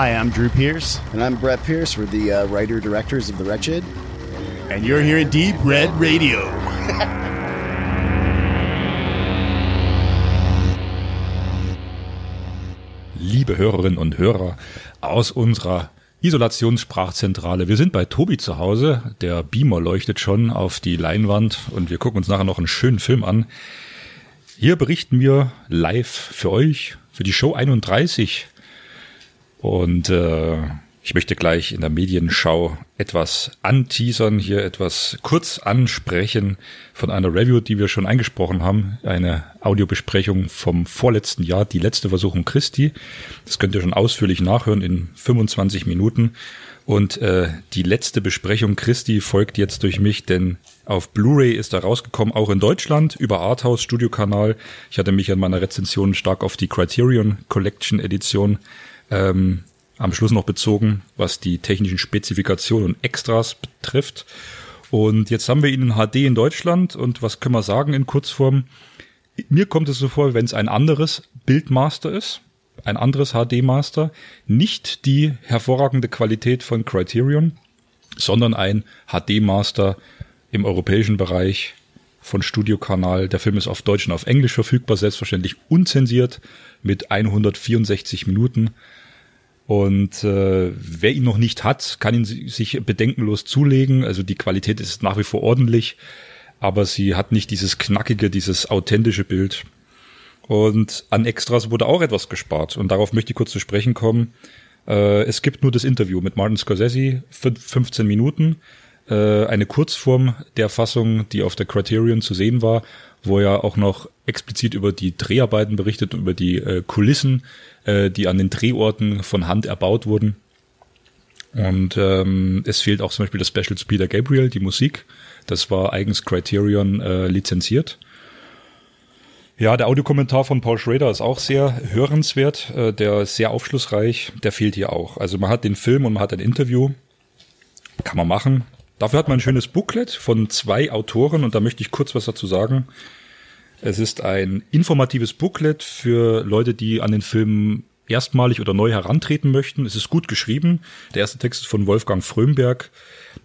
Hi, I'm Drew Pierce. And I'm Brett Pierce. We're the uh, writer directors of The Wretched. And you're here at Deep Red Radio. Liebe Hörerinnen und Hörer aus unserer Isolationssprachzentrale. Wir sind bei Tobi zu Hause. Der Beamer leuchtet schon auf die Leinwand und wir gucken uns nachher noch einen schönen Film an. Hier berichten wir live für euch, für die Show 31 und äh, ich möchte gleich in der Medienschau etwas anteasern, hier etwas kurz ansprechen von einer Review, die wir schon eingesprochen haben, eine Audiobesprechung vom vorletzten Jahr, die letzte Versuchung Christi. Das könnt ihr schon ausführlich nachhören in 25 Minuten. Und äh, die letzte Besprechung Christi folgt jetzt durch mich, denn auf Blu-ray ist er rausgekommen, auch in Deutschland, über Arthouse Studio-Kanal. Ich hatte mich an meiner Rezension stark auf die Criterion Collection Edition ähm, am Schluss noch bezogen, was die technischen Spezifikationen und Extras betrifft. Und jetzt haben wir ihn in HD in Deutschland und was können wir sagen in Kurzform? Mir kommt es so vor, wenn es ein anderes Bildmaster ist, ein anderes HD-Master, nicht die hervorragende Qualität von Criterion, sondern ein HD-Master im europäischen Bereich von Studiokanal. Der Film ist auf Deutsch und auf Englisch verfügbar, selbstverständlich unzensiert mit 164 Minuten. Und äh, wer ihn noch nicht hat, kann ihn sich bedenkenlos zulegen. Also die Qualität ist nach wie vor ordentlich, aber sie hat nicht dieses knackige, dieses authentische Bild. Und an Extras wurde auch etwas gespart. Und darauf möchte ich kurz zu sprechen kommen. Äh, es gibt nur das Interview mit Martin Scorsese, 15 Minuten. Äh, eine Kurzform der Fassung, die auf der Criterion zu sehen war, wo er auch noch explizit über die Dreharbeiten berichtet, über die äh, Kulissen, äh, die an den Drehorten von Hand erbaut wurden. Und ähm, es fehlt auch zum Beispiel das Special zu Peter Gabriel, die Musik. Das war eigens Criterion äh, lizenziert. Ja, der Audiokommentar von Paul Schrader ist auch sehr hörenswert, äh, der ist sehr aufschlussreich. Der fehlt hier auch. Also man hat den Film und man hat ein Interview. Kann man machen. Dafür hat man ein schönes Booklet von zwei Autoren und da möchte ich kurz was dazu sagen. Es ist ein informatives Booklet für Leute, die an den Film erstmalig oder neu herantreten möchten. Es ist gut geschrieben. Der erste Text ist von Wolfgang Frömberg.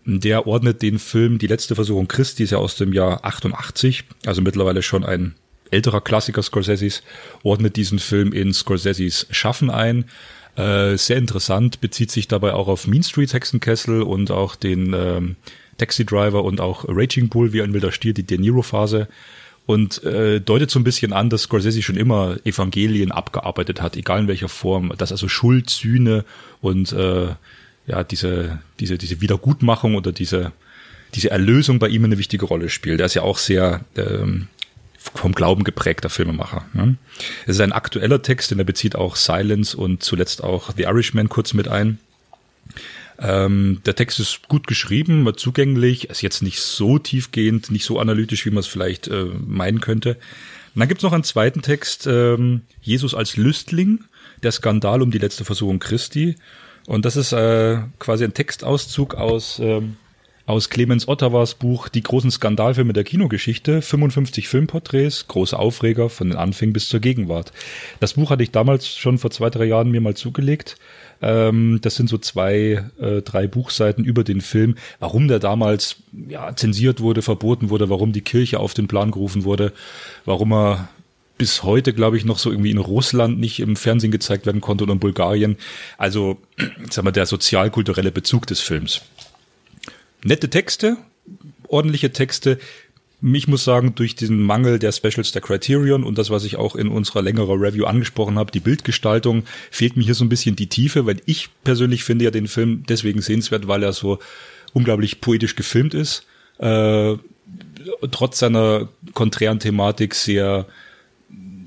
Der ordnet den Film Die letzte Versuchung Christi, ist ja aus dem Jahr 88, also mittlerweile schon ein älterer Klassiker Scorseses, ordnet diesen Film in Scorseses Schaffen ein. Äh, sehr interessant, bezieht sich dabei auch auf Mean Street Hexenkessel und auch den ähm, Taxi Driver und auch Raging Bull, wie ein wilder Stier, die De Niro-Phase und äh, deutet so ein bisschen an, dass Scorsese schon immer Evangelien abgearbeitet hat, egal in welcher Form, dass also Schuld, Sühne und äh, ja diese diese diese Wiedergutmachung oder diese diese Erlösung bei ihm eine wichtige Rolle spielt. Er ist ja auch sehr ähm, vom Glauben geprägter Filmemacher. Ne? Es ist ein aktueller Text, denn er bezieht auch Silence und zuletzt auch The Irishman kurz mit ein. Ähm, der Text ist gut geschrieben, zugänglich, ist jetzt nicht so tiefgehend, nicht so analytisch, wie man es vielleicht äh, meinen könnte. Und dann gibt's noch einen zweiten Text, ähm, Jesus als Lüstling, der Skandal um die letzte Versuchung Christi. Und das ist äh, quasi ein Textauszug aus, ähm, aus Clemens Ottawas Buch Die großen Skandalfilme der Kinogeschichte, 55 Filmporträts, große Aufreger von den Anfängen bis zur Gegenwart. Das Buch hatte ich damals schon vor zwei, drei Jahren mir mal zugelegt ähm, das sind so zwei, äh, drei Buchseiten über den Film, warum der damals ja, zensiert wurde, verboten wurde, warum die Kirche auf den Plan gerufen wurde, warum er bis heute, glaube ich, noch so irgendwie in Russland nicht im Fernsehen gezeigt werden konnte oder in Bulgarien. Also, sagen wir, der sozialkulturelle Bezug des Films. Nette Texte, ordentliche Texte, mich muss sagen, durch diesen Mangel der Specials der Criterion und das, was ich auch in unserer längeren Review angesprochen habe, die Bildgestaltung, fehlt mir hier so ein bisschen die Tiefe, weil ich persönlich finde ja den Film deswegen sehenswert, weil er so unglaublich poetisch gefilmt ist, äh, trotz seiner konträren Thematik sehr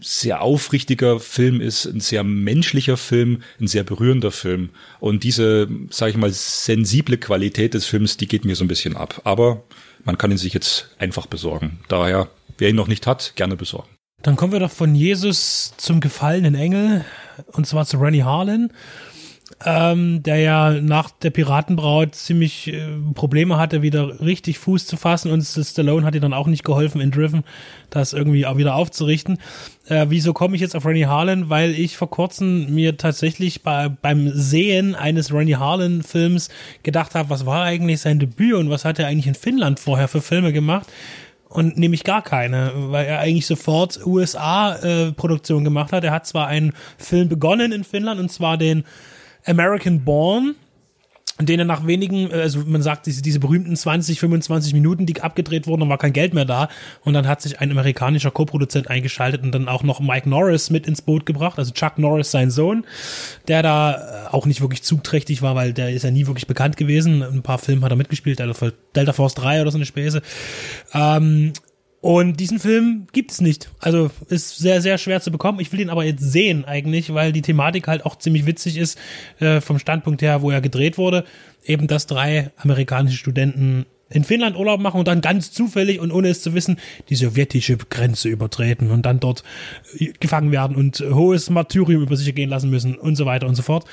sehr aufrichtiger Film ist, ein sehr menschlicher Film, ein sehr berührender Film. Und diese, sage ich mal, sensible Qualität des Films, die geht mir so ein bisschen ab. Aber man kann ihn sich jetzt einfach besorgen. Daher, wer ihn noch nicht hat, gerne besorgen. Dann kommen wir doch von Jesus zum gefallenen Engel, und zwar zu Rennie Harlan. Ähm, der ja nach der Piratenbraut ziemlich äh, Probleme hatte, wieder richtig Fuß zu fassen und Stallone hat ihr dann auch nicht geholfen in Driven, das irgendwie auch wieder aufzurichten. Äh, wieso komme ich jetzt auf Rennie Harlan? Weil ich vor kurzem mir tatsächlich bei, beim Sehen eines Rennie Harlan Films gedacht habe, was war eigentlich sein Debüt und was hat er eigentlich in Finnland vorher für Filme gemacht? und nämlich gar keine, weil er eigentlich sofort USA-Produktion äh, gemacht hat. Er hat zwar einen Film begonnen in Finnland und zwar den American Born, den er nach wenigen, äh, also man sagt, diese, diese berühmten 20, 25 Minuten, die abgedreht wurden, dann war kein Geld mehr da. Und dann hat sich ein amerikanischer Co-Produzent eingeschaltet und dann auch noch Mike Norris mit ins Boot gebracht, also Chuck Norris, sein Sohn, der da äh, auch nicht wirklich zugträchtig war, weil der ist ja nie wirklich bekannt gewesen. Ein paar Filme hat er mitgespielt, Delta Force 3 oder so eine Späße. Ähm, und diesen Film gibt es nicht. Also ist sehr, sehr schwer zu bekommen. Ich will ihn aber jetzt sehen eigentlich, weil die Thematik halt auch ziemlich witzig ist, äh, vom Standpunkt her, wo er gedreht wurde. Eben, dass drei amerikanische Studenten in Finnland Urlaub machen und dann ganz zufällig und ohne es zu wissen, die sowjetische Grenze übertreten und dann dort äh, gefangen werden und hohes Martyrium über sich gehen lassen müssen und so weiter und so fort.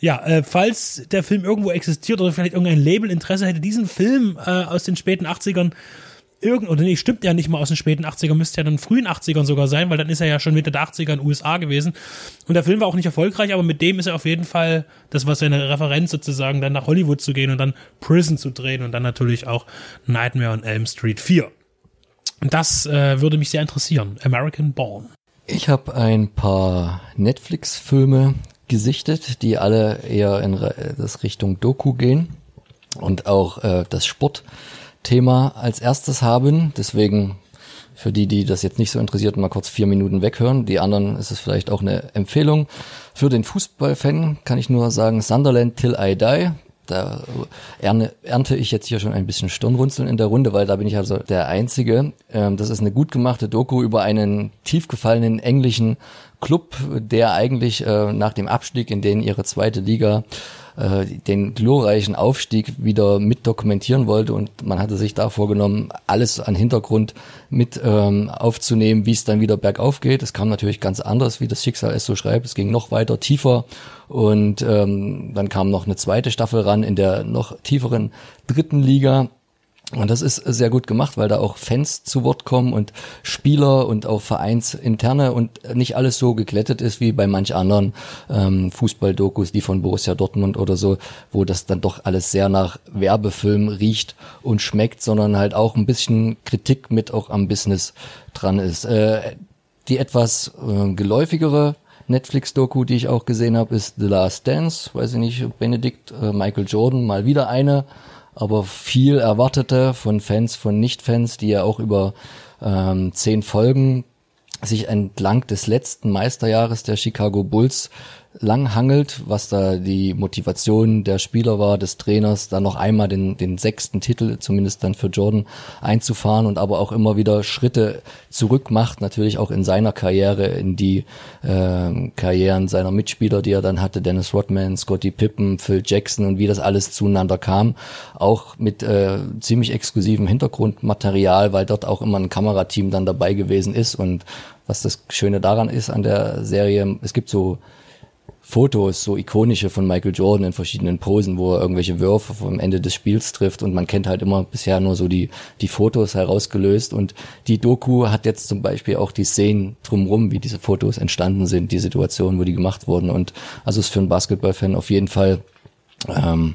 Ja, äh, falls der Film irgendwo existiert oder vielleicht irgendein Label Interesse hätte, diesen Film äh, aus den späten 80ern irgend, oder nee, stimmt ja nicht mal aus den späten 80ern, müsste ja dann frühen 80ern sogar sein, weil dann ist er ja schon Mitte der 80er in den USA gewesen. Und der Film war auch nicht erfolgreich, aber mit dem ist er auf jeden Fall, das war seine Referenz sozusagen, dann nach Hollywood zu gehen und dann Prison zu drehen und dann natürlich auch Nightmare on Elm Street 4. Und das äh, würde mich sehr interessieren. American Born. Ich habe ein paar Netflix-Filme gesichtet, die alle eher in das Richtung Doku gehen und auch äh, das Sport Thema als erstes haben. Deswegen für die, die das jetzt nicht so interessiert, mal kurz vier Minuten weghören. Die anderen ist es vielleicht auch eine Empfehlung. Für den Fußballfan kann ich nur sagen, Sunderland till I die. Da ernte ich jetzt hier schon ein bisschen Stirnrunzeln in der Runde, weil da bin ich also der Einzige. Ähm, das ist eine gut gemachte Doku über einen tiefgefallenen englischen Club, der eigentlich äh, nach dem Abstieg in den ihre zweite Liga äh, den glorreichen Aufstieg wieder mit dokumentieren wollte und man hatte sich da vorgenommen, alles an Hintergrund mit ähm, aufzunehmen, wie es dann wieder bergauf geht. Es kam natürlich ganz anders, wie das Schicksal es so schreibt. Es ging noch weiter tiefer und ähm, dann kam noch eine zweite Staffel ran in der noch tieferen dritten Liga und das ist sehr gut gemacht, weil da auch Fans zu Wort kommen und Spieler und auch Vereinsinterne und nicht alles so geglättet ist wie bei manch anderen ähm, Fußballdokus, die von Borussia Dortmund oder so, wo das dann doch alles sehr nach Werbefilm riecht und schmeckt, sondern halt auch ein bisschen Kritik mit auch am Business dran ist. Äh, die etwas äh, geläufigere Netflix-Doku, die ich auch gesehen habe, ist The Last Dance. Weiß ich nicht, Benedikt, äh, Michael Jordan, mal wieder eine aber viel erwartete von Fans, von Nicht-Fans, die ja auch über ähm, zehn Folgen sich entlang des letzten Meisterjahres der Chicago Bulls lang hangelt, was da die Motivation der Spieler war, des Trainers, da noch einmal den, den sechsten Titel zumindest dann für Jordan einzufahren und aber auch immer wieder Schritte zurück macht, natürlich auch in seiner Karriere, in die äh, Karrieren seiner Mitspieler, die er dann hatte, Dennis Rodman, Scotty Pippen, Phil Jackson und wie das alles zueinander kam, auch mit äh, ziemlich exklusivem Hintergrundmaterial, weil dort auch immer ein Kamerateam dann dabei gewesen ist. Und was das Schöne daran ist an der Serie, es gibt so Fotos, so ikonische von Michael Jordan in verschiedenen Posen, wo er irgendwelche Würfe vom Ende des Spiels trifft und man kennt halt immer bisher nur so die, die Fotos herausgelöst. Und die Doku hat jetzt zum Beispiel auch die Szenen drumrum, wie diese Fotos entstanden sind, die Situationen, wo die gemacht wurden. Und also ist für einen Basketballfan auf jeden Fall ähm,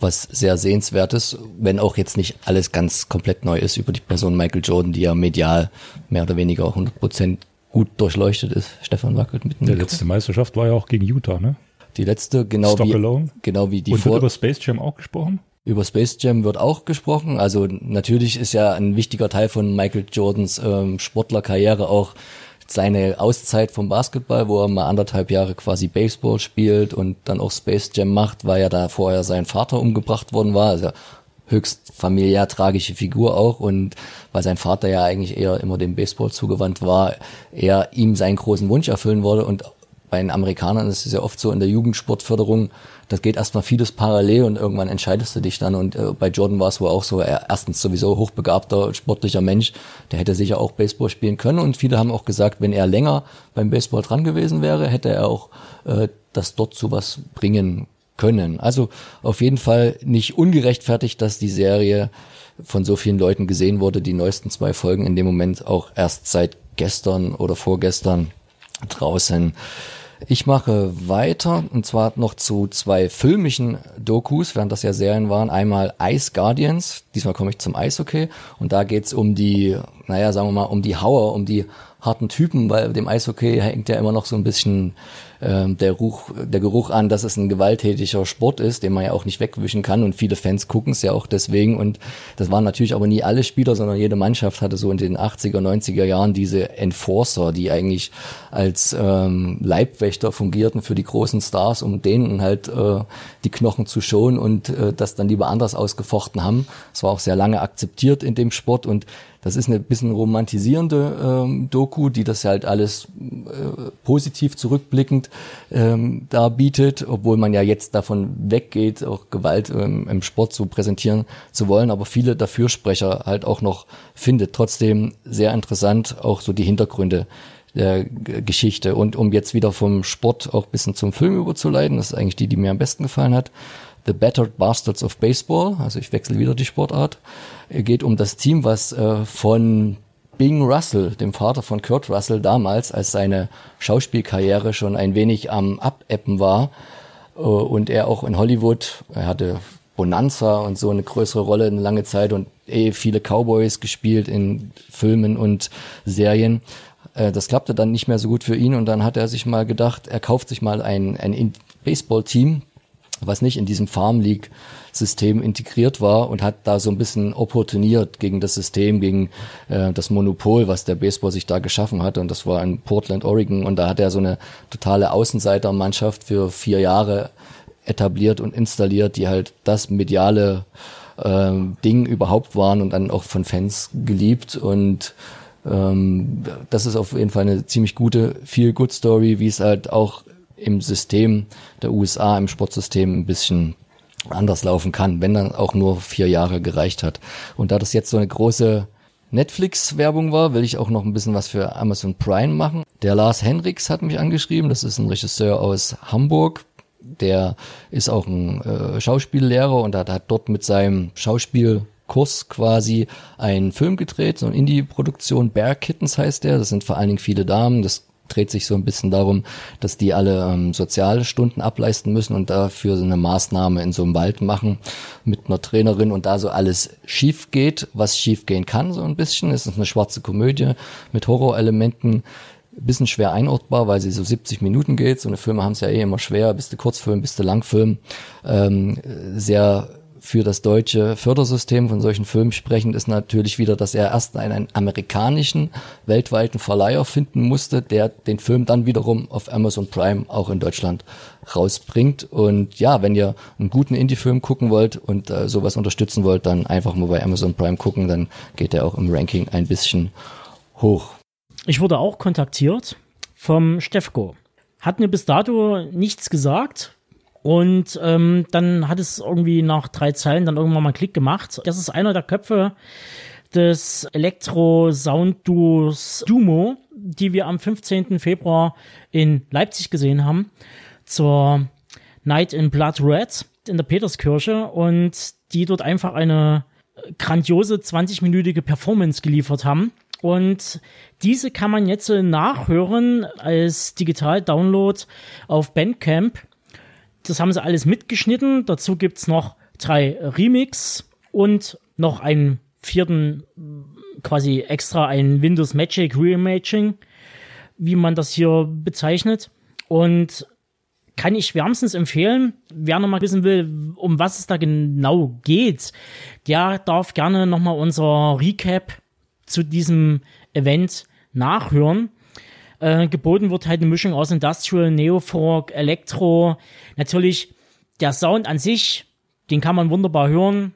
was sehr sehenswertes, wenn auch jetzt nicht alles ganz komplett neu ist über die Person Michael Jordan, die ja medial mehr oder weniger 100 Prozent gut durchleuchtet ist. Stefan wackelt mit dem Der letzte Meisterschaft war ja auch gegen Utah, ne? Die letzte, genau Stock wie, alone. genau wie die Und vor. wird über Space Jam auch gesprochen? Über Space Jam wird auch gesprochen. Also natürlich ist ja ein wichtiger Teil von Michael Jordans ähm, Sportlerkarriere auch seine Auszeit vom Basketball, wo er mal anderthalb Jahre quasi Baseball spielt und dann auch Space Jam macht, weil ja da vorher sein Vater umgebracht worden war. Also höchst familiär tragische Figur auch und weil sein Vater ja eigentlich eher immer dem Baseball zugewandt war, er ihm seinen großen Wunsch erfüllen wollte und bei den Amerikanern ist es ja oft so in der Jugendsportförderung, das geht erstmal vieles parallel und irgendwann entscheidest du dich dann. Und äh, bei Jordan war es wohl auch so, er erstens sowieso hochbegabter, sportlicher Mensch, der hätte sicher auch Baseball spielen können. Und viele haben auch gesagt, wenn er länger beim Baseball dran gewesen wäre, hätte er auch äh, das dort zu was bringen können. Also auf jeden Fall nicht ungerechtfertigt, dass die Serie von so vielen Leuten gesehen wurde. Die neuesten zwei Folgen in dem Moment auch erst seit gestern oder vorgestern draußen. Ich mache weiter und zwar noch zu zwei filmischen Dokus, während das ja Serien waren. Einmal Ice Guardians, diesmal komme ich zum Eishockey und da geht's um die, naja, sagen wir mal, um die Hauer, um die harten Typen, weil dem Eishockey hängt ja immer noch so ein bisschen äh, der, Ruch, der Geruch an, dass es ein gewalttätiger Sport ist, den man ja auch nicht wegwischen kann. Und viele Fans gucken es ja auch deswegen. Und das waren natürlich aber nie alle Spieler, sondern jede Mannschaft hatte so in den 80er, 90er Jahren diese Enforcer, die eigentlich als ähm, Leibwächter fungierten für die großen Stars, um denen halt äh, die Knochen zu schonen und äh, das dann lieber anders ausgefochten haben. Das war auch sehr lange akzeptiert in dem Sport. Und das ist eine bisschen romantisierende ähm, Doku, die das halt alles äh, positiv zurückblickend ähm, darbietet, obwohl man ja jetzt davon weggeht, auch Gewalt ähm, im Sport zu präsentieren zu wollen, aber viele Dafürsprecher halt auch noch findet. Trotzdem sehr interessant, auch so die Hintergründe der Geschichte. Und um jetzt wieder vom Sport auch bisschen zum Film überzuleiten, das ist eigentlich die, die mir am besten gefallen hat. The Battered Bastards of Baseball, also ich wechsle wieder die Sportart, geht um das Team, was äh, von Bing Russell, dem Vater von Kurt Russell damals, als seine Schauspielkarriere schon ein wenig am Abeppen war äh, und er auch in Hollywood, er hatte Bonanza und so eine größere Rolle eine lange Zeit und eh viele Cowboys gespielt in Filmen und Serien. Äh, das klappte dann nicht mehr so gut für ihn und dann hat er sich mal gedacht, er kauft sich mal ein, ein Baseball-Team, was nicht in diesem Farm League System integriert war und hat da so ein bisschen opportuniert gegen das System, gegen äh, das Monopol, was der Baseball sich da geschaffen hatte. Und das war in Portland, Oregon. Und da hat er so eine totale Außenseitermannschaft für vier Jahre etabliert und installiert, die halt das mediale äh, Ding überhaupt waren und dann auch von Fans geliebt. Und ähm, das ist auf jeden Fall eine ziemlich gute Feel-Good-Story, wie es halt auch im System der USA, im Sportsystem ein bisschen anders laufen kann, wenn dann auch nur vier Jahre gereicht hat. Und da das jetzt so eine große Netflix-Werbung war, will ich auch noch ein bisschen was für Amazon Prime machen. Der Lars Henriks hat mich angeschrieben, das ist ein Regisseur aus Hamburg. Der ist auch ein äh, Schauspiellehrer und hat, hat dort mit seinem Schauspielkurs quasi einen Film gedreht, so eine Indie-Produktion, Bear Kittens heißt der. Das sind vor allen Dingen viele Damen. Das dreht sich so ein bisschen darum, dass die alle ähm, soziale Stunden ableisten müssen und dafür so eine Maßnahme in so einem Wald machen mit einer Trainerin und da so alles schief geht, was schief gehen kann, so ein bisschen. Es ist eine schwarze Komödie mit Horrorelementen, bisschen schwer einordbar, weil sie so 70 Minuten geht. So eine Filme haben es ja eh immer schwer, bist du Kurzfilm, bist du Langfilm. Ähm, sehr für das deutsche Fördersystem von solchen Filmen sprechend ist natürlich wieder, dass er erst einen amerikanischen weltweiten Verleiher finden musste, der den Film dann wiederum auf Amazon Prime auch in Deutschland rausbringt. Und ja, wenn ihr einen guten Indie-Film gucken wollt und äh, sowas unterstützen wollt, dann einfach mal bei Amazon Prime gucken, dann geht er auch im Ranking ein bisschen hoch. Ich wurde auch kontaktiert vom Stefko. Hat mir bis dato nichts gesagt, und ähm, dann hat es irgendwie nach drei Zeilen dann irgendwann mal einen Klick gemacht. Das ist einer der Köpfe des Elektro-Sound-Duos Dumo, die wir am 15. Februar in Leipzig gesehen haben, zur Night in Blood Red in der Peterskirche und die dort einfach eine grandiose 20-minütige Performance geliefert haben. Und diese kann man jetzt nachhören als Digital-Download auf Bandcamp das haben sie alles mitgeschnitten. Dazu gibt's noch drei Remix und noch einen vierten, quasi extra ein Windows Magic Reimaging, wie man das hier bezeichnet. Und kann ich wärmstens empfehlen. Wer noch mal wissen will, um was es da genau geht, der darf gerne noch mal unser Recap zu diesem Event nachhören. Äh, geboten wird halt eine Mischung aus Industrial, Neofolk, Elektro. Natürlich der Sound an sich, den kann man wunderbar hören.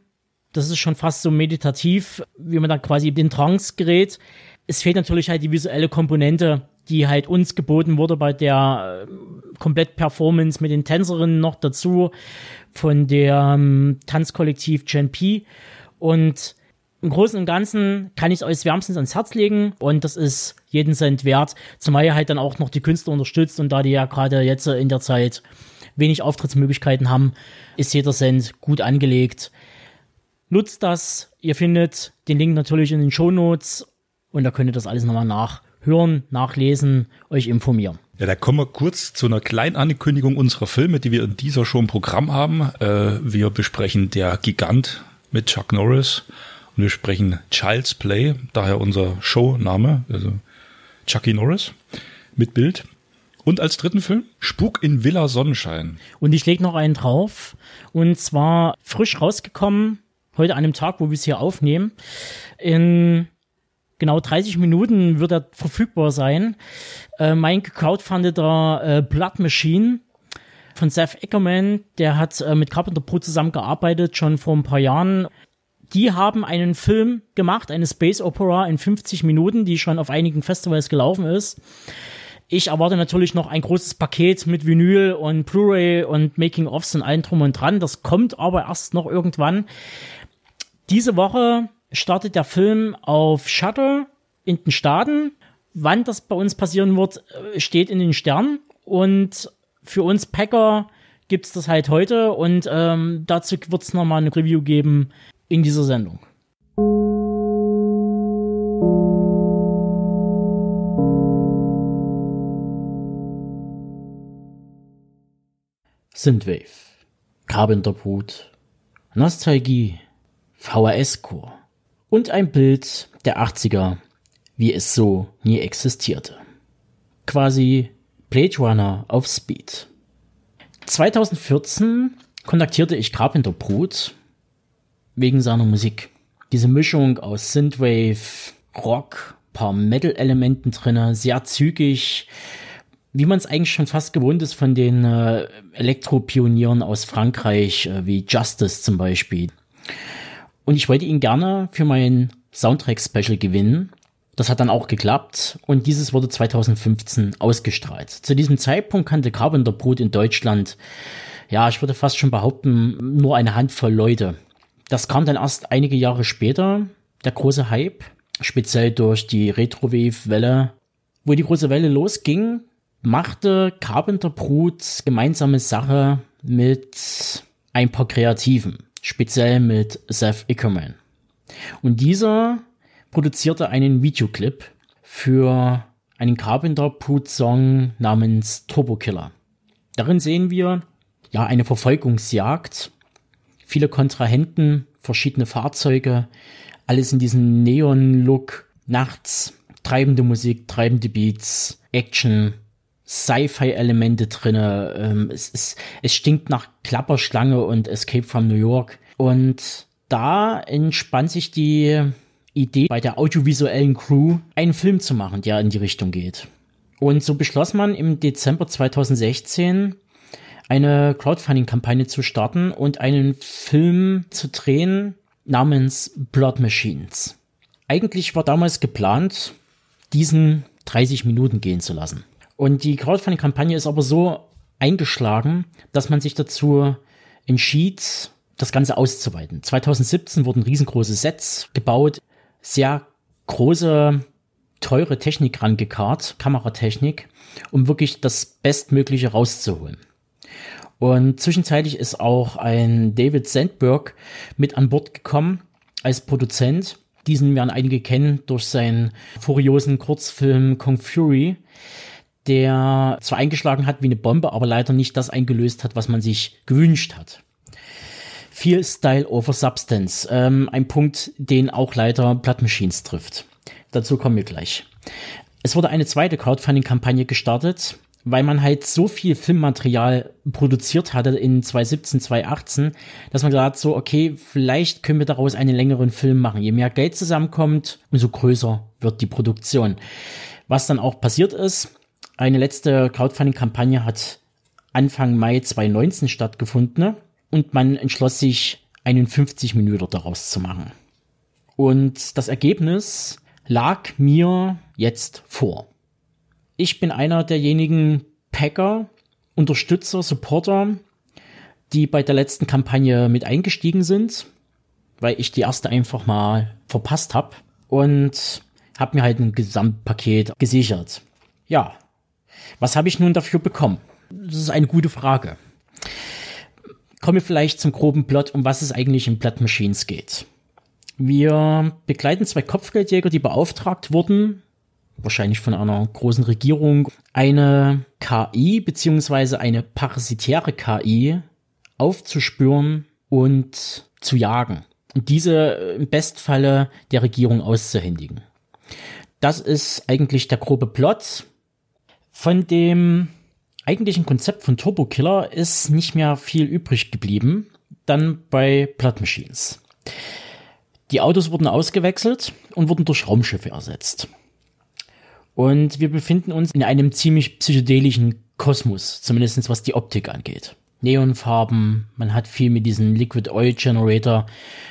Das ist schon fast so meditativ, wie man da quasi den Trance gerät. Es fehlt natürlich halt die visuelle Komponente die halt uns geboten wurde bei der äh, Komplett-Performance mit den Tänzerinnen noch dazu von der ähm, Tanzkollektiv Gen P. Und im Großen und Ganzen kann ich es euch wärmstens ans Herz legen und das ist jeden Cent wert, zumal ihr halt dann auch noch die Künstler unterstützt und da die ja gerade jetzt in der Zeit wenig Auftrittsmöglichkeiten haben, ist jeder Cent gut angelegt. Nutzt das, ihr findet den Link natürlich in den Show Notes und da könnt ihr das alles nochmal nachhören, nachlesen, euch informieren. Ja, da kommen wir kurz zu einer kleinen Ankündigung unserer Filme, die wir in dieser Show im Programm haben. Äh, wir besprechen Der Gigant mit Chuck Norris und wir sprechen Child's Play, daher unser Showname, also Chucky Norris mit Bild. Und als dritten Film Spuk in Villa Sonnenschein. Und ich lege noch einen drauf. Und zwar frisch rausgekommen, heute an einem Tag, wo wir es hier aufnehmen. In genau 30 Minuten wird er verfügbar sein. Äh, mein gecrowdfundeter äh, Blood Machine von Seth Eckerman, der hat äh, mit Carpenter Pro zusammengearbeitet, schon vor ein paar Jahren. Die haben einen Film gemacht, eine Space Opera in 50 Minuten, die schon auf einigen Festivals gelaufen ist. Ich erwarte natürlich noch ein großes Paket mit Vinyl und Blu-ray und Making-ofs und allem drum und dran. Das kommt aber erst noch irgendwann. Diese Woche startet der Film auf Shutter in den Staaten. Wann das bei uns passieren wird, äh, steht in den Sternen. Und für uns Packer gibt's das halt heute. Und ähm, dazu wird's nochmal eine Review geben in dieser Sendung. Synthwave, Carpenter Brut, Nostalgie, VHS-Core und ein Bild der 80er, wie es so nie existierte. Quasi Blade Runner auf Speed. 2014 kontaktierte ich Carpenter Brut wegen seiner Musik. Diese Mischung aus Synthwave, Rock, paar Metal-Elementen drinne, sehr zügig, wie man es eigentlich schon fast gewohnt ist von den äh, Elektropionieren aus Frankreich, äh, wie Justice zum Beispiel. Und ich wollte ihn gerne für mein Soundtrack-Special gewinnen. Das hat dann auch geklappt und dieses wurde 2015 ausgestrahlt. Zu diesem Zeitpunkt kannte Carpenter Brut in Deutschland, ja, ich würde fast schon behaupten, nur eine Handvoll Leute. Das kam dann erst einige Jahre später, der große Hype, speziell durch die Retrowave-Welle. Wo die große Welle losging, machte Carpenter Brut gemeinsame Sache mit ein paar Kreativen, speziell mit Seth Ickerman. Und dieser produzierte einen Videoclip für einen Carpenter Brut Song namens Turbo Killer. Darin sehen wir ja eine Verfolgungsjagd, viele Kontrahenten, verschiedene Fahrzeuge, alles in diesem Neon-Look, nachts, treibende Musik, treibende Beats, Action, Sci-Fi-Elemente drinne. Ähm, es, es, es stinkt nach Klapperschlange und Escape from New York. Und da entspannt sich die Idee bei der audiovisuellen Crew, einen Film zu machen, der in die Richtung geht. Und so beschloss man im Dezember 2016 eine Crowdfunding-Kampagne zu starten und einen Film zu drehen namens Blood Machines. Eigentlich war damals geplant, diesen 30 Minuten gehen zu lassen. Und die Crowdfunding-Kampagne ist aber so eingeschlagen, dass man sich dazu entschied, das Ganze auszuweiten. 2017 wurden riesengroße Sets gebaut, sehr große, teure Technik rangekarrt, Kameratechnik, um wirklich das Bestmögliche rauszuholen. Und zwischenzeitlich ist auch ein David Sandberg mit an Bord gekommen als Produzent. Diesen werden einige kennen durch seinen furiosen Kurzfilm Kong Fury, der zwar eingeschlagen hat wie eine Bombe, aber leider nicht das eingelöst hat, was man sich gewünscht hat. Viel Style over Substance. Ähm, ein Punkt, den auch leider Blood Machines trifft. Dazu kommen wir gleich. Es wurde eine zweite Crowdfunding-Kampagne gestartet, weil man halt so viel Filmmaterial produziert hatte in 2017, 2018, dass man gesagt hat, so, okay, vielleicht können wir daraus einen längeren Film machen. Je mehr Geld zusammenkommt, umso größer wird die Produktion. Was dann auch passiert ist, eine letzte Crowdfunding-Kampagne hat Anfang Mai 2019 stattgefunden und man entschloss sich, einen 50 Minuten daraus zu machen. Und das Ergebnis lag mir jetzt vor. Ich bin einer derjenigen Packer, Unterstützer, Supporter, die bei der letzten Kampagne mit eingestiegen sind, weil ich die erste einfach mal verpasst habe und habe mir halt ein Gesamtpaket gesichert. Ja, was habe ich nun dafür bekommen? Das ist eine gute Frage. Kommen wir vielleicht zum groben Plot, um was es eigentlich in Blood Machines geht. Wir begleiten zwei Kopfgeldjäger, die beauftragt wurden, wahrscheinlich von einer großen Regierung, eine KI beziehungsweise eine parasitäre KI aufzuspüren und zu jagen. Und diese im Bestfalle der Regierung auszuhändigen. Das ist eigentlich der grobe Plot. Von dem eigentlichen Konzept von Turbo Killer ist nicht mehr viel übrig geblieben. Dann bei Blood Machines. Die Autos wurden ausgewechselt und wurden durch Raumschiffe ersetzt. Und wir befinden uns in einem ziemlich psychedelischen Kosmos, zumindest was die Optik angeht. Neonfarben, man hat viel mit diesen Liquid Oil Generator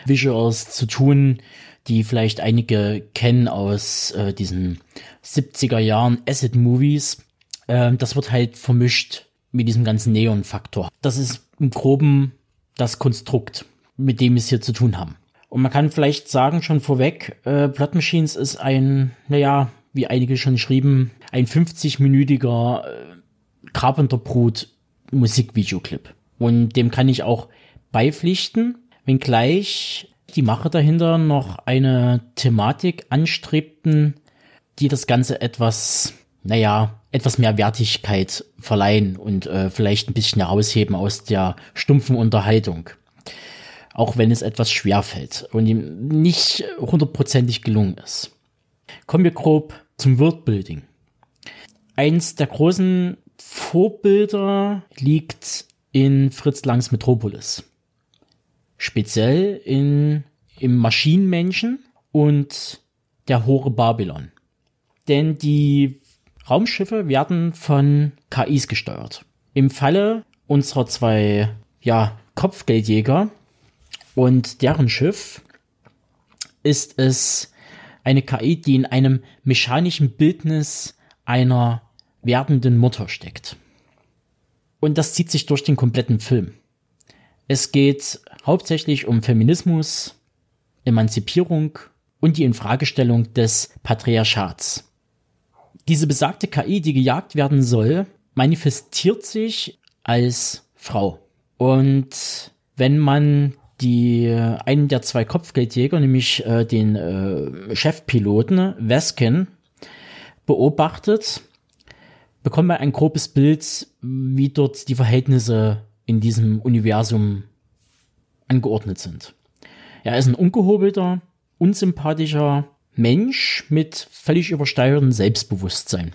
Visuals zu tun, die vielleicht einige kennen aus äh, diesen 70er Jahren Acid Movies. Ähm, das wird halt vermischt mit diesem ganzen Neon-Faktor. Das ist im Groben das Konstrukt, mit dem wir es hier zu tun haben. Und man kann vielleicht sagen, schon vorweg, äh, Blood Machines ist ein, naja, wie einige schon schrieben, ein 50-minütiger äh, Carpenter Brut Musikvideoclip. Und dem kann ich auch beipflichten, wenngleich die Macher dahinter noch eine Thematik anstrebten, die das Ganze etwas, naja, etwas mehr Wertigkeit verleihen und äh, vielleicht ein bisschen herausheben aus der stumpfen Unterhaltung. Auch wenn es etwas schwer fällt und ihm nicht hundertprozentig gelungen ist. Kommen wir grob zum Worldbuilding. Eins der großen Vorbilder liegt in Fritz Langs Metropolis. Speziell in, im Maschinenmenschen und der Hore Babylon. Denn die Raumschiffe werden von KIs gesteuert. Im Falle unserer zwei, ja, Kopfgeldjäger und deren Schiff ist es eine KI, die in einem mechanischen Bildnis einer werdenden Mutter steckt. Und das zieht sich durch den kompletten Film. Es geht hauptsächlich um Feminismus, Emanzipierung und die Infragestellung des Patriarchats. Diese besagte KI, die gejagt werden soll, manifestiert sich als Frau. Und wenn man die einen der zwei Kopfgeldjäger, nämlich äh, den äh, Chefpiloten Veskin, beobachtet, bekommen wir ein grobes Bild, wie dort die Verhältnisse in diesem Universum angeordnet sind. Er ist ein ungehobelter, unsympathischer Mensch mit völlig übersteuertem Selbstbewusstsein.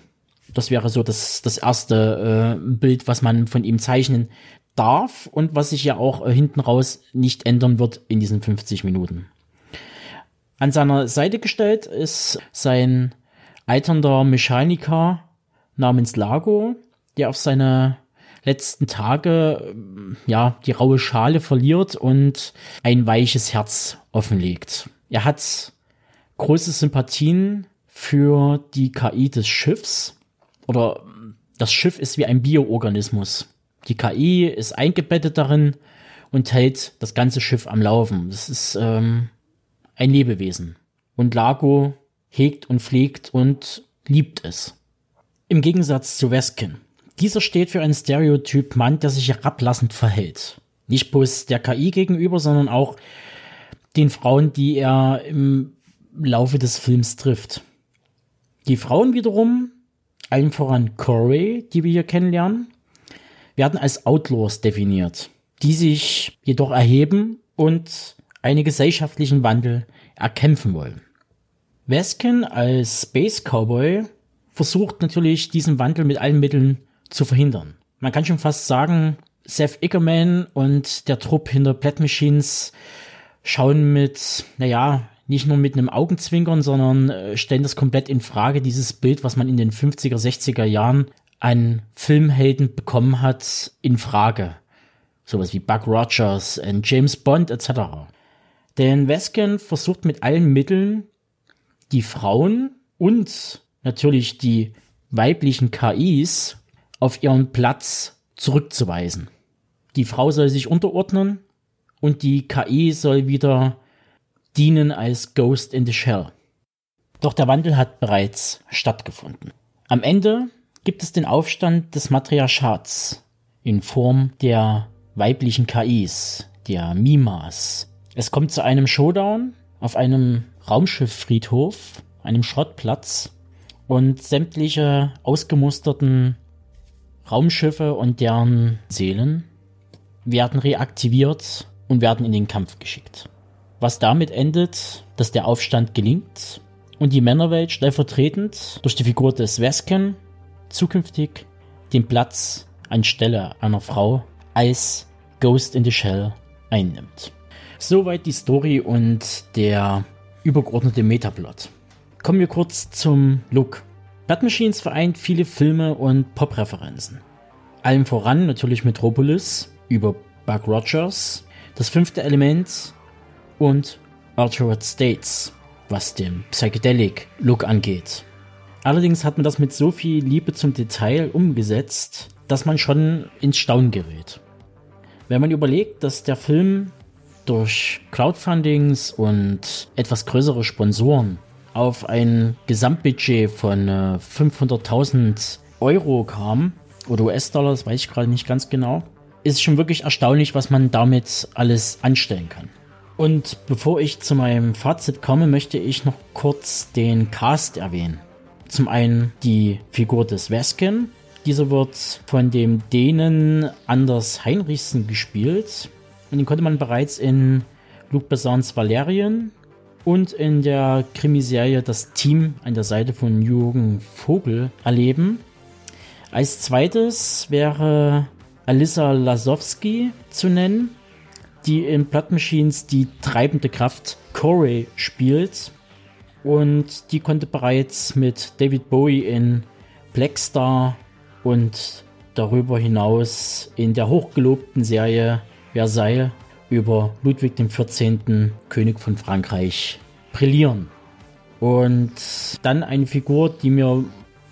Das wäre so das, das erste äh, Bild, was man von ihm zeichnen darf und was sich ja auch äh, hinten raus nicht ändern wird in diesen 50 Minuten. An seiner Seite gestellt ist sein alternder Mechaniker namens Lago, der auf seine letzten Tage ja die raue Schale verliert und ein weiches Herz offenlegt. Er hat große Sympathien für die KI des Schiffs oder das Schiff ist wie ein Bioorganismus. Die KI ist eingebettet darin und hält das ganze Schiff am Laufen. Das ist ähm, ein Lebewesen. Und Lago hegt und pflegt und liebt es. Im Gegensatz zu Weskin. Dieser steht für einen Stereotyp Mann, der sich herablassend verhält. Nicht bloß der KI gegenüber, sondern auch den Frauen, die er im Laufe des Films trifft. Die Frauen wiederum, allen voran Corey, die wir hier kennenlernen, werden als Outlaws definiert, die sich jedoch erheben und einen gesellschaftlichen Wandel erkämpfen wollen. Veskin als Space Cowboy versucht natürlich diesen Wandel mit allen Mitteln zu verhindern. Man kann schon fast sagen, Seth Ickerman und der Trupp hinter Plat Machines schauen mit, naja, nicht nur mit einem Augenzwinkern, sondern äh, stellen das komplett in Frage, dieses Bild, was man in den 50er, 60er Jahren an Filmhelden bekommen hat, in Frage. Sowas wie Buck Rogers und James Bond etc. Denn Weskin versucht mit allen Mitteln die Frauen und natürlich die weiblichen KIs auf ihren Platz zurückzuweisen. Die Frau soll sich unterordnen und die KI soll wieder dienen als Ghost in the Shell. Doch der Wandel hat bereits stattgefunden. Am Ende gibt es den Aufstand des Matriarchats in Form der weiblichen KIs, der Mimas. Es kommt zu einem Showdown auf einem Raumschifffriedhof, einem Schrottplatz und sämtliche ausgemusterten Raumschiffe und deren Seelen werden reaktiviert und werden in den Kampf geschickt. Was damit endet, dass der Aufstand gelingt und die Männerwelt stellvertretend durch die Figur des Vesken zukünftig den Platz anstelle einer Frau als Ghost in the Shell einnimmt. Soweit die Story und der übergeordnete Metaplot. Kommen wir kurz zum Look. Bat Machines vereint viele Filme und Pop-Referenzen. Allem voran natürlich Metropolis über Buck Rogers, das fünfte Element und Altered States, was den Psychedelic Look angeht. Allerdings hat man das mit so viel Liebe zum Detail umgesetzt, dass man schon ins Staunen gerät. Wenn man überlegt, dass der Film durch Crowdfundings und etwas größere Sponsoren auf ein Gesamtbudget von 500.000 äh, Euro kam, oder US-Dollar, das weiß ich gerade nicht ganz genau, ist schon wirklich erstaunlich, was man damit alles anstellen kann. Und bevor ich zu meinem Fazit komme, möchte ich noch kurz den Cast erwähnen. Zum einen die Figur des Veskin. Dieser wird von dem Dänen Anders Heinrichsen gespielt. Und den konnte man bereits in Luc Bessans Valerian und in der Krimiserie Das Team an der Seite von Jürgen Vogel erleben. Als zweites wäre Alyssa Lasowski zu nennen, die in Blood Machines die treibende Kraft Corey spielt. Und die konnte bereits mit David Bowie in Blackstar und darüber hinaus in der hochgelobten Serie Versailles über Ludwig XIV., König von Frankreich, brillieren. Und dann eine Figur, die mir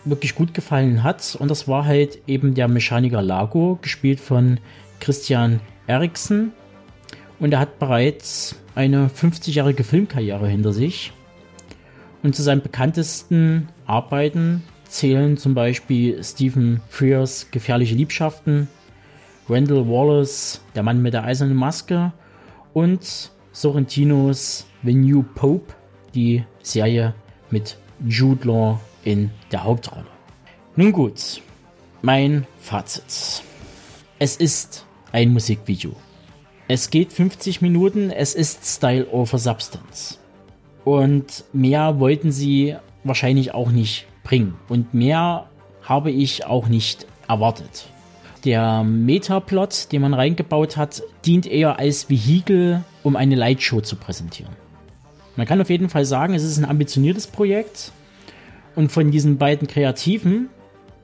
wirklich gut gefallen hat. Und das war halt eben der Mechaniker Lago, gespielt von Christian Eriksen. Und er hat bereits eine 50-jährige Filmkarriere hinter sich. Und zu seinen bekanntesten Arbeiten zählen zum Beispiel Stephen Frears Gefährliche Liebschaften, Randall Wallace, Der Mann mit der eisernen Maske und Sorrentinos The New Pope, die Serie mit Jude Law in der Hauptrolle. Nun gut, mein Fazit. Es ist ein Musikvideo. Es geht 50 Minuten, es ist Style over Substance. Und mehr wollten sie wahrscheinlich auch nicht bringen. Und mehr habe ich auch nicht erwartet. Der Metaplot, den man reingebaut hat, dient eher als Vehikel, um eine Lightshow zu präsentieren. Man kann auf jeden Fall sagen, es ist ein ambitioniertes Projekt. Und von diesen beiden Kreativen,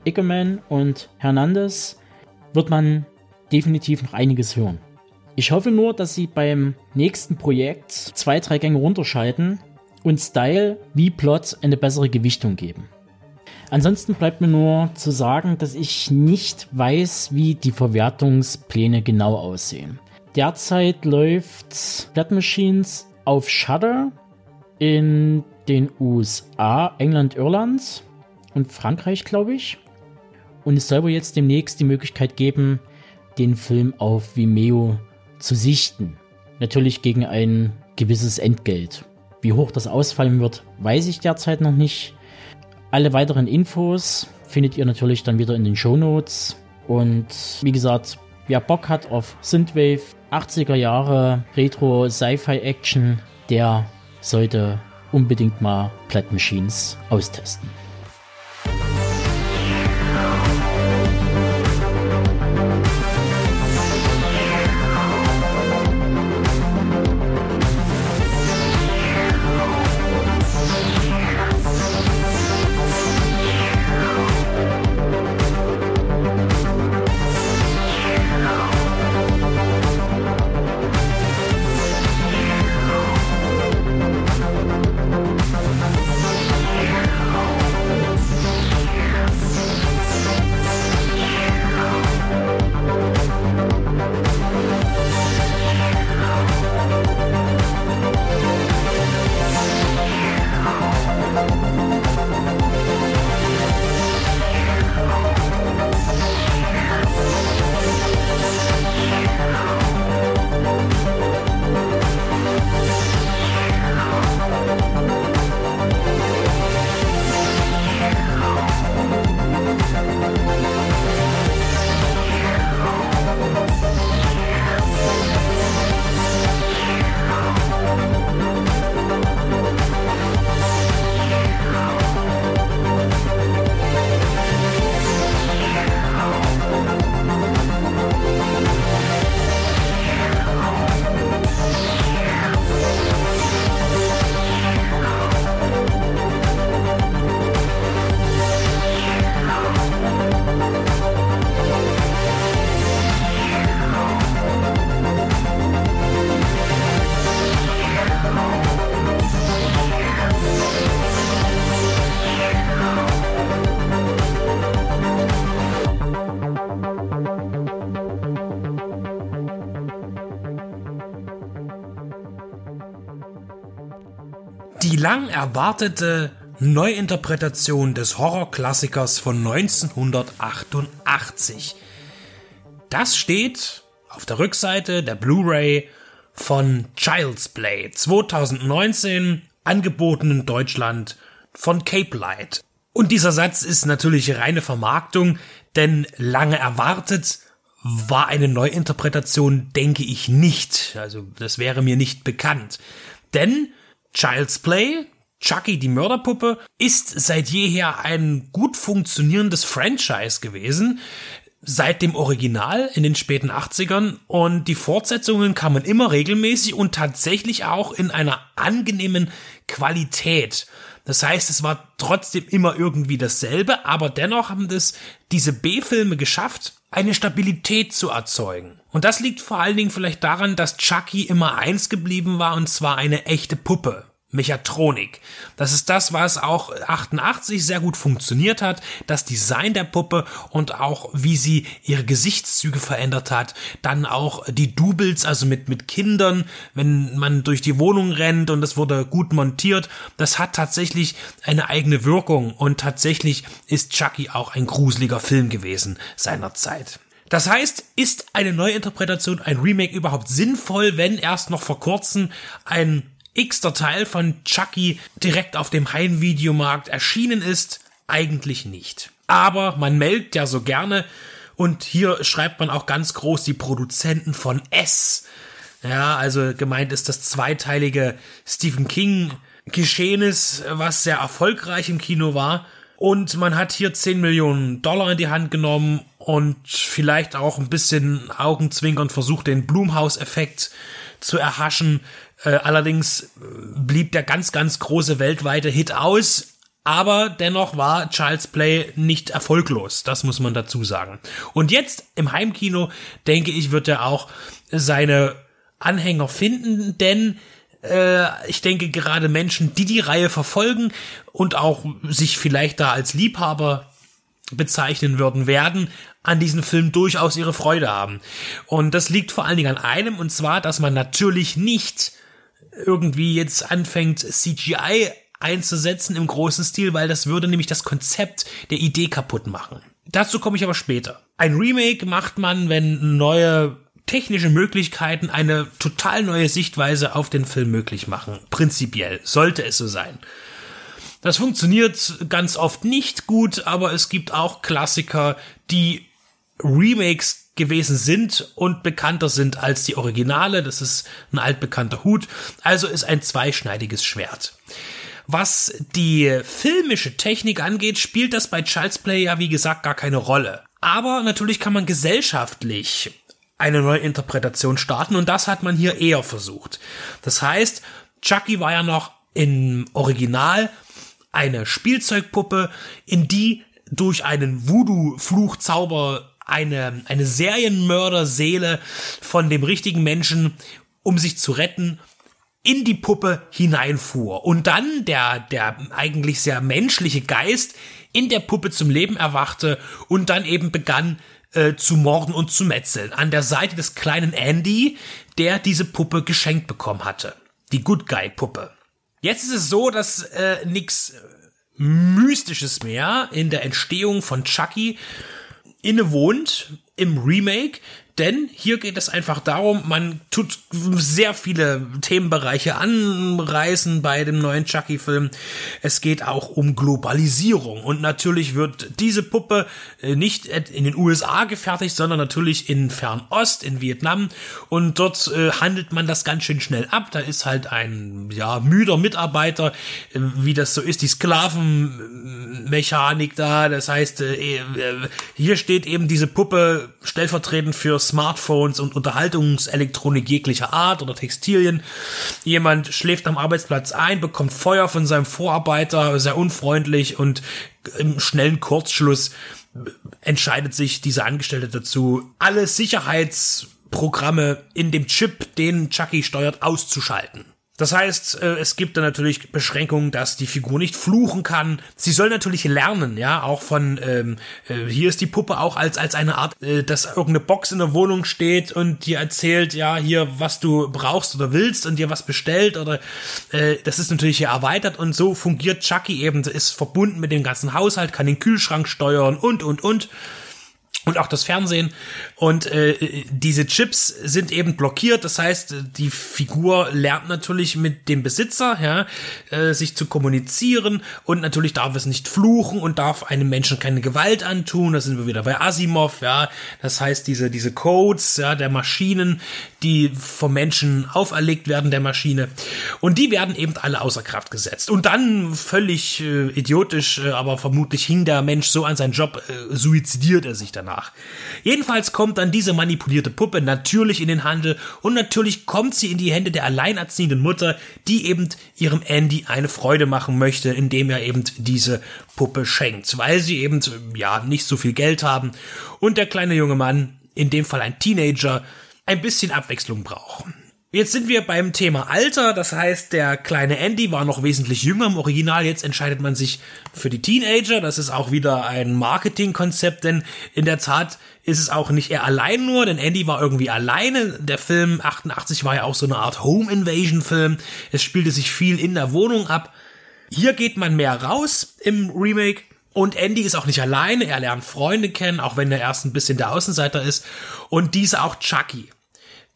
Ickerman und Hernandez, wird man definitiv noch einiges hören. Ich hoffe nur, dass sie beim nächsten Projekt zwei, drei Gänge runterschalten und Style wie Plot eine bessere Gewichtung geben. Ansonsten bleibt mir nur zu sagen, dass ich nicht weiß, wie die Verwertungspläne genau aussehen. Derzeit läuft Blood Machines auf Shudder in den USA, England, Irland und Frankreich, glaube ich. Und es soll wohl jetzt demnächst die Möglichkeit geben, den Film auf Vimeo zu sichten. Natürlich gegen ein gewisses Entgelt. Wie hoch das ausfallen wird, weiß ich derzeit noch nicht. Alle weiteren Infos findet ihr natürlich dann wieder in den Show Notes. Und wie gesagt, wer Bock hat auf Synthwave, 80er Jahre Retro Sci-Fi Action, der sollte unbedingt mal Plat Machines austesten. Lang erwartete Neuinterpretation des Horrorklassikers von 1988. Das steht auf der Rückseite der Blu-ray von Child's Play 2019, angeboten in Deutschland von Cape Light. Und dieser Satz ist natürlich reine Vermarktung, denn lange erwartet war eine Neuinterpretation, denke ich nicht. Also das wäre mir nicht bekannt. Denn Child's Play, Chucky die Mörderpuppe, ist seit jeher ein gut funktionierendes Franchise gewesen. Seit dem Original in den späten 80ern und die Fortsetzungen kamen immer regelmäßig und tatsächlich auch in einer angenehmen Qualität. Das heißt, es war trotzdem immer irgendwie dasselbe, aber dennoch haben das diese B-Filme geschafft, eine Stabilität zu erzeugen. Und das liegt vor allen Dingen vielleicht daran, dass Chucky immer eins geblieben war und zwar eine echte Puppe. Mechatronik. Das ist das, was auch 88 sehr gut funktioniert hat. Das Design der Puppe und auch wie sie ihre Gesichtszüge verändert hat. Dann auch die Doubles, also mit, mit Kindern, wenn man durch die Wohnung rennt und es wurde gut montiert. Das hat tatsächlich eine eigene Wirkung und tatsächlich ist Chucky auch ein gruseliger Film gewesen seiner Zeit. Das heißt, ist eine Neuinterpretation, ein Remake überhaupt sinnvoll, wenn erst noch vor kurzem ein x-ter Teil von Chucky direkt auf dem Heimvideomarkt erschienen ist? Eigentlich nicht. Aber man meldet ja so gerne und hier schreibt man auch ganz groß die Produzenten von S. Ja, also gemeint ist das zweiteilige Stephen King Geschehnis, was sehr erfolgreich im Kino war. Und man hat hier 10 Millionen Dollar in die Hand genommen und vielleicht auch ein bisschen Augenzwinkern versucht, den Blumhaus-Effekt zu erhaschen. Äh, allerdings blieb der ganz, ganz große weltweite Hit aus. Aber dennoch war Child's Play nicht erfolglos. Das muss man dazu sagen. Und jetzt im Heimkino, denke ich, wird er auch seine Anhänger finden, denn äh, ich denke gerade Menschen, die die Reihe verfolgen und auch sich vielleicht da als Liebhaber bezeichnen würden, werden an diesem Film durchaus ihre Freude haben. Und das liegt vor allen Dingen an einem, und zwar, dass man natürlich nicht irgendwie jetzt anfängt, CGI einzusetzen im großen Stil, weil das würde nämlich das Konzept der Idee kaputt machen. Dazu komme ich aber später. Ein Remake macht man, wenn neue technische Möglichkeiten eine total neue Sichtweise auf den Film möglich machen. Prinzipiell sollte es so sein. Das funktioniert ganz oft nicht gut, aber es gibt auch Klassiker, die Remakes gewesen sind und bekannter sind als die Originale. Das ist ein altbekannter Hut. Also ist ein zweischneidiges Schwert. Was die filmische Technik angeht, spielt das bei Child's Play ja wie gesagt gar keine Rolle. Aber natürlich kann man gesellschaftlich eine neue Interpretation starten und das hat man hier eher versucht. Das heißt, Chucky war ja noch im Original eine Spielzeugpuppe, in die durch einen Voodoo-Fluchzauber eine, eine Serienmörderseele von dem richtigen Menschen, um sich zu retten, in die Puppe hineinfuhr. Und dann der, der eigentlich sehr menschliche Geist in der Puppe zum Leben erwachte und dann eben begann äh, zu morden und zu metzeln. An der Seite des kleinen Andy, der diese Puppe geschenkt bekommen hatte. Die Good Guy Puppe. Jetzt ist es so, dass äh, nix Mystisches mehr in der Entstehung von Chucky innewohnt im Remake, denn hier geht es einfach darum, man tut sehr viele Themenbereiche anreißen bei dem neuen Chucky-Film. Es geht auch um Globalisierung. Und natürlich wird diese Puppe äh, nicht in den USA gefertigt, sondern natürlich in Fernost, in Vietnam. Und dort äh, handelt man das ganz schön schnell ab. Da ist halt ein, ja, müder Mitarbeiter, äh, wie das so ist, die Sklavenmechanik da. Das heißt, hier steht eben diese Puppe stellvertretend für Smartphones und Unterhaltungselektronik jeglicher Art oder Textilien. Jemand schläft am Arbeitsplatz ein, bekommt Feuer von seinem Vorarbeiter, sehr unfreundlich und im schnellen Kurzschluss entscheidet sich dieser Angestellte dazu, alle Sicherheitsprogramme in dem Chip, den Chucky steuert, auszuschalten. Das heißt, äh, es gibt dann natürlich Beschränkungen, dass die Figur nicht fluchen kann. Sie soll natürlich lernen, ja, auch von ähm, äh, hier ist die Puppe auch als als eine Art, äh, dass irgendeine Box in der Wohnung steht und dir erzählt, ja, hier was du brauchst oder willst und dir was bestellt oder äh, das ist natürlich hier erweitert und so fungiert Chucky eben, ist verbunden mit dem ganzen Haushalt, kann den Kühlschrank steuern und und und und auch das Fernsehen. Und äh, diese Chips sind eben blockiert. Das heißt, die Figur lernt natürlich mit dem Besitzer, ja, äh, sich zu kommunizieren. Und natürlich darf es nicht fluchen und darf einem Menschen keine Gewalt antun. Da sind wir wieder bei Asimov, ja. Das heißt, diese, diese Codes, ja, der Maschinen, die vom Menschen auferlegt werden, der Maschine. Und die werden eben alle außer Kraft gesetzt. Und dann völlig äh, idiotisch, äh, aber vermutlich hing der Mensch so an seinen Job, äh, suizidiert er sich danach nach. Jedenfalls kommt dann diese manipulierte Puppe natürlich in den Handel und natürlich kommt sie in die Hände der alleinerziehenden Mutter, die eben ihrem Andy eine Freude machen möchte, indem er eben diese Puppe schenkt, weil sie eben ja nicht so viel Geld haben und der kleine junge Mann, in dem Fall ein Teenager, ein bisschen Abwechslung braucht. Jetzt sind wir beim Thema Alter, das heißt, der kleine Andy war noch wesentlich jünger im Original, jetzt entscheidet man sich für die Teenager, das ist auch wieder ein Marketingkonzept, denn in der Tat ist es auch nicht er allein nur, denn Andy war irgendwie alleine. Der Film 88 war ja auch so eine Art Home Invasion Film. Es spielte sich viel in der Wohnung ab. Hier geht man mehr raus im Remake. Und Andy ist auch nicht alleine, er lernt Freunde kennen, auch wenn er erst ein bisschen der Außenseiter ist. Und diese auch Chucky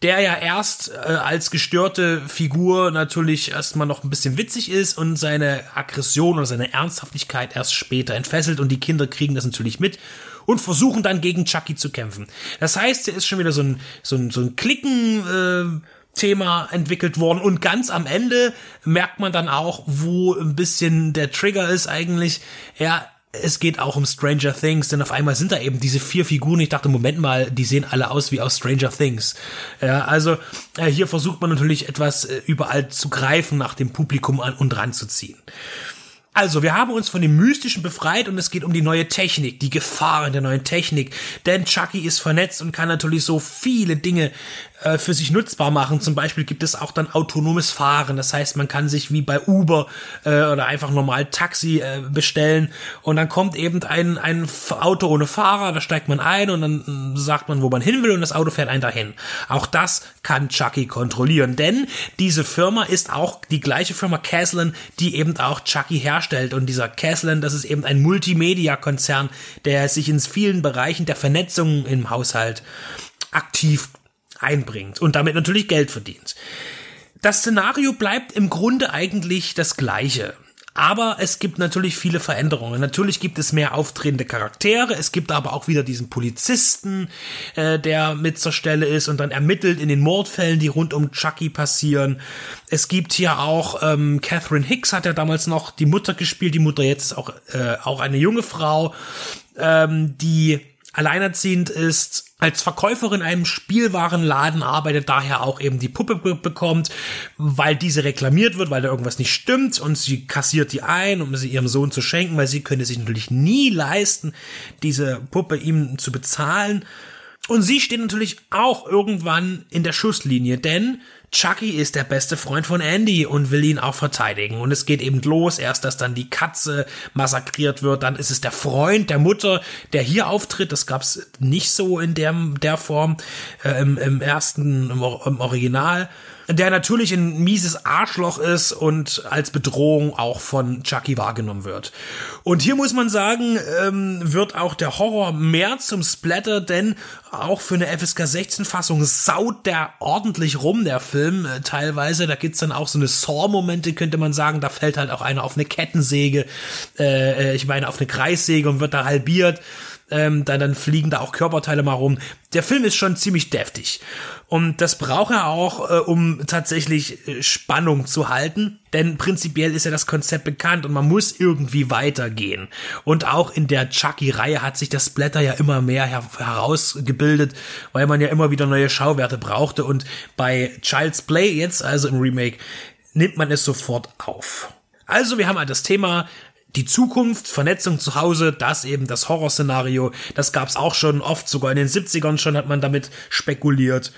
der ja erst äh, als gestörte Figur natürlich erstmal noch ein bisschen witzig ist und seine Aggression oder seine Ernsthaftigkeit erst später entfesselt und die Kinder kriegen das natürlich mit und versuchen dann gegen Chucky zu kämpfen. Das heißt, er ist schon wieder so ein, so ein, so ein Klicken, äh, Thema entwickelt worden und ganz am Ende merkt man dann auch, wo ein bisschen der Trigger ist eigentlich. Er es geht auch um Stranger Things, denn auf einmal sind da eben diese vier Figuren. Ich dachte, Moment mal, die sehen alle aus wie aus Stranger Things. Ja, also äh, hier versucht man natürlich etwas äh, überall zu greifen, nach dem Publikum an und ranzuziehen. Also, wir haben uns von dem Mystischen befreit und es geht um die neue Technik, die Gefahren der neuen Technik. Denn Chucky ist vernetzt und kann natürlich so viele Dinge äh, für sich nutzbar machen. Zum Beispiel gibt es auch dann autonomes Fahren. Das heißt, man kann sich wie bei Uber äh, oder einfach normal Taxi äh, bestellen und dann kommt eben ein, ein Auto ohne Fahrer, da steigt man ein und dann äh, sagt man, wo man hin will und das Auto fährt einen dahin. Auch das kann Chucky kontrollieren, denn diese Firma ist auch die gleiche Firma Caslan, die eben auch Chucky herstellt und dieser Caslan, das ist eben ein Multimedia-Konzern, der sich in vielen Bereichen der Vernetzung im Haushalt aktiv einbringt und damit natürlich Geld verdient. Das Szenario bleibt im Grunde eigentlich das gleiche. Aber es gibt natürlich viele Veränderungen. Natürlich gibt es mehr auftretende Charaktere. Es gibt aber auch wieder diesen Polizisten, äh, der mit zur Stelle ist und dann ermittelt in den Mordfällen, die rund um Chucky passieren. Es gibt hier auch ähm, Catherine Hicks hat ja damals noch die Mutter gespielt. Die Mutter jetzt ist auch äh, auch eine junge Frau, ähm, die alleinerziehend ist, als Verkäuferin in einem Spielwarenladen arbeitet, daher auch eben die Puppe bekommt, weil diese reklamiert wird, weil da irgendwas nicht stimmt und sie kassiert die ein, um sie ihrem Sohn zu schenken, weil sie könnte sich natürlich nie leisten, diese Puppe ihm zu bezahlen. Und sie steht natürlich auch irgendwann in der Schusslinie, denn Chucky ist der beste Freund von Andy und will ihn auch verteidigen. Und es geht eben los, erst dass dann die Katze massakriert wird, dann ist es der Freund der Mutter, der hier auftritt. Das gab's nicht so in der, der Form äh, im, im ersten, im, im Original der natürlich ein mieses Arschloch ist und als Bedrohung auch von Chucky wahrgenommen wird. Und hier muss man sagen, ähm, wird auch der Horror mehr zum Splatter, denn auch für eine FSK 16 Fassung saut der ordentlich rum, der Film, äh, teilweise. Da gibt's dann auch so eine Saw-Momente, könnte man sagen. Da fällt halt auch einer auf eine Kettensäge, äh, äh ich meine auf eine Kreissäge und wird da halbiert. Ähm, dann, dann fliegen da auch Körperteile mal rum. Der Film ist schon ziemlich deftig. Und das braucht er auch, äh, um tatsächlich äh, Spannung zu halten. Denn prinzipiell ist ja das Konzept bekannt und man muss irgendwie weitergehen. Und auch in der Chucky-Reihe hat sich das Splatter ja immer mehr her herausgebildet, weil man ja immer wieder neue Schauwerte brauchte. Und bei Child's Play jetzt, also im Remake, nimmt man es sofort auf. Also wir haben halt das Thema die Zukunft, Vernetzung zu Hause, das eben das Horrorszenario, das gab's auch schon oft, sogar in den 70ern schon hat man damit spekuliert.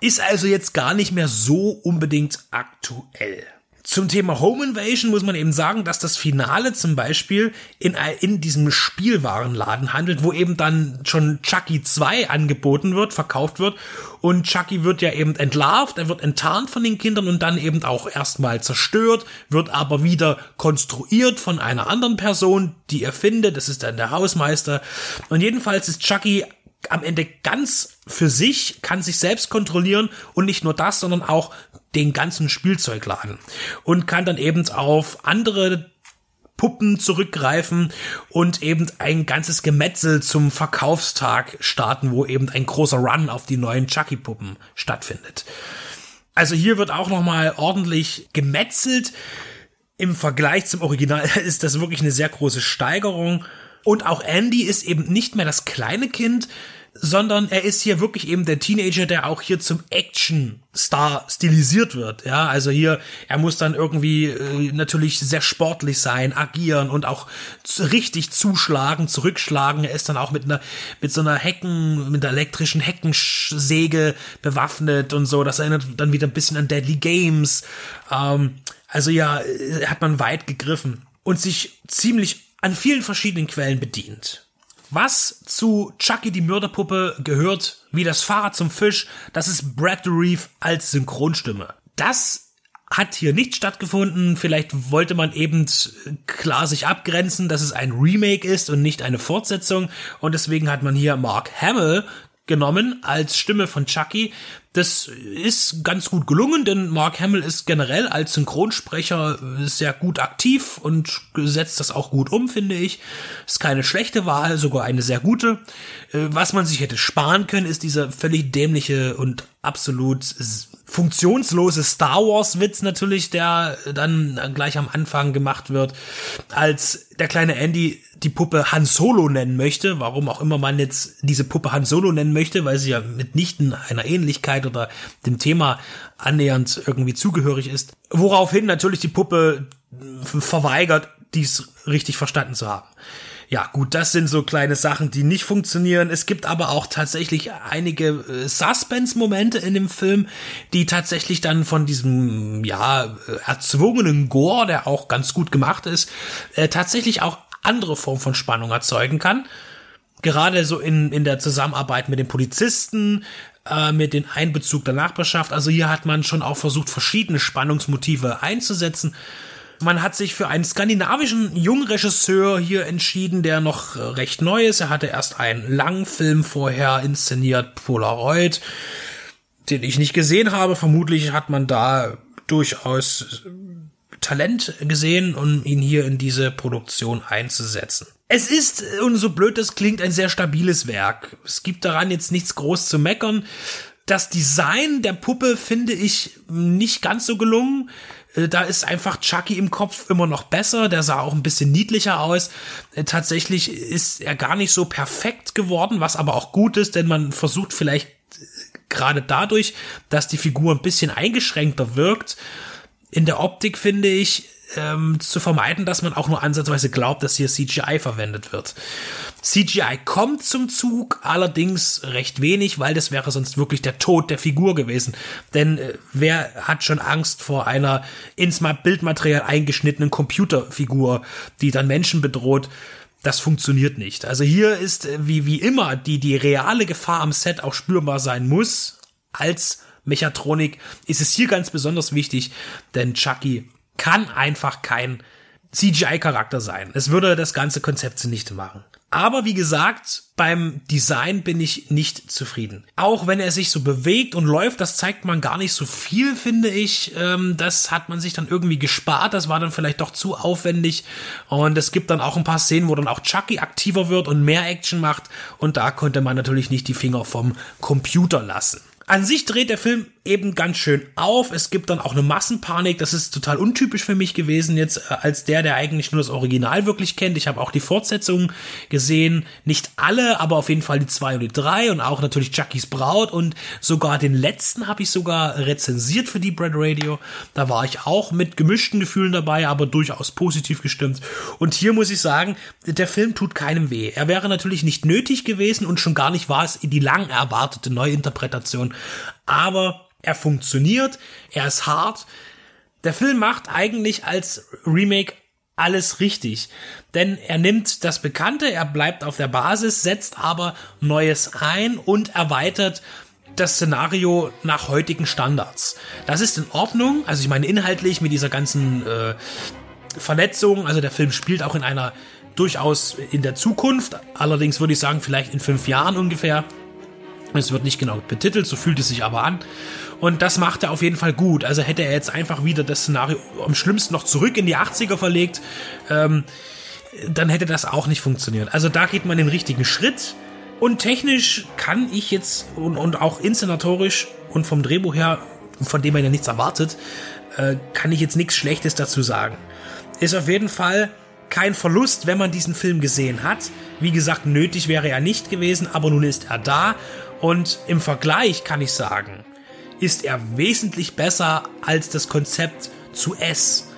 Ist also jetzt gar nicht mehr so unbedingt aktuell. Zum Thema Home Invasion muss man eben sagen, dass das Finale zum Beispiel in, in diesem Spielwarenladen handelt, wo eben dann schon Chucky 2 angeboten wird, verkauft wird. Und Chucky wird ja eben entlarvt, er wird enttarnt von den Kindern und dann eben auch erstmal zerstört, wird aber wieder konstruiert von einer anderen Person, die er findet. Das ist dann der Hausmeister. Und jedenfalls ist Chucky am Ende ganz für sich, kann sich selbst kontrollieren und nicht nur das, sondern auch den ganzen Spielzeugladen und kann dann eben auf andere Puppen zurückgreifen und eben ein ganzes Gemetzel zum Verkaufstag starten, wo eben ein großer Run auf die neuen Chucky-Puppen stattfindet. Also hier wird auch noch mal ordentlich gemetzelt. Im Vergleich zum Original ist das wirklich eine sehr große Steigerung. Und auch Andy ist eben nicht mehr das kleine Kind, sondern er ist hier wirklich eben der Teenager, der auch hier zum Action-Star stilisiert wird. Ja, also hier, er muss dann irgendwie äh, natürlich sehr sportlich sein, agieren und auch richtig zuschlagen, zurückschlagen. Er ist dann auch mit einer, mit so einer Hecken, mit einer elektrischen Heckensäge bewaffnet und so. Das erinnert dann wieder ein bisschen an Deadly Games. Ähm, also ja, äh, hat man weit gegriffen und sich ziemlich an vielen verschiedenen Quellen bedient. Was zu Chucky die Mörderpuppe gehört, wie das Fahrrad zum Fisch, das ist Brad Reef als Synchronstimme. Das hat hier nicht stattgefunden. Vielleicht wollte man eben klar sich abgrenzen, dass es ein Remake ist und nicht eine Fortsetzung. Und deswegen hat man hier Mark Hamill genommen als Stimme von Chucky. Das ist ganz gut gelungen, denn Mark Hamill ist generell als Synchronsprecher sehr gut aktiv und setzt das auch gut um, finde ich. Ist keine schlechte Wahl, sogar eine sehr gute. Äh, was man sich hätte sparen können, ist dieser völlig dämliche und absolut funktionslose Star Wars Witz natürlich, der dann gleich am Anfang gemacht wird, als der kleine Andy die Puppe Han Solo nennen möchte, warum auch immer man jetzt diese Puppe Han Solo nennen möchte, weil sie ja mitnichten einer Ähnlichkeit oder dem Thema annähernd irgendwie zugehörig ist, woraufhin natürlich die Puppe verweigert, dies richtig verstanden zu haben. Ja, gut, das sind so kleine Sachen, die nicht funktionieren. Es gibt aber auch tatsächlich einige äh, Suspense-Momente in dem Film, die tatsächlich dann von diesem, ja, erzwungenen Gore, der auch ganz gut gemacht ist, äh, tatsächlich auch andere Form von Spannung erzeugen kann. Gerade so in, in der Zusammenarbeit mit den Polizisten, äh, mit dem Einbezug der Nachbarschaft. Also hier hat man schon auch versucht, verschiedene Spannungsmotive einzusetzen. Man hat sich für einen skandinavischen Jungregisseur hier entschieden, der noch recht neu ist. Er hatte erst einen langen Film vorher inszeniert, Polaroid, den ich nicht gesehen habe. Vermutlich hat man da durchaus Talent gesehen, um ihn hier in diese Produktion einzusetzen. Es ist, und so blöd das klingt, ein sehr stabiles Werk. Es gibt daran jetzt nichts groß zu meckern. Das Design der Puppe finde ich nicht ganz so gelungen. Äh, da ist einfach Chucky im Kopf immer noch besser. Der sah auch ein bisschen niedlicher aus. Äh, tatsächlich ist er gar nicht so perfekt geworden, was aber auch gut ist, denn man versucht vielleicht äh, gerade dadurch, dass die Figur ein bisschen eingeschränkter wirkt. In der Optik finde ich, ähm, zu vermeiden, dass man auch nur ansatzweise glaubt, dass hier CGI verwendet wird. CGI kommt zum Zug, allerdings recht wenig, weil das wäre sonst wirklich der Tod der Figur gewesen. Denn äh, wer hat schon Angst vor einer ins Bildmaterial eingeschnittenen Computerfigur, die dann Menschen bedroht? Das funktioniert nicht. Also hier ist äh, wie, wie immer die, die reale Gefahr am Set auch spürbar sein muss. Als Mechatronik ist es hier ganz besonders wichtig, denn Chucky kann einfach kein CGI-Charakter sein. Es würde das ganze Konzept zunichte machen. Aber wie gesagt, beim Design bin ich nicht zufrieden. Auch wenn er sich so bewegt und läuft, das zeigt man gar nicht so viel, finde ich. Ähm, das hat man sich dann irgendwie gespart. Das war dann vielleicht doch zu aufwendig. Und es gibt dann auch ein paar Szenen, wo dann auch Chucky aktiver wird und mehr Action macht. Und da konnte man natürlich nicht die Finger vom Computer lassen. An sich dreht der Film eben ganz schön auf. Es gibt dann auch eine Massenpanik. Das ist total untypisch für mich gewesen jetzt äh, als der, der eigentlich nur das Original wirklich kennt. Ich habe auch die Fortsetzungen gesehen. Nicht alle, aber auf jeden Fall die zwei und die drei und auch natürlich Chucky's Braut und sogar den letzten habe ich sogar rezensiert für die Bread Radio. Da war ich auch mit gemischten Gefühlen dabei, aber durchaus positiv gestimmt. Und hier muss ich sagen, der Film tut keinem weh. Er wäre natürlich nicht nötig gewesen und schon gar nicht war es die lang erwartete Neuinterpretation. Aber er funktioniert, er ist hart. Der Film macht eigentlich als Remake alles richtig. Denn er nimmt das Bekannte, er bleibt auf der Basis, setzt aber Neues ein und erweitert das Szenario nach heutigen Standards. Das ist in Ordnung. Also ich meine inhaltlich mit dieser ganzen äh, Vernetzung. Also der Film spielt auch in einer durchaus in der Zukunft. Allerdings würde ich sagen vielleicht in fünf Jahren ungefähr. Es wird nicht genau betitelt, so fühlt es sich aber an. Und das macht er auf jeden Fall gut. Also hätte er jetzt einfach wieder das Szenario am schlimmsten noch zurück in die 80er verlegt, ähm, dann hätte das auch nicht funktioniert. Also da geht man den richtigen Schritt. Und technisch kann ich jetzt und, und auch inszenatorisch und vom Drehbuch her, von dem man ja nichts erwartet, äh, kann ich jetzt nichts Schlechtes dazu sagen. Ist auf jeden Fall kein Verlust, wenn man diesen Film gesehen hat. Wie gesagt, nötig wäre er nicht gewesen, aber nun ist er da und im Vergleich kann ich sagen, ist er wesentlich besser als das Konzept zu S.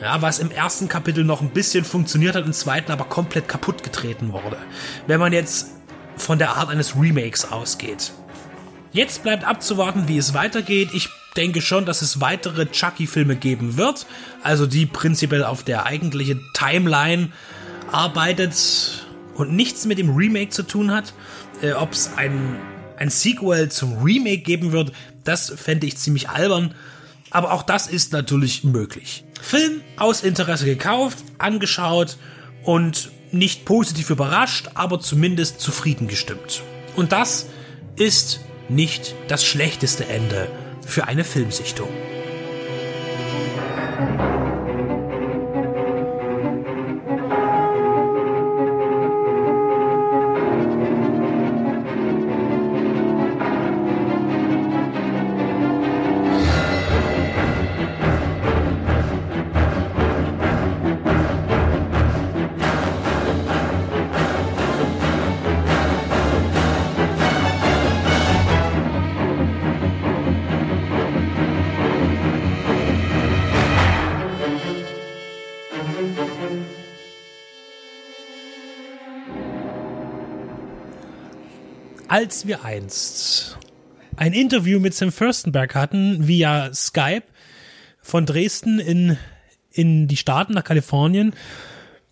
Ja, was im ersten Kapitel noch ein bisschen funktioniert hat, im zweiten aber komplett kaputt getreten wurde. Wenn man jetzt von der Art eines Remakes ausgeht. Jetzt bleibt abzuwarten, wie es weitergeht. Ich denke schon, dass es weitere Chucky-Filme geben wird. Also die prinzipiell auf der eigentlichen Timeline arbeitet und nichts mit dem Remake zu tun hat. Äh, Ob es ein, ein Sequel zum Remake geben wird, das fände ich ziemlich albern. Aber auch das ist natürlich möglich. Film aus Interesse gekauft, angeschaut und nicht positiv überrascht, aber zumindest zufrieden gestimmt. Und das ist nicht das schlechteste Ende für eine Filmsichtung. Als wir einst ein Interview mit Sam Furstenberg hatten via Skype von Dresden in, in die Staaten nach Kalifornien,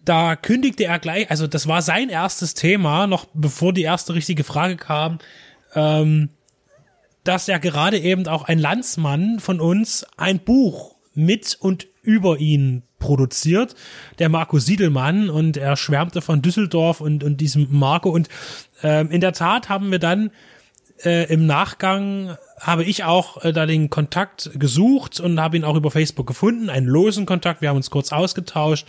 da kündigte er gleich, also das war sein erstes Thema, noch bevor die erste richtige Frage kam, ähm, dass er gerade eben auch ein Landsmann von uns ein Buch mit und über ihn produziert, der Marco Siedelmann, und er schwärmte von Düsseldorf und, und diesem Marco. Und ähm, in der Tat haben wir dann äh, im Nachgang habe ich auch äh, da den Kontakt gesucht und habe ihn auch über Facebook gefunden, einen losen Kontakt. Wir haben uns kurz ausgetauscht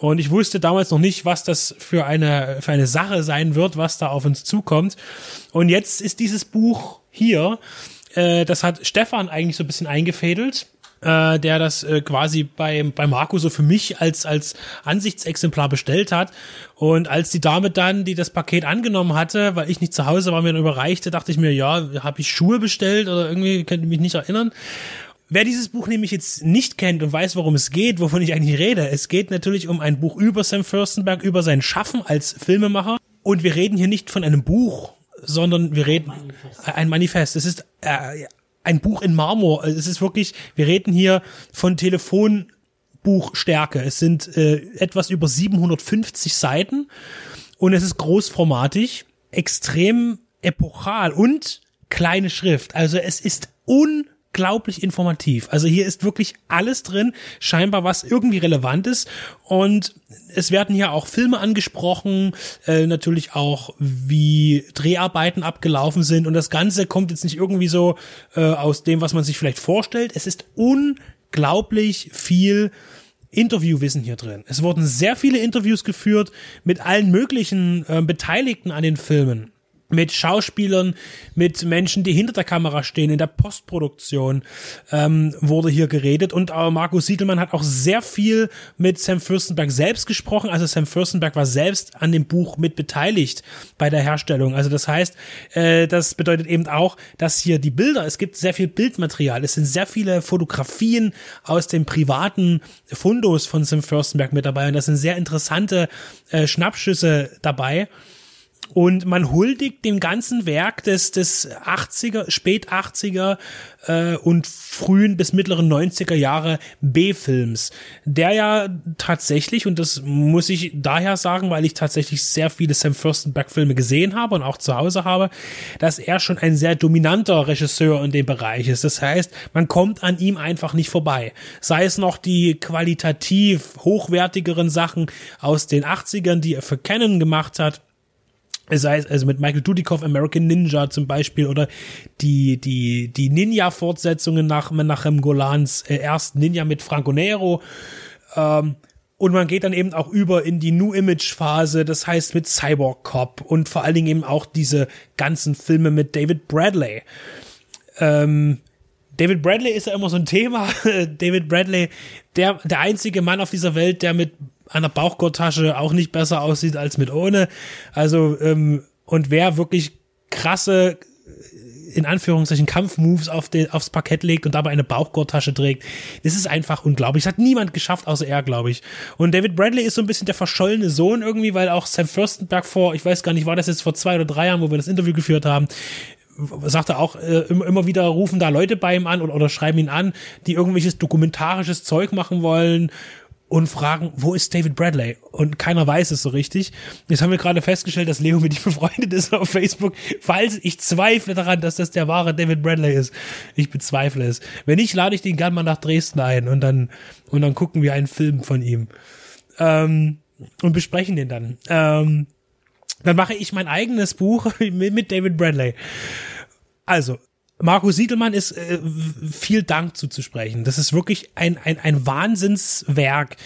und ich wusste damals noch nicht, was das für eine für eine Sache sein wird, was da auf uns zukommt. Und jetzt ist dieses Buch hier. Äh, das hat Stefan eigentlich so ein bisschen eingefädelt äh, der das äh, quasi bei, bei Marco so für mich als, als Ansichtsexemplar bestellt hat. Und als die Dame dann, die das Paket angenommen hatte, weil ich nicht zu Hause war, mir dann überreichte, dachte ich mir, ja, habe ich Schuhe bestellt oder irgendwie, könnte mich nicht erinnern. Wer dieses Buch nämlich jetzt nicht kennt und weiß, worum es geht, wovon ich eigentlich rede, es geht natürlich um ein Buch über Sam Furstenberg, über sein Schaffen als Filmemacher. Und wir reden hier nicht von einem Buch, sondern wir reden Manifest. ein Manifest. Es ist äh, ein Buch in Marmor. Es ist wirklich, wir reden hier von Telefonbuchstärke. Es sind äh, etwas über 750 Seiten und es ist großformatig, extrem epochal und kleine Schrift. Also es ist un unglaublich informativ. Also hier ist wirklich alles drin, scheinbar was irgendwie relevant ist. Und es werden hier auch Filme angesprochen, äh, natürlich auch, wie Dreharbeiten abgelaufen sind. Und das Ganze kommt jetzt nicht irgendwie so äh, aus dem, was man sich vielleicht vorstellt. Es ist unglaublich viel Interviewwissen hier drin. Es wurden sehr viele Interviews geführt mit allen möglichen äh, Beteiligten an den Filmen. Mit Schauspielern, mit Menschen, die hinter der Kamera stehen, in der Postproduktion ähm, wurde hier geredet. Und auch Markus Siegelmann hat auch sehr viel mit Sam Fürstenberg selbst gesprochen. Also Sam Fürstenberg war selbst an dem Buch mit beteiligt bei der Herstellung. Also das heißt, äh, das bedeutet eben auch, dass hier die Bilder, es gibt sehr viel Bildmaterial, es sind sehr viele Fotografien aus dem privaten Fundus von Sam Fürstenberg mit dabei. Und das sind sehr interessante äh, Schnappschüsse dabei. Und man huldigt dem ganzen Werk des, des 80er, spät 80er äh, und frühen bis mittleren 90er Jahre B-Films, der ja tatsächlich, und das muss ich daher sagen, weil ich tatsächlich sehr viele Sam Fürstenberg-Filme gesehen habe und auch zu Hause habe, dass er schon ein sehr dominanter Regisseur in dem Bereich ist. Das heißt, man kommt an ihm einfach nicht vorbei. Sei es noch die qualitativ hochwertigeren Sachen aus den 80ern, die er für Canon gemacht hat, sei es also mit Michael Dudikoff American Ninja zum Beispiel oder die die die Ninja Fortsetzungen nach Menachem Golans äh, ersten Ninja mit Franco Nero ähm, und man geht dann eben auch über in die New Image Phase, das heißt mit Cyborg Cop und vor allen Dingen eben auch diese ganzen Filme mit David Bradley. Ähm, David Bradley ist ja immer so ein Thema. David Bradley, der, der einzige Mann auf dieser Welt, der mit einer Bauchgurttasche auch nicht besser aussieht als mit ohne. Also, ähm, und wer wirklich krasse, in Anführungszeichen Kampfmoves auf den, aufs Parkett legt und dabei eine Bauchgurttasche trägt. Das ist einfach unglaublich. Das hat niemand geschafft, außer er, glaube ich. Und David Bradley ist so ein bisschen der verschollene Sohn irgendwie, weil auch Sam Fürstenberg vor, ich weiß gar nicht, war das jetzt vor zwei oder drei Jahren, wo wir das Interview geführt haben, sagte auch äh, immer wieder rufen da Leute bei ihm an oder, oder schreiben ihn an, die irgendwelches dokumentarisches Zeug machen wollen und fragen, wo ist David Bradley? Und keiner weiß es so richtig. Jetzt haben wir gerade festgestellt, dass Leo mit ihm befreundet ist auf Facebook. Falls ich zweifle daran, dass das der wahre David Bradley ist. Ich bezweifle es. Wenn nicht, lade ich den gerne mal nach Dresden ein und dann, und dann gucken wir einen Film von ihm. Ähm, und besprechen den dann. Ähm, dann mache ich mein eigenes Buch mit David Bradley. Also, Markus Siedelmann ist äh, viel Dank zuzusprechen. Das ist wirklich ein, ein, ein Wahnsinnswerk.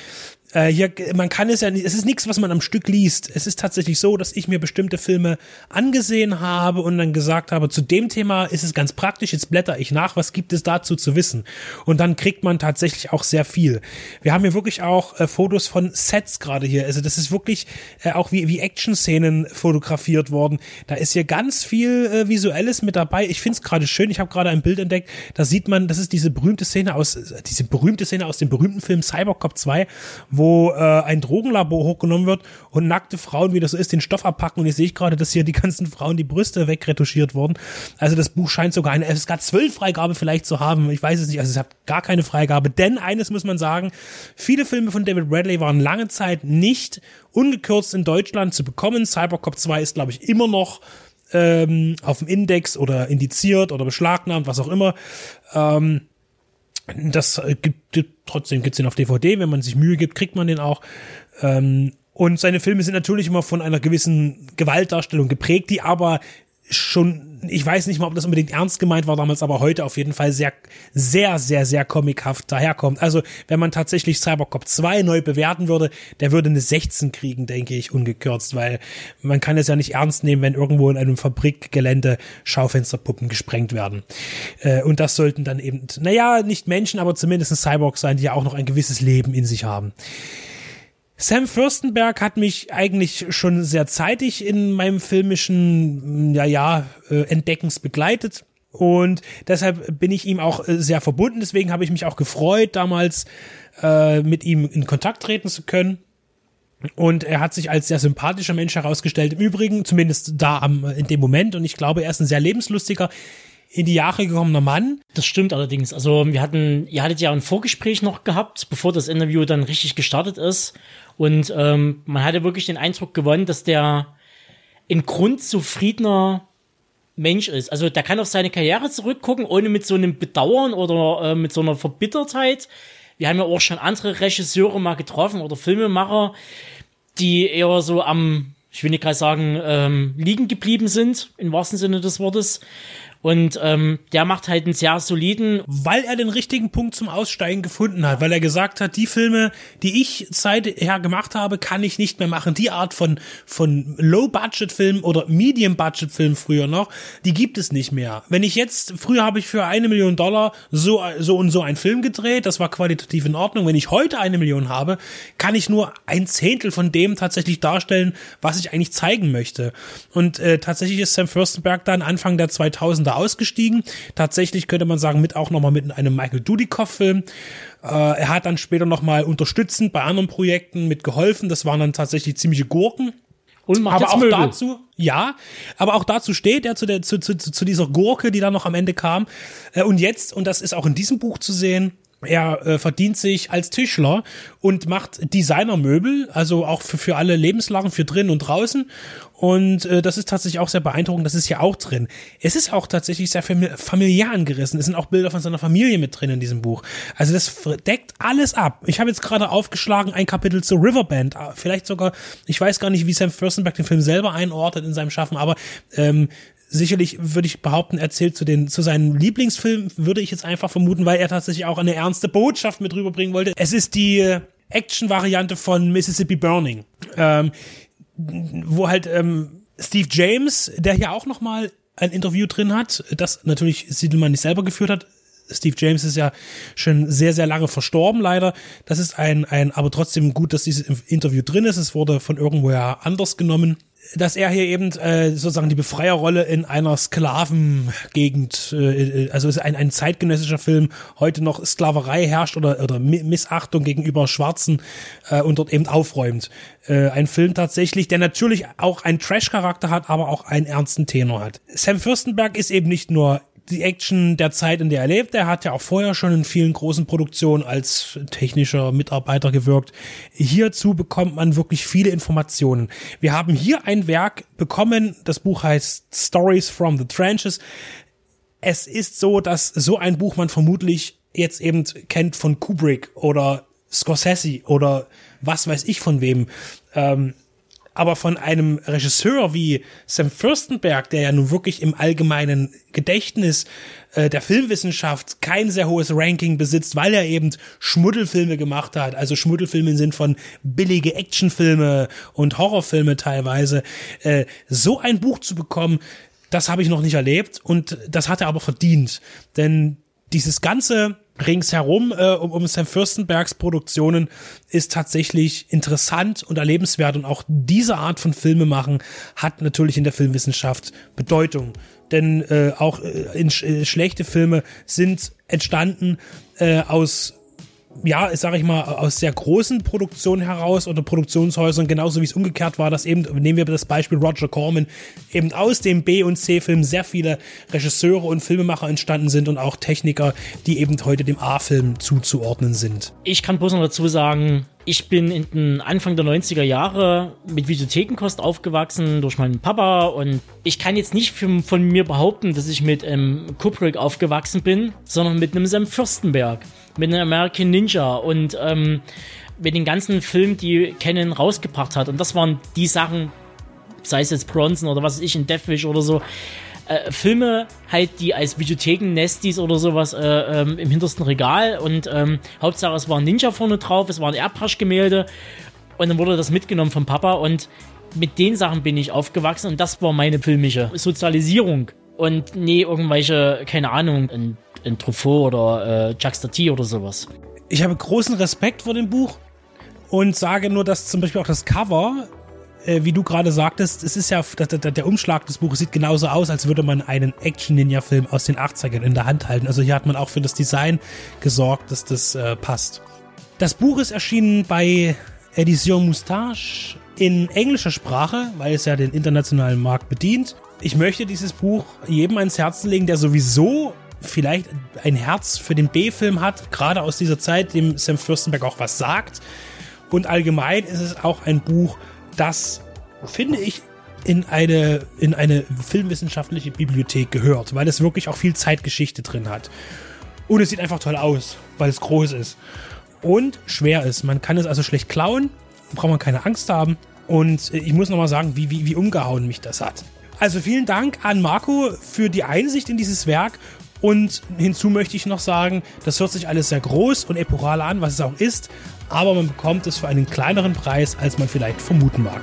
Äh, hier, man kann es ja nicht, es ist nichts, was man am Stück liest. Es ist tatsächlich so, dass ich mir bestimmte Filme angesehen habe und dann gesagt habe, zu dem Thema ist es ganz praktisch, jetzt blätter ich nach, was gibt es dazu zu wissen? Und dann kriegt man tatsächlich auch sehr viel. Wir haben hier wirklich auch äh, Fotos von Sets gerade hier. Also das ist wirklich äh, auch wie, wie Action-Szenen fotografiert worden. Da ist hier ganz viel äh, Visuelles mit dabei. Ich finde es gerade schön. Ich habe gerade ein Bild entdeckt. Da sieht man, das ist diese berühmte Szene aus, diese berühmte Szene aus dem berühmten Film Cybercop 2, wo äh, ein Drogenlabor hochgenommen wird und nackte Frauen, wie das so ist, den Stoff abpacken. Und jetzt sehe ich gerade, dass hier die ganzen Frauen die Brüste wegretuschiert wurden. Also das Buch scheint sogar eine FSK 12 Freigabe vielleicht zu haben. Ich weiß es nicht. Also es hat gar keine Freigabe. Denn eines muss man sagen, viele Filme von David Bradley waren lange Zeit nicht ungekürzt in Deutschland zu bekommen. Cybercop 2 ist, glaube ich, immer noch ähm, auf dem Index oder indiziert oder beschlagnahmt, was auch immer. Ähm, das äh, gibt, trotzdem gibt's den auf DVD, wenn man sich Mühe gibt, kriegt man den auch. Ähm, und seine Filme sind natürlich immer von einer gewissen Gewaltdarstellung geprägt, die aber schon ich weiß nicht mal, ob das unbedingt ernst gemeint war damals, aber heute auf jeden Fall sehr, sehr, sehr, sehr comichaft daherkommt. Also, wenn man tatsächlich Cybercop 2 neu bewerten würde, der würde eine 16 kriegen, denke ich, ungekürzt, weil man kann es ja nicht ernst nehmen, wenn irgendwo in einem Fabrikgelände Schaufensterpuppen gesprengt werden. Äh, und das sollten dann eben, naja, nicht Menschen, aber zumindest Cyborgs sein, die ja auch noch ein gewisses Leben in sich haben. Sam Fürstenberg hat mich eigentlich schon sehr zeitig in meinem filmischen, ja, ja, äh, Entdeckens begleitet. Und deshalb bin ich ihm auch äh, sehr verbunden. Deswegen habe ich mich auch gefreut, damals äh, mit ihm in Kontakt treten zu können. Und er hat sich als sehr sympathischer Mensch herausgestellt. Im Übrigen, zumindest da am, in dem Moment. Und ich glaube, er ist ein sehr lebenslustiger, in die Jahre gekommener Mann. Das stimmt allerdings. Also wir hatten, ihr hattet ja ein Vorgespräch noch gehabt, bevor das Interview dann richtig gestartet ist. Und ähm, man hatte wirklich den Eindruck gewonnen, dass der ein grundzufriedener Mensch ist. Also der kann auf seine Karriere zurückgucken, ohne mit so einem Bedauern oder äh, mit so einer Verbittertheit. Wir haben ja auch schon andere Regisseure mal getroffen oder Filmemacher, die eher so am, ich will nicht gerade sagen, ähm, liegen geblieben sind, im wahrsten Sinne des Wortes. Und ähm, der macht halt einen sehr soliden. Weil er den richtigen Punkt zum Aussteigen gefunden hat, weil er gesagt hat, die Filme, die ich seither gemacht habe, kann ich nicht mehr machen. Die Art von, von Low-Budget-Film oder Medium-Budget-Film früher noch, die gibt es nicht mehr. Wenn ich jetzt, früher habe ich für eine Million Dollar so, so und so einen Film gedreht, das war qualitativ in Ordnung. Wenn ich heute eine Million habe, kann ich nur ein Zehntel von dem tatsächlich darstellen, was ich eigentlich zeigen möchte. Und äh, tatsächlich ist Sam Fürstenberg dann Anfang der 2000er ausgestiegen. Tatsächlich könnte man sagen, mit auch nochmal mit einem Michael Dudikoff-Film. Äh, er hat dann später nochmal unterstützend bei anderen Projekten mitgeholfen. Das waren dann tatsächlich ziemliche Gurken. Und macht aber auch Möbel. dazu, ja, aber auch dazu steht er zu, der, zu, zu, zu dieser Gurke, die dann noch am Ende kam. Äh, und jetzt, und das ist auch in diesem Buch zu sehen, er äh, verdient sich als Tischler und macht Designermöbel, also auch für, für alle Lebenslagen, für drin und draußen. Und äh, das ist tatsächlich auch sehr beeindruckend. Das ist ja auch drin. Es ist auch tatsächlich sehr famili- familiär angerissen. Es sind auch Bilder von seiner Familie mit drin in diesem Buch. Also das deckt alles ab. Ich habe jetzt gerade aufgeschlagen ein Kapitel zu Riverband. Ah, Vielleicht sogar, ich weiß gar nicht, wie Sam Fürstenberg den Film selber einordnet in seinem Schaffen, aber ähm, sicherlich würde ich behaupten, erzählt zu den zu seinen Lieblingsfilmen, würde ich jetzt einfach vermuten, weil er tatsächlich auch eine ernste Botschaft mit rüberbringen wollte. Es ist die äh, Action-Variante von Mississippi Burning, ähm, wo halt ähm, Steve James, der hier auch noch mal ein Interview drin hat, das natürlich Siedelmann nicht selber geführt hat. Steve James ist ja schon sehr, sehr lange verstorben, leider. Das ist ein, ein, aber trotzdem gut, dass dieses Interview drin ist. Es wurde von irgendwoher anders genommen dass er hier eben äh, sozusagen die Befreierrolle in einer Sklavengegend, äh, also ist ein, ein zeitgenössischer Film, heute noch Sklaverei herrscht oder, oder Mi- Missachtung gegenüber Schwarzen äh, und dort eben aufräumt. Äh, ein Film tatsächlich, der natürlich auch einen Trash-Charakter hat, aber auch einen ernsten Tenor hat. Sam Fürstenberg ist eben nicht nur die Action der Zeit, in der er lebt. Er hat ja auch vorher schon in vielen großen Produktionen als technischer Mitarbeiter gewirkt. Hierzu bekommt man wirklich viele Informationen. Wir haben hier ein Werk bekommen, das Buch heißt Stories from the Trenches. Es ist so, dass so ein Buch man vermutlich jetzt eben kennt von Kubrick oder Scorsese oder was weiß ich von wem. Ähm, aber von einem Regisseur wie Sam Fürstenberg, der ja nun wirklich im allgemeinen Gedächtnis äh, der Filmwissenschaft kein sehr hohes Ranking besitzt, weil er eben Schmuddelfilme gemacht hat, also Schmuddelfilme im Sinn von billige Actionfilme und Horrorfilme teilweise, äh, so ein Buch zu bekommen, das habe ich noch nicht erlebt und das hat er aber verdient, denn dieses ganze ringsherum äh, um, um Sam Fürstenbergs Produktionen ist tatsächlich interessant und erlebenswert und auch diese Art von Filme machen hat natürlich in der Filmwissenschaft Bedeutung. Denn äh, auch äh, in, äh, schlechte Filme sind entstanden äh, aus ja, sage ich mal, aus sehr großen Produktionen heraus oder Produktionshäusern, genauso wie es umgekehrt war, dass eben, nehmen wir das Beispiel Roger Corman, eben aus dem B- und C-Film sehr viele Regisseure und Filmemacher entstanden sind und auch Techniker, die eben heute dem A-Film zuzuordnen sind. Ich kann bloß noch dazu sagen, ich bin in den Anfang der 90er Jahre mit Videothekenkost aufgewachsen durch meinen Papa und ich kann jetzt nicht von mir behaupten, dass ich mit ähm, Kubrick aufgewachsen bin, sondern mit einem Sam Fürstenberg, mit einem American Ninja und ähm, mit den ganzen Filmen, die Canon rausgebracht hat. Und das waren die Sachen, sei es jetzt Bronson oder was weiß ich, in Deathwish oder so, äh, Filme halt, die als Videotheken-Nestis oder sowas äh, ähm, im hintersten Regal und ähm, Hauptsache es war ein Ninja vorne drauf, es waren Airbrush-Gemälde und dann wurde das mitgenommen vom Papa und mit den Sachen bin ich aufgewachsen und das war meine filmische Sozialisierung und nee, irgendwelche, keine Ahnung, ein, ein Truffaut oder äh, Jacques Tati oder sowas. Ich habe großen Respekt vor dem Buch und sage nur, dass zum Beispiel auch das Cover, äh, wie du gerade sagtest, es ist ja, der, der, der Umschlag des Buches sieht genauso aus, als würde man einen Action-Ninja-Film aus den 80ern in der Hand halten. Also hier hat man auch für das Design gesorgt, dass das äh, passt. Das Buch ist erschienen bei Edition Moustache in englischer Sprache, weil es ja den internationalen Markt bedient. Ich möchte dieses Buch jedem ans Herzen legen, der sowieso vielleicht ein Herz für den B-Film hat, gerade aus dieser Zeit, dem Sam Fürstenberg auch was sagt. Und allgemein ist es auch ein Buch, das, finde ich, in eine, in eine filmwissenschaftliche Bibliothek gehört, weil es wirklich auch viel Zeitgeschichte drin hat. Und es sieht einfach toll aus, weil es groß ist. Und schwer ist. Man kann es also schlecht klauen, braucht man keine Angst haben. Und äh, ich muss nochmal sagen, wie, wie, wie umgehauen mich das hat. Also vielen Dank an Marco für die Einsicht in dieses Werk. Und hinzu möchte ich noch sagen, das hört sich alles sehr groß und epochal an, was es auch ist, aber man bekommt es für einen kleineren Preis, als man vielleicht vermuten mag.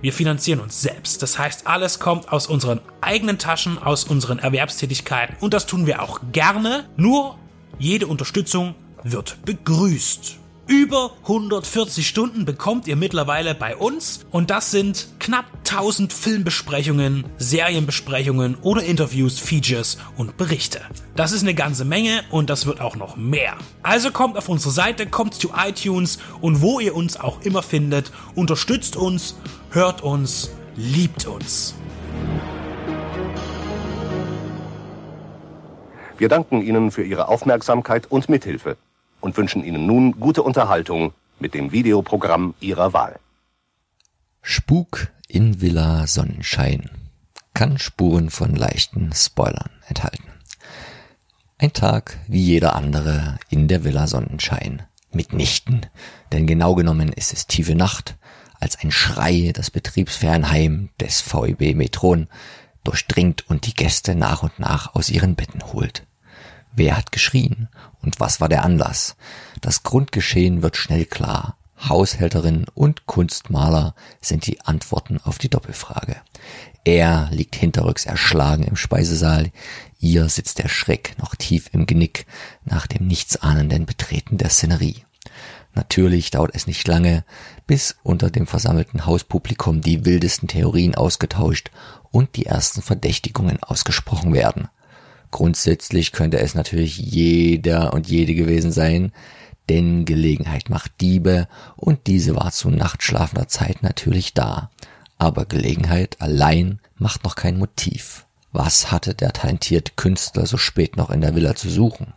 wir finanzieren uns selbst. Das heißt, alles kommt aus unseren eigenen Taschen, aus unseren Erwerbstätigkeiten und das tun wir auch gerne. Nur jede Unterstützung wird begrüßt. Über 140 Stunden bekommt ihr mittlerweile bei uns und das sind knapp 1000 Filmbesprechungen, Serienbesprechungen oder Interviews, Features und Berichte. Das ist eine ganze Menge und das wird auch noch mehr. Also kommt auf unsere Seite, kommt zu iTunes und wo ihr uns auch immer findet, unterstützt uns, hört uns, liebt uns. Wir danken Ihnen für Ihre Aufmerksamkeit und Mithilfe und wünschen Ihnen nun gute Unterhaltung mit dem Videoprogramm Ihrer Wahl. Spuk in Villa Sonnenschein kann Spuren von leichten Spoilern enthalten. Ein Tag wie jeder andere in der Villa Sonnenschein. Mitnichten, denn genau genommen ist es tiefe Nacht, als ein Schrei das Betriebsfernheim des VEB Metron durchdringt und die Gäste nach und nach aus ihren Betten holt. Wer hat geschrien und was war der Anlass? Das Grundgeschehen wird schnell klar. Haushälterin und Kunstmaler sind die Antworten auf die Doppelfrage. Er liegt hinterrücks erschlagen im Speisesaal, ihr sitzt der Schreck noch tief im Genick nach dem nichtsahnenden Betreten der Szenerie. Natürlich dauert es nicht lange, bis unter dem versammelten Hauspublikum die wildesten Theorien ausgetauscht und die ersten Verdächtigungen ausgesprochen werden. Grundsätzlich könnte es natürlich jeder und jede gewesen sein, denn Gelegenheit macht Diebe und diese war zu nachtschlafender Zeit natürlich da. Aber Gelegenheit allein macht noch kein Motiv. Was hatte der talentierte Künstler so spät noch in der Villa zu suchen?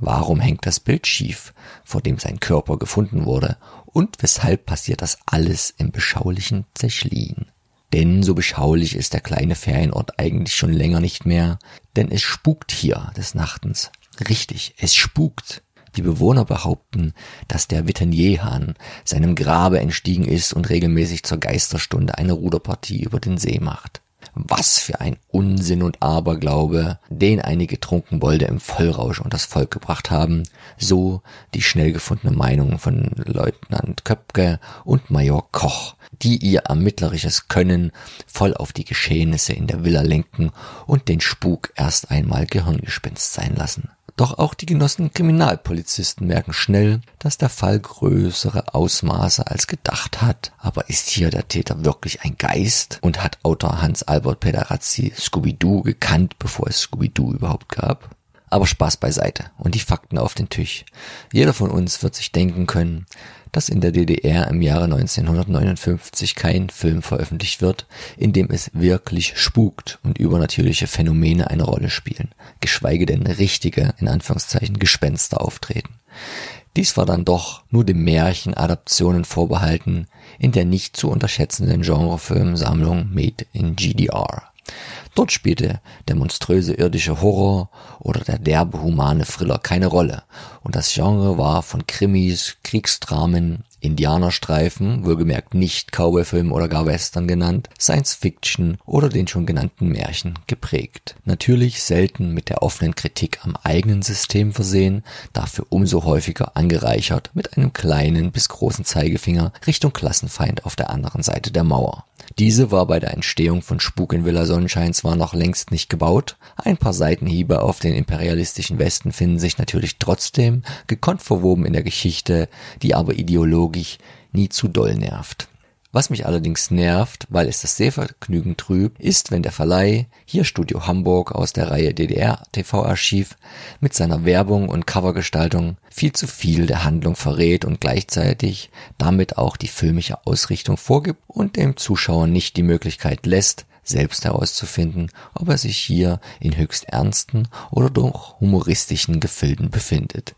Warum hängt das Bild schief, vor dem sein Körper gefunden wurde? Und weshalb passiert das alles im beschaulichen Zechlin? Denn so beschaulich ist der kleine Ferienort eigentlich schon länger nicht mehr, denn es spukt hier des Nachtens. Richtig, es spukt. Die Bewohner behaupten, dass der Vittenierhahn seinem Grabe entstiegen ist und regelmäßig zur Geisterstunde eine Ruderpartie über den See macht. Was für ein Unsinn und Aberglaube, den einige Trunkenbolde im Vollrausch und das Volk gebracht haben, so die schnell gefundene Meinung von Leutnant Köpke und Major Koch, die ihr ermittlerisches Können voll auf die Geschehnisse in der Villa lenken und den Spuk erst einmal Gehirngespinst sein lassen. Doch auch die genossenen Kriminalpolizisten merken schnell, dass der Fall größere Ausmaße als gedacht hat. Aber ist hier der Täter wirklich ein Geist? Und hat Autor Hans-Albert Pederazzi Scooby-Doo gekannt, bevor es Scooby-Doo überhaupt gab? Aber Spaß beiseite und die Fakten auf den Tisch. Jeder von uns wird sich denken können, dass in der DDR im Jahre 1959 kein Film veröffentlicht wird, in dem es wirklich spukt und übernatürliche Phänomene eine Rolle spielen, geschweige denn richtige, in Anführungszeichen, Gespenster auftreten. Dies war dann doch nur den Märchenadaptionen vorbehalten in der nicht zu unterschätzenden Genrefilmsammlung Made in GDR. Dort spielte der monströse irdische Horror oder der derbe humane Thriller keine Rolle. Und das Genre war von Krimis, Kriegsdramen, Indianerstreifen, wohlgemerkt nicht Cowboyfilm oder gar Western genannt, Science Fiction oder den schon genannten Märchen geprägt. Natürlich selten mit der offenen Kritik am eigenen System versehen, dafür umso häufiger angereichert mit einem kleinen bis großen Zeigefinger Richtung Klassenfeind auf der anderen Seite der Mauer. Diese war bei der Entstehung von Spuk in Villa Sonnenschein zwar noch längst nicht gebaut, ein paar Seitenhiebe auf den imperialistischen Westen finden sich natürlich trotzdem, gekonnt verwoben in der Geschichte, die aber ideologisch nie zu doll nervt. Was mich allerdings nervt, weil es das Sehvergnügen trübt, ist, wenn der Verleih, hier Studio Hamburg aus der Reihe DDR TV Archiv, mit seiner Werbung und Covergestaltung viel zu viel der Handlung verrät und gleichzeitig damit auch die filmische Ausrichtung vorgibt und dem Zuschauer nicht die Möglichkeit lässt, selbst herauszufinden, ob er sich hier in höchst ernsten oder doch humoristischen Gefilden befindet.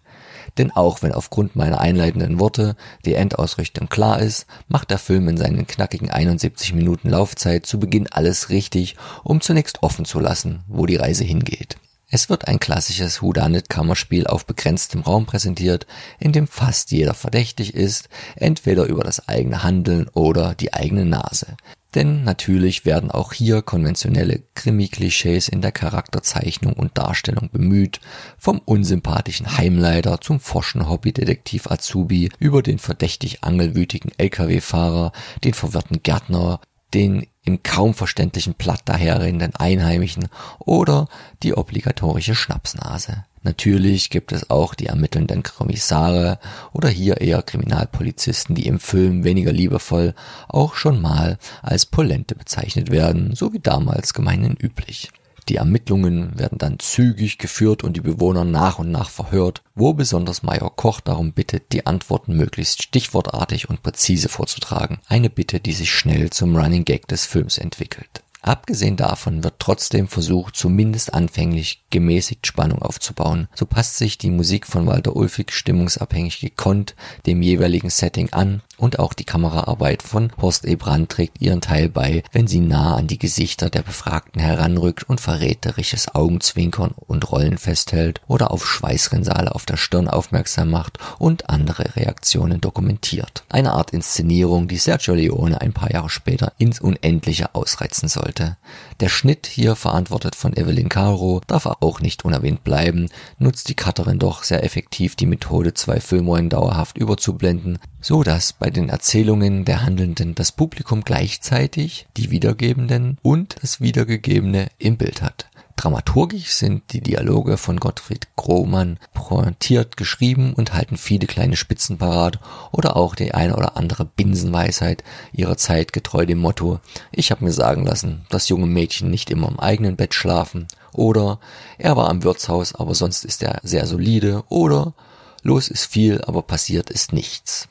Denn auch wenn aufgrund meiner einleitenden Worte die Endausrichtung klar ist, macht der Film in seinen knackigen 71 Minuten Laufzeit zu Beginn alles richtig, um zunächst offen zu lassen, wo die Reise hingeht. Es wird ein klassisches Whodunit-Kammerspiel auf begrenztem Raum präsentiert, in dem fast jeder verdächtig ist, entweder über das eigene Handeln oder die eigene Nase. Denn natürlich werden auch hier konventionelle Krimi-Klischees in der Charakterzeichnung und Darstellung bemüht, vom unsympathischen Heimleiter zum forschen Hobbydetektiv Azubi über den verdächtig angelwütigen Lkw-Fahrer, den verwirrten Gärtner, den im kaum verständlichen Platt daherredenden Einheimischen oder die obligatorische Schnapsnase. Natürlich gibt es auch die ermittelnden Kommissare oder hier eher Kriminalpolizisten, die im Film weniger liebevoll auch schon mal als Polente bezeichnet werden, so wie damals gemeinhin üblich. Die Ermittlungen werden dann zügig geführt und die Bewohner nach und nach verhört, wo besonders Major Koch darum bittet, die Antworten möglichst stichwortartig und präzise vorzutragen. Eine Bitte, die sich schnell zum Running Gag des Films entwickelt. Abgesehen davon wird trotzdem versucht, zumindest anfänglich gemäßigt Spannung aufzubauen. So passt sich die Musik von Walter Ulfig stimmungsabhängig gekonnt dem jeweiligen Setting an und auch die Kameraarbeit von Horst E. Brandt trägt ihren Teil bei, wenn sie nah an die Gesichter der Befragten heranrückt und verräterisches Augenzwinkern und Rollen festhält oder auf Schweißrinnsale auf der Stirn aufmerksam macht und andere Reaktionen dokumentiert. Eine Art Inszenierung, die Sergio Leone ein paar Jahre später ins Unendliche ausreizen sollte. Der Schnitt hier verantwortet von Evelyn Caro darf auch nicht unerwähnt bleiben, nutzt die Cutterin doch sehr effektiv die Methode, zwei Filmrollen dauerhaft überzublenden, so dass bei den Erzählungen der Handelnden das Publikum gleichzeitig die Wiedergebenden und das Wiedergegebene im Bild hat. Dramaturgisch sind die Dialoge von Gottfried Grohmann pointiert geschrieben und halten viele kleine Spitzen parat oder auch die eine oder andere Binsenweisheit ihrer Zeit getreu dem Motto Ich habe mir sagen lassen, dass junge Mädchen nicht immer im eigenen Bett schlafen oder er war am Wirtshaus, aber sonst ist er sehr solide oder los ist viel, aber passiert ist nichts.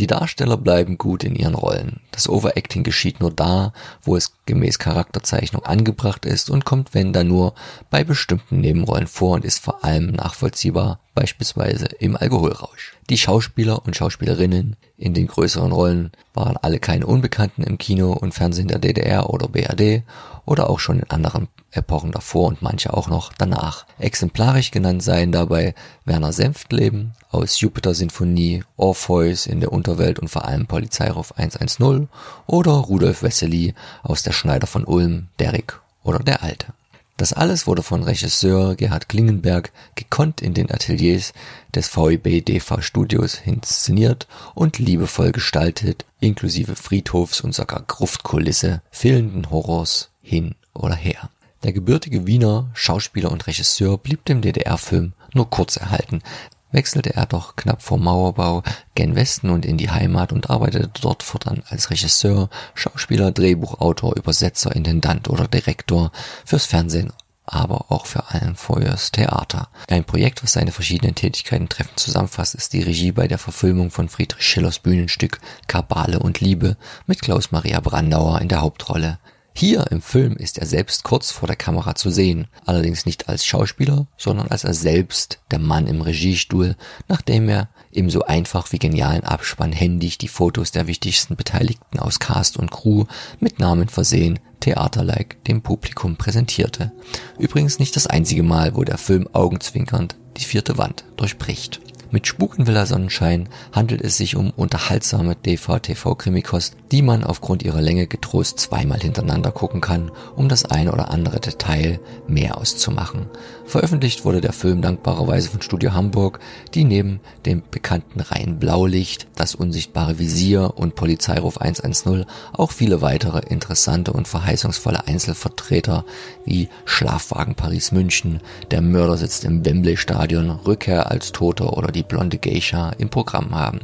Die Darsteller bleiben gut in ihren Rollen. Das Overacting geschieht nur da, wo es gemäß Charakterzeichnung angebracht ist und kommt wenn dann nur bei bestimmten Nebenrollen vor und ist vor allem nachvollziehbar, beispielsweise im Alkoholrausch. Die Schauspieler und Schauspielerinnen in den größeren Rollen waren alle keine Unbekannten im Kino und Fernsehen der DDR oder BRD oder auch schon in anderen Epochen davor und manche auch noch danach. Exemplarisch genannt seien dabei Werner Senftleben aus Jupiter Sinfonie, Orpheus in der Unterwelt und vor allem Polizeiruf 110 oder Rudolf Wessely aus Der Schneider von Ulm, Derrick oder Der Alte. Das alles wurde von Regisseur Gerhard Klingenberg gekonnt in den Ateliers des VEB DV Studios inszeniert und liebevoll gestaltet, inklusive Friedhofs und sogar Gruftkulisse, fehlenden Horrors hin oder her. Der gebürtige Wiener Schauspieler und Regisseur blieb dem DDR-Film nur kurz erhalten, wechselte er doch knapp vor Mauerbau gen Westen und in die Heimat und arbeitete dort fortan als Regisseur, Schauspieler, Drehbuchautor, Übersetzer, Intendant oder Direktor fürs Fernsehen, aber auch für allen fürs Theater. Ein Projekt, was seine verschiedenen Tätigkeiten treffend zusammenfasst, ist die Regie bei der Verfilmung von Friedrich Schillers Bühnenstück Kabale und Liebe mit Klaus Maria Brandauer in der Hauptrolle. Hier im Film ist er selbst kurz vor der Kamera zu sehen, allerdings nicht als Schauspieler, sondern als er selbst, der Mann im Regiestuhl, nachdem er im so einfach wie genialen Abspann händig die Fotos der wichtigsten Beteiligten aus Cast und Crew mit Namen versehen, theaterlike dem Publikum präsentierte. Übrigens nicht das einzige Mal, wo der Film augenzwinkernd die vierte Wand durchbricht. Mit Spukenvilla Sonnenschein handelt es sich um unterhaltsame DVTV-Krimikost, die man aufgrund ihrer Länge getrost zweimal hintereinander gucken kann, um das eine oder andere Detail mehr auszumachen. Veröffentlicht wurde der Film dankbarerweise von Studio Hamburg, die neben dem bekannten Reihen Blaulicht, das unsichtbare Visier und Polizeiruf 110 auch viele weitere interessante und verheißungsvolle Einzelvertreter wie Schlafwagen Paris München, Der Mörder sitzt im Wembley Stadion, Rückkehr als Toter oder die blonde Geisha im Programm haben.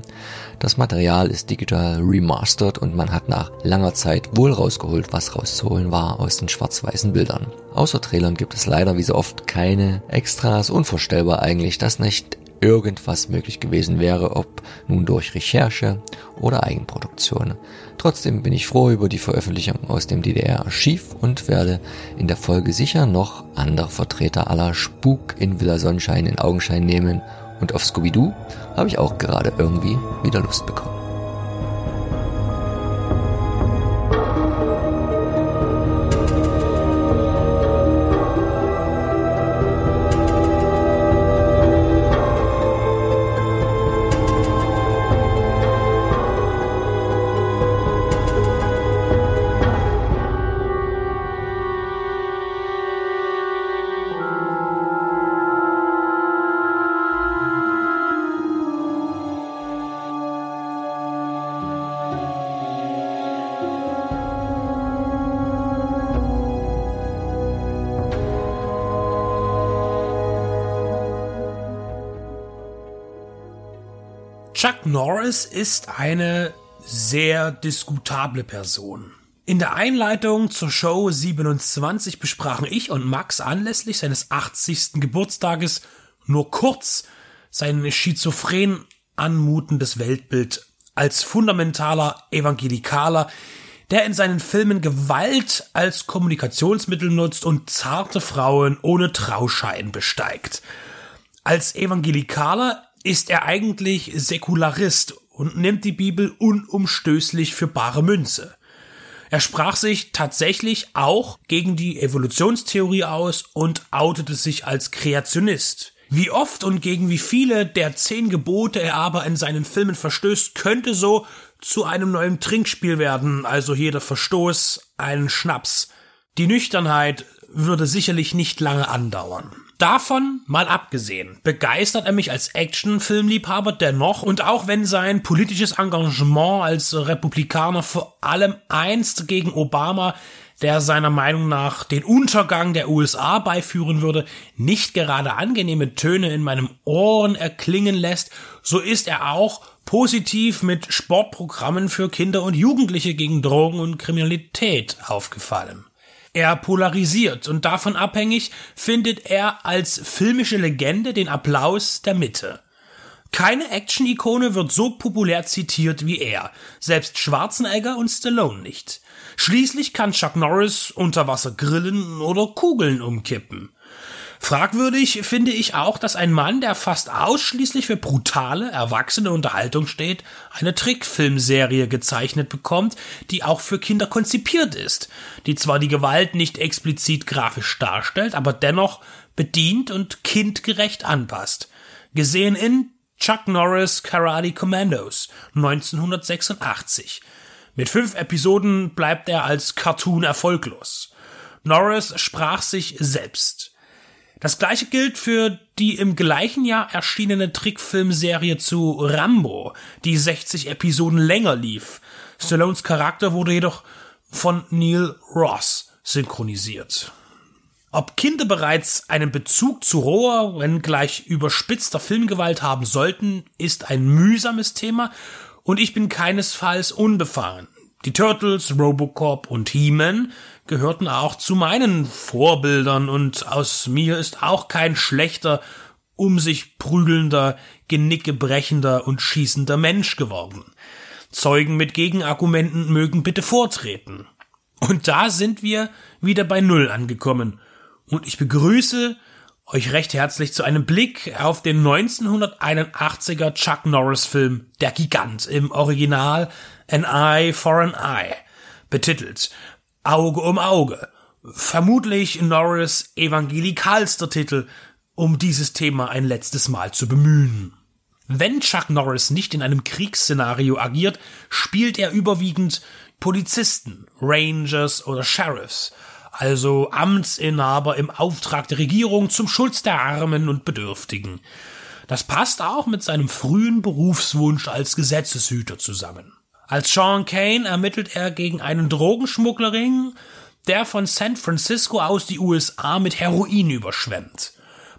Das Material ist digital remastered und man hat nach langer Zeit wohl rausgeholt, was rauszuholen war aus den schwarz-weißen Bildern. Außer Trailern gibt es leider wie so oft keine Extras. Unvorstellbar eigentlich, dass nicht irgendwas möglich gewesen wäre, ob nun durch Recherche oder Eigenproduktion. Trotzdem bin ich froh über die Veröffentlichung aus dem DDR-Archiv und werde in der Folge sicher noch andere Vertreter aller Spuk in Villa Sonnenschein in Augenschein nehmen und auf Scooby-Doo habe ich auch gerade irgendwie wieder Lust bekommen. Norris ist eine sehr diskutable Person. In der Einleitung zur Show 27 besprachen ich und Max anlässlich seines 80. Geburtstages nur kurz sein schizophren anmutendes Weltbild als fundamentaler Evangelikaler, der in seinen Filmen Gewalt als Kommunikationsmittel nutzt und zarte Frauen ohne Trauschein besteigt. Als Evangelikaler ist er eigentlich Säkularist und nimmt die Bibel unumstößlich für bare Münze. Er sprach sich tatsächlich auch gegen die Evolutionstheorie aus und outete sich als Kreationist. Wie oft und gegen wie viele der zehn Gebote er aber in seinen Filmen verstößt, könnte so zu einem neuen Trinkspiel werden, also jeder Verstoß ein Schnaps. Die Nüchternheit würde sicherlich nicht lange andauern. Davon mal abgesehen, begeistert er mich als Actionfilmliebhaber dennoch und auch wenn sein politisches Engagement als Republikaner vor allem einst gegen Obama, der seiner Meinung nach den Untergang der USA beiführen würde, nicht gerade angenehme Töne in meinem Ohren erklingen lässt, so ist er auch positiv mit Sportprogrammen für Kinder und Jugendliche gegen Drogen und Kriminalität aufgefallen. Er polarisiert und davon abhängig findet er als filmische Legende den Applaus der Mitte. Keine Action-Ikone wird so populär zitiert wie er, selbst Schwarzenegger und Stallone nicht. Schließlich kann Chuck Norris unter Wasser grillen oder Kugeln umkippen. Fragwürdig finde ich auch, dass ein Mann, der fast ausschließlich für brutale, erwachsene Unterhaltung steht, eine Trickfilmserie gezeichnet bekommt, die auch für Kinder konzipiert ist, die zwar die Gewalt nicht explizit grafisch darstellt, aber dennoch bedient und kindgerecht anpasst. Gesehen in Chuck Norris Karate Commandos 1986. Mit fünf Episoden bleibt er als Cartoon erfolglos. Norris sprach sich selbst. Das gleiche gilt für die im gleichen Jahr erschienene Trickfilmserie zu Rambo, die 60 Episoden länger lief. Stallones Charakter wurde jedoch von Neil Ross synchronisiert. Ob Kinder bereits einen Bezug zu roher, wenn gleich überspitzter Filmgewalt haben sollten, ist ein mühsames Thema und ich bin keinesfalls unbefangen. Die Turtles, Robocop und He-Man gehörten auch zu meinen Vorbildern und aus mir ist auch kein schlechter, um sich prügelnder, genickebrechender und schießender Mensch geworden. Zeugen mit Gegenargumenten mögen bitte vortreten. Und da sind wir wieder bei Null angekommen. Und ich begrüße euch recht herzlich zu einem Blick auf den 1981er Chuck Norris Film Der Gigant im Original An Eye for an Eye, betitelt Auge um Auge. Vermutlich Norris evangelikalster Titel, um dieses Thema ein letztes Mal zu bemühen. Wenn Chuck Norris nicht in einem Kriegsszenario agiert, spielt er überwiegend Polizisten, Rangers oder Sheriffs, also Amtsinhaber im Auftrag der Regierung zum Schutz der Armen und Bedürftigen. Das passt auch mit seinem frühen Berufswunsch als Gesetzeshüter zusammen. Als Sean Kane ermittelt er gegen einen Drogenschmugglerring, der von San Francisco aus die USA mit Heroin überschwemmt.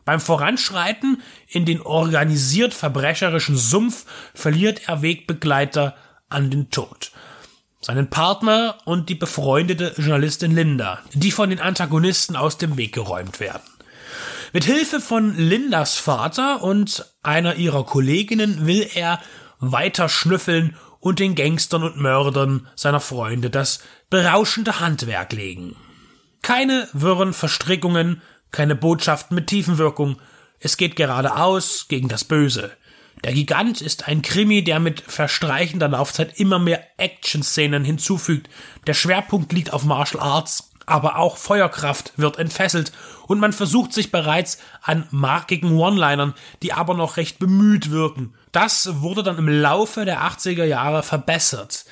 Beim Voranschreiten in den organisiert verbrecherischen Sumpf verliert er Wegbegleiter an den Tod. Seinen Partner und die befreundete Journalistin Linda, die von den Antagonisten aus dem Weg geräumt werden. Mit Hilfe von Lindas Vater und einer ihrer Kolleginnen will er weiter schnüffeln und den Gangstern und Mördern seiner Freunde das berauschende Handwerk legen. Keine wirren Verstrickungen, keine Botschaften mit Tiefenwirkung. Es geht geradeaus gegen das Böse. Der Gigant ist ein Krimi, der mit verstreichender Laufzeit immer mehr Action-Szenen hinzufügt. Der Schwerpunkt liegt auf Martial Arts, aber auch Feuerkraft wird entfesselt und man versucht sich bereits an markigen One-Linern, die aber noch recht bemüht wirken. Das wurde dann im Laufe der 80er Jahre verbessert.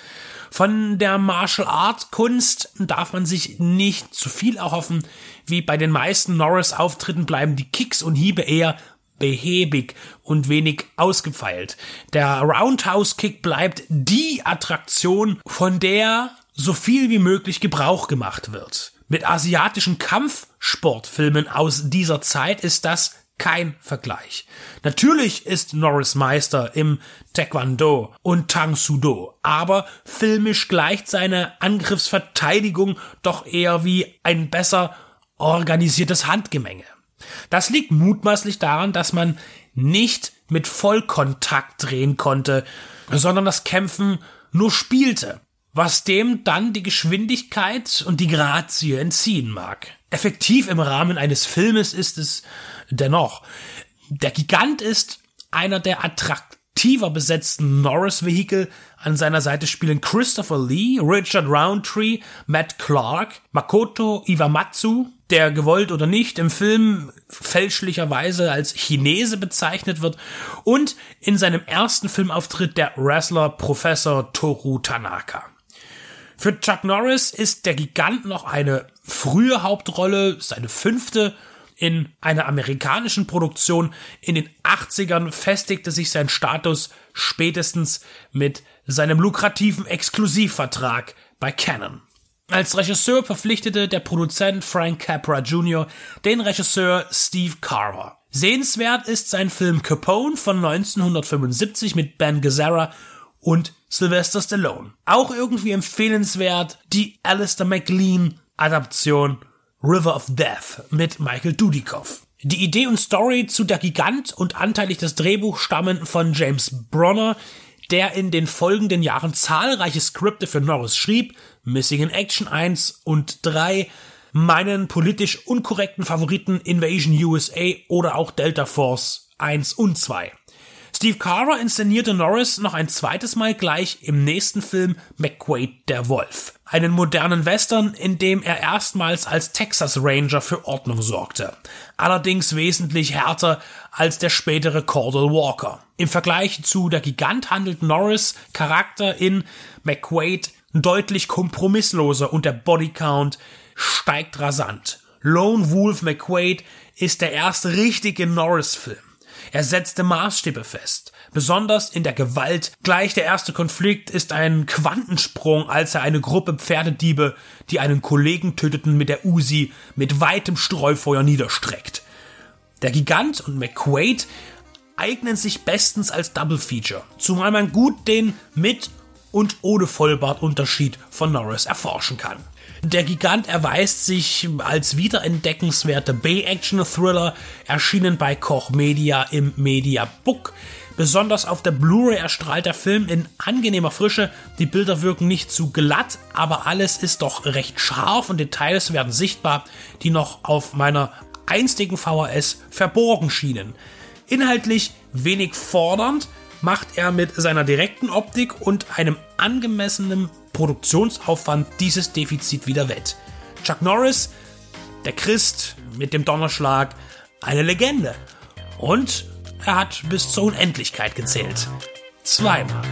Von der Martial Art Kunst darf man sich nicht zu viel erhoffen. Wie bei den meisten Norris Auftritten bleiben die Kicks und Hiebe eher behäbig und wenig ausgefeilt. Der Roundhouse Kick bleibt die Attraktion, von der so viel wie möglich Gebrauch gemacht wird. Mit asiatischen Kampfsportfilmen aus dieser Zeit ist das kein Vergleich. Natürlich ist Norris Meister im Taekwondo und Tang Sudo, aber filmisch gleicht seine Angriffsverteidigung doch eher wie ein besser organisiertes Handgemenge. Das liegt mutmaßlich daran, dass man nicht mit Vollkontakt drehen konnte, sondern das Kämpfen nur spielte was dem dann die Geschwindigkeit und die Grazie entziehen mag. Effektiv im Rahmen eines Filmes ist es dennoch. Der Gigant ist einer der attraktiver besetzten Norris-Vehikel. An seiner Seite spielen Christopher Lee, Richard Roundtree, Matt Clark, Makoto Iwamatsu, der gewollt oder nicht im Film fälschlicherweise als Chinese bezeichnet wird und in seinem ersten Filmauftritt der Wrestler Professor Toru Tanaka. Für Chuck Norris ist der Gigant noch eine frühe Hauptrolle, seine fünfte, In einer amerikanischen Produktion in den 80ern festigte sich sein Status spätestens mit seinem lukrativen Exklusivvertrag bei Canon. Als Regisseur verpflichtete der Produzent Frank Capra Jr. den Regisseur Steve Carver. Sehenswert ist sein Film Capone von 1975 mit Ben Gazzara und Sylvester Stallone. Auch irgendwie empfehlenswert die Alistair McLean Adaption River of Death mit Michael Dudikoff. Die Idee und Story zu Der Gigant und anteilig das Drehbuch stammen von James Bronner, der in den folgenden Jahren zahlreiche Skripte für Norris schrieb, Missing in Action 1 und 3, meinen politisch unkorrekten Favoriten Invasion USA oder auch Delta Force 1 und 2. Steve Carver inszenierte Norris noch ein zweites Mal gleich im nächsten Film McQuaid der Wolf. Einen modernen Western, in dem er erstmals als Texas Ranger für Ordnung sorgte. Allerdings wesentlich härter als der spätere Cordell Walker. Im Vergleich zu Der Gigant handelt Norris Charakter in McQuaid deutlich kompromissloser und der Bodycount steigt rasant. Lone Wolf McQuaid ist der erste richtige Norris-Film. Er setzte Maßstäbe fest. Besonders in der Gewalt. Gleich der erste Konflikt ist ein Quantensprung, als er eine Gruppe Pferdediebe, die einen Kollegen töteten, mit der Uzi mit weitem Streufeuer niederstreckt. Der Gigant und McQuaid eignen sich bestens als Double Feature, zumal man gut den mit und ohne Vollbartunterschied von Norris erforschen kann. Der Gigant erweist sich als wiederentdeckenswerter B-Action-Thriller, erschienen bei Koch Media im Media Book. Besonders auf der Blu-ray erstrahlt der Film in angenehmer Frische. Die Bilder wirken nicht zu glatt, aber alles ist doch recht scharf und Details werden sichtbar, die noch auf meiner einstigen VHS verborgen schienen. Inhaltlich wenig fordernd macht er mit seiner direkten Optik und einem angemessenen Produktionsaufwand dieses Defizit wieder wett. Chuck Norris, der Christ mit dem Donnerschlag, eine Legende. Und er hat bis zur Unendlichkeit gezählt. Zweimal.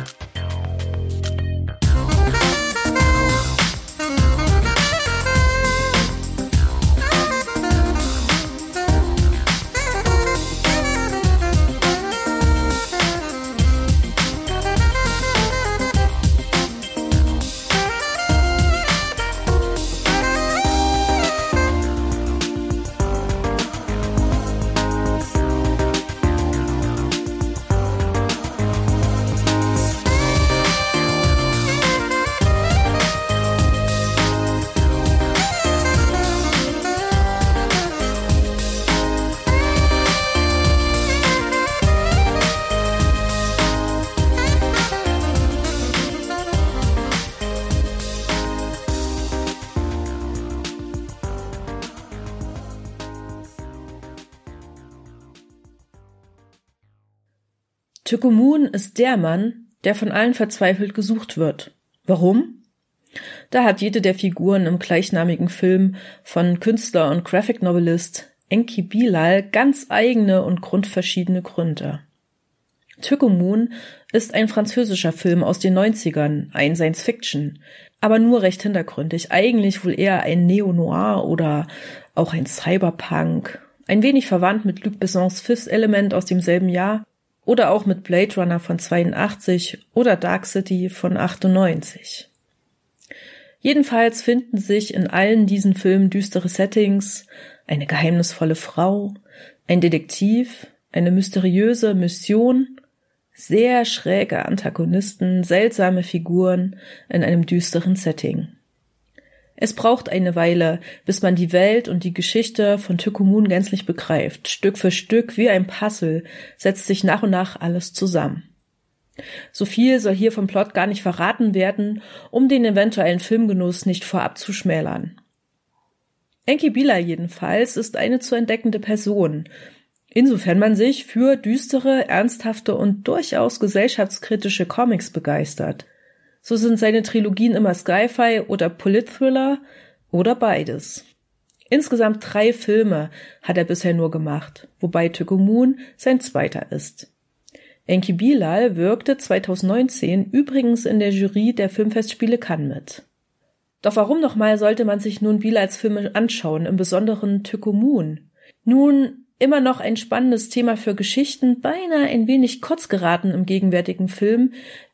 Tukumun ist der Mann, der von allen verzweifelt gesucht wird. Warum? Da hat jede der Figuren im gleichnamigen Film von Künstler und Graphic Novelist Enki Bilal ganz eigene und grundverschiedene Gründe. Tukumun ist ein französischer Film aus den 90ern, ein Science Fiction, aber nur recht hintergründig, eigentlich wohl eher ein Neo-Noir oder auch ein Cyberpunk, ein wenig verwandt mit Luc Bessons Fifth Element aus demselben Jahr oder auch mit Blade Runner von 82 oder Dark City von 98. Jedenfalls finden sich in allen diesen Filmen düstere Settings, eine geheimnisvolle Frau, ein Detektiv, eine mysteriöse Mission, sehr schräge Antagonisten, seltsame Figuren in einem düsteren Setting. Es braucht eine Weile, bis man die Welt und die Geschichte von Tykomun gänzlich begreift. Stück für Stück, wie ein Puzzle, setzt sich nach und nach alles zusammen. So viel soll hier vom Plot gar nicht verraten werden, um den eventuellen Filmgenuss nicht vorab zu schmälern. Enki Bila jedenfalls ist eine zu entdeckende Person, insofern man sich für düstere, ernsthafte und durchaus gesellschaftskritische Comics begeistert. So sind seine Trilogien immer Sci-Fi oder Polit-Thriller oder beides. Insgesamt drei Filme hat er bisher nur gemacht, wobei Tökomun sein zweiter ist. Enki Bilal wirkte 2019 übrigens in der Jury der Filmfestspiele Cannes mit. Doch warum nochmal sollte man sich nun Bilals Filme anschauen, im Besonderen Tökomun? Nun, immer noch ein spannendes Thema für Geschichten, beinahe ein wenig kurz geraten im gegenwärtigen Film,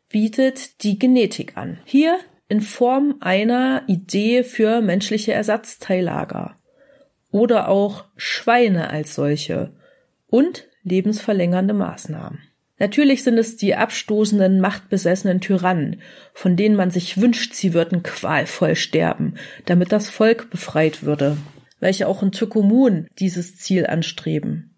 bietet die Genetik an. Hier in Form einer Idee für menschliche Ersatzteillager oder auch Schweine als solche und lebensverlängernde Maßnahmen. Natürlich sind es die abstoßenden, machtbesessenen Tyrannen, von denen man sich wünscht, sie würden qualvoll sterben, damit das Volk befreit würde, welche auch in Tykomun dieses Ziel anstreben.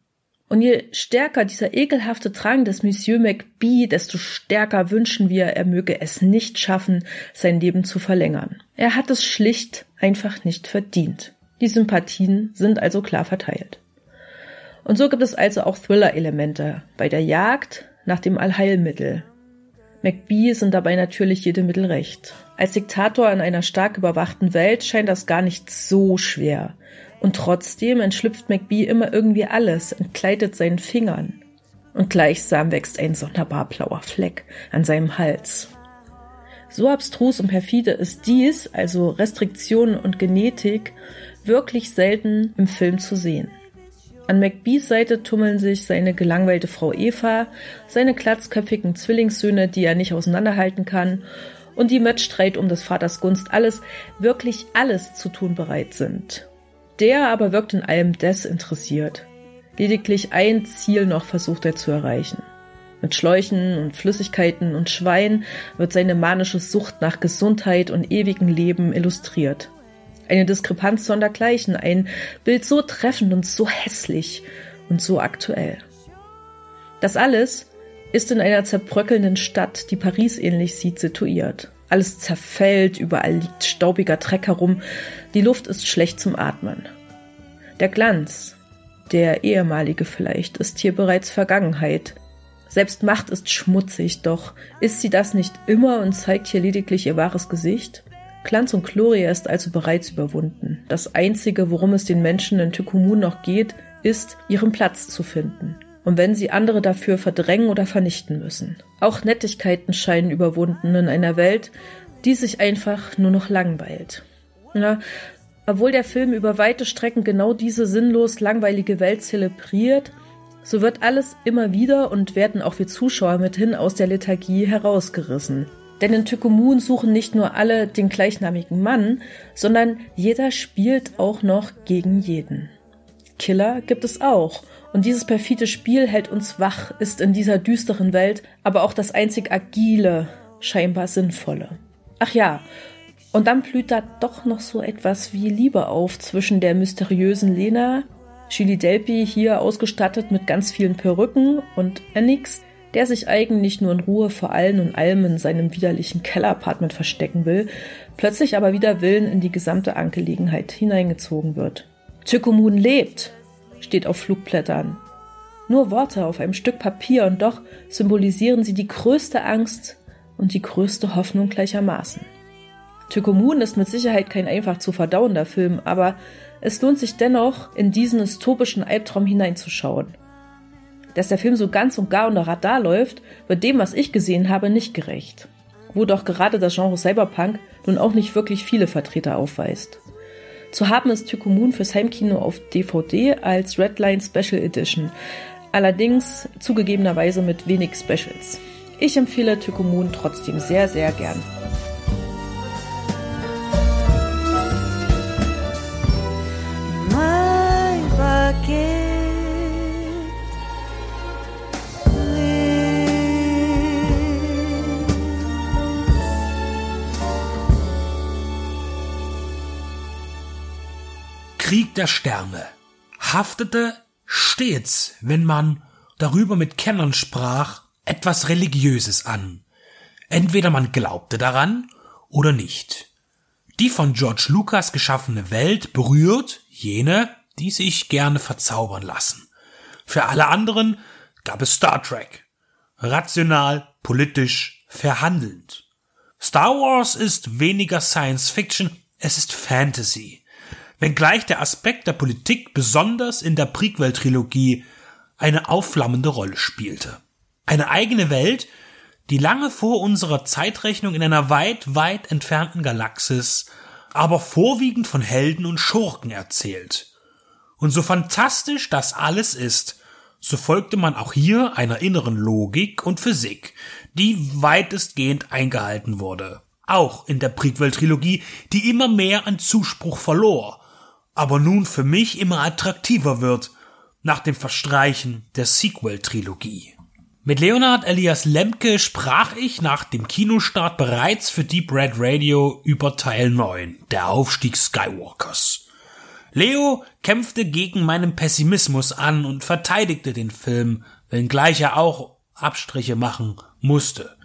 Und je stärker dieser ekelhafte Drang des Monsieur McBee, desto stärker wünschen wir, er möge es nicht schaffen, sein Leben zu verlängern. Er hat es schlicht einfach nicht verdient. Die Sympathien sind also klar verteilt. Und so gibt es also auch Thriller-Elemente bei der Jagd nach dem Allheilmittel. McBee sind dabei natürlich jede Mittel recht. Als Diktator in einer stark überwachten Welt scheint das gar nicht so schwer. Und trotzdem entschlüpft McBee immer irgendwie alles, entkleidet seinen Fingern. Und gleichsam wächst ein sonderbar blauer Fleck an seinem Hals. So abstrus und perfide ist dies, also Restriktionen und Genetik, wirklich selten im Film zu sehen. An McBees Seite tummeln sich seine gelangweilte Frau Eva, seine glatzköpfigen Zwillingssöhne, die er nicht auseinanderhalten kann, und die mit Streit um des Vaters Gunst alles, wirklich alles zu tun bereit sind. Der aber wirkt in allem desinteressiert. Lediglich ein Ziel noch versucht er zu erreichen. Mit Schläuchen und Flüssigkeiten und Schwein wird seine manische Sucht nach Gesundheit und ewigem Leben illustriert. Eine Diskrepanz sondergleichen, ein Bild so treffend und so hässlich und so aktuell. Das alles ist in einer zerbröckelnden Stadt, die Paris ähnlich sieht, situiert. Alles zerfällt, überall liegt staubiger Dreck herum, die Luft ist schlecht zum Atmen. Der Glanz, der ehemalige vielleicht, ist hier bereits Vergangenheit. Selbst Macht ist schmutzig, doch ist sie das nicht immer und zeigt hier lediglich ihr wahres Gesicht? Glanz und Gloria ist also bereits überwunden. Das Einzige, worum es den Menschen in Tykumun noch geht, ist, ihren Platz zu finden. Und wenn sie andere dafür verdrängen oder vernichten müssen. Auch Nettigkeiten scheinen überwunden in einer Welt, die sich einfach nur noch langweilt. Ja, obwohl der Film über weite Strecken genau diese sinnlos langweilige Welt zelebriert, so wird alles immer wieder und werden auch wir Zuschauer mithin aus der Lethargie herausgerissen. Denn in Tykomun suchen nicht nur alle den gleichnamigen Mann, sondern jeder spielt auch noch gegen jeden. Killer gibt es auch. Und dieses perfide Spiel hält uns wach, ist in dieser düsteren Welt aber auch das einzig agile, scheinbar sinnvolle. Ach ja, und dann blüht da doch noch so etwas wie Liebe auf zwischen der mysteriösen Lena, Chili Delpi hier ausgestattet mit ganz vielen Perücken und Enix, der sich eigentlich nur in Ruhe vor allen und allem in seinem widerlichen Kellerapartment verstecken will, plötzlich aber wieder Willen in die gesamte Angelegenheit hineingezogen wird. Tykomun lebt, steht auf Flugblättern. Nur Worte auf einem Stück Papier und doch symbolisieren sie die größte Angst und die größte Hoffnung gleichermaßen. Tykomun ist mit Sicherheit kein einfach zu verdauender Film, aber es lohnt sich dennoch, in diesen dystopischen Albtraum hineinzuschauen dass der Film so ganz und gar unter Radar läuft, wird dem, was ich gesehen habe, nicht gerecht. Wo doch gerade das Genre Cyberpunk nun auch nicht wirklich viele Vertreter aufweist. Zu haben ist Tycoon fürs Heimkino auf DVD als Redline Special Edition, allerdings zugegebenerweise mit wenig Specials. Ich empfehle Tycoon trotzdem sehr, sehr gern. Krieg der Sterne haftete stets, wenn man darüber mit Kennern sprach, etwas Religiöses an. Entweder man glaubte daran oder nicht. Die von George Lucas geschaffene Welt berührt jene, die sich gerne verzaubern lassen. Für alle anderen gab es Star Trek. Rational, politisch, verhandelnd. Star Wars ist weniger Science Fiction, es ist Fantasy wenngleich der Aspekt der Politik besonders in der Prequel-Trilogie eine aufflammende Rolle spielte. Eine eigene Welt, die lange vor unserer Zeitrechnung in einer weit, weit entfernten Galaxis, aber vorwiegend von Helden und Schurken erzählt. Und so fantastisch das alles ist, so folgte man auch hier einer inneren Logik und Physik, die weitestgehend eingehalten wurde. Auch in der Prequel-Trilogie, die immer mehr an Zuspruch verlor, aber nun für mich immer attraktiver wird, nach dem Verstreichen der Sequel-Trilogie. Mit Leonard Elias Lemke sprach ich nach dem Kinostart bereits für Deep Red Radio über Teil 9, der Aufstieg Skywalkers. Leo kämpfte gegen meinen Pessimismus an und verteidigte den Film, wenngleich er auch Abstriche machen musste.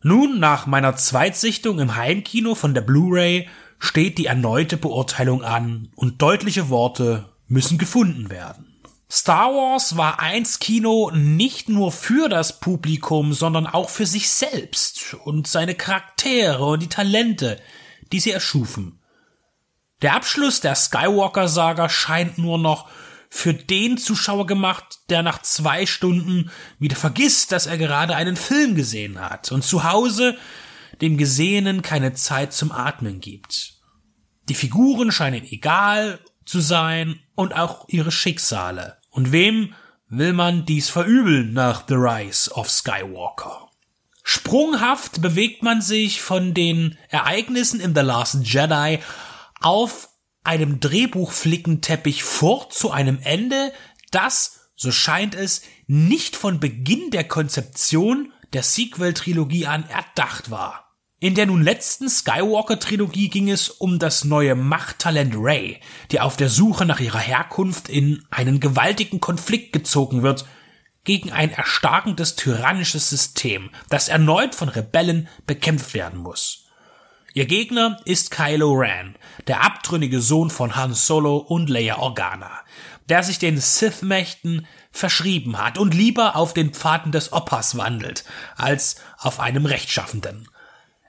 Nun, nach meiner Zweitsichtung im Heimkino von der Blu-ray, steht die erneute Beurteilung an und deutliche Worte müssen gefunden werden. Star Wars war eins Kino nicht nur für das Publikum, sondern auch für sich selbst und seine Charaktere und die Talente, die sie erschufen. Der Abschluss der Skywalker-Saga scheint nur noch für den Zuschauer gemacht, der nach zwei Stunden wieder vergisst, dass er gerade einen Film gesehen hat und zu Hause dem Gesehenen keine Zeit zum Atmen gibt. Die Figuren scheinen egal zu sein und auch ihre Schicksale. Und wem will man dies verübeln nach The Rise of Skywalker? Sprunghaft bewegt man sich von den Ereignissen in The Last Jedi auf einem Drehbuchflickenteppich fort zu einem Ende, das, so scheint es, nicht von Beginn der Konzeption der Sequel-Trilogie an erdacht war. In der nun letzten Skywalker-Trilogie ging es um das neue Machttalent Rey, die auf der Suche nach ihrer Herkunft in einen gewaltigen Konflikt gezogen wird gegen ein erstarkendes tyrannisches System, das erneut von Rebellen bekämpft werden muss. Ihr Gegner ist Kylo Ren, der abtrünnige Sohn von Han Solo und Leia Organa, der sich den Sith-Mächten verschrieben hat und lieber auf den Pfaden des Oppas wandelt, als auf einem Rechtschaffenden.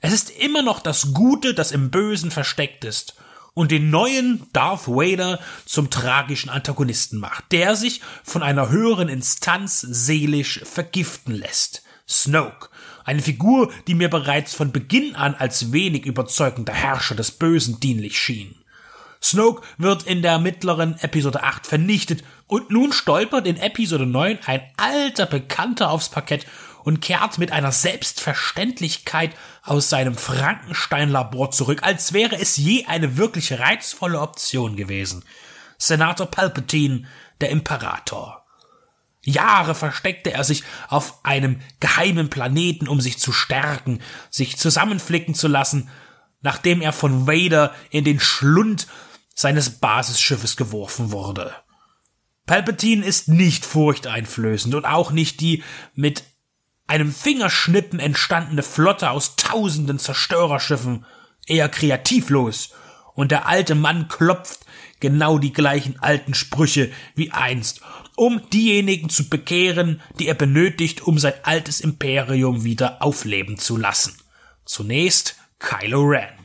Es ist immer noch das Gute, das im Bösen versteckt ist und den neuen Darth Vader zum tragischen Antagonisten macht, der sich von einer höheren Instanz seelisch vergiften lässt. Snoke, eine Figur, die mir bereits von Beginn an als wenig überzeugender Herrscher des Bösen dienlich schien. Snoke wird in der mittleren Episode 8 vernichtet und nun stolpert in Episode 9 ein alter Bekannter aufs Parkett und kehrt mit einer Selbstverständlichkeit aus seinem Frankenstein-Labor zurück, als wäre es je eine wirklich reizvolle Option gewesen. Senator Palpatine, der Imperator. Jahre versteckte er sich auf einem geheimen Planeten, um sich zu stärken, sich zusammenflicken zu lassen, nachdem er von Vader in den Schlund seines Basisschiffes geworfen wurde. Palpatine ist nicht furchteinflößend und auch nicht die mit einem Fingerschnippen entstandene Flotte aus tausenden Zerstörerschiffen, eher kreativlos, und der alte Mann klopft genau die gleichen alten Sprüche wie einst um diejenigen zu bekehren, die er benötigt, um sein altes Imperium wieder aufleben zu lassen. Zunächst Kylo Ren.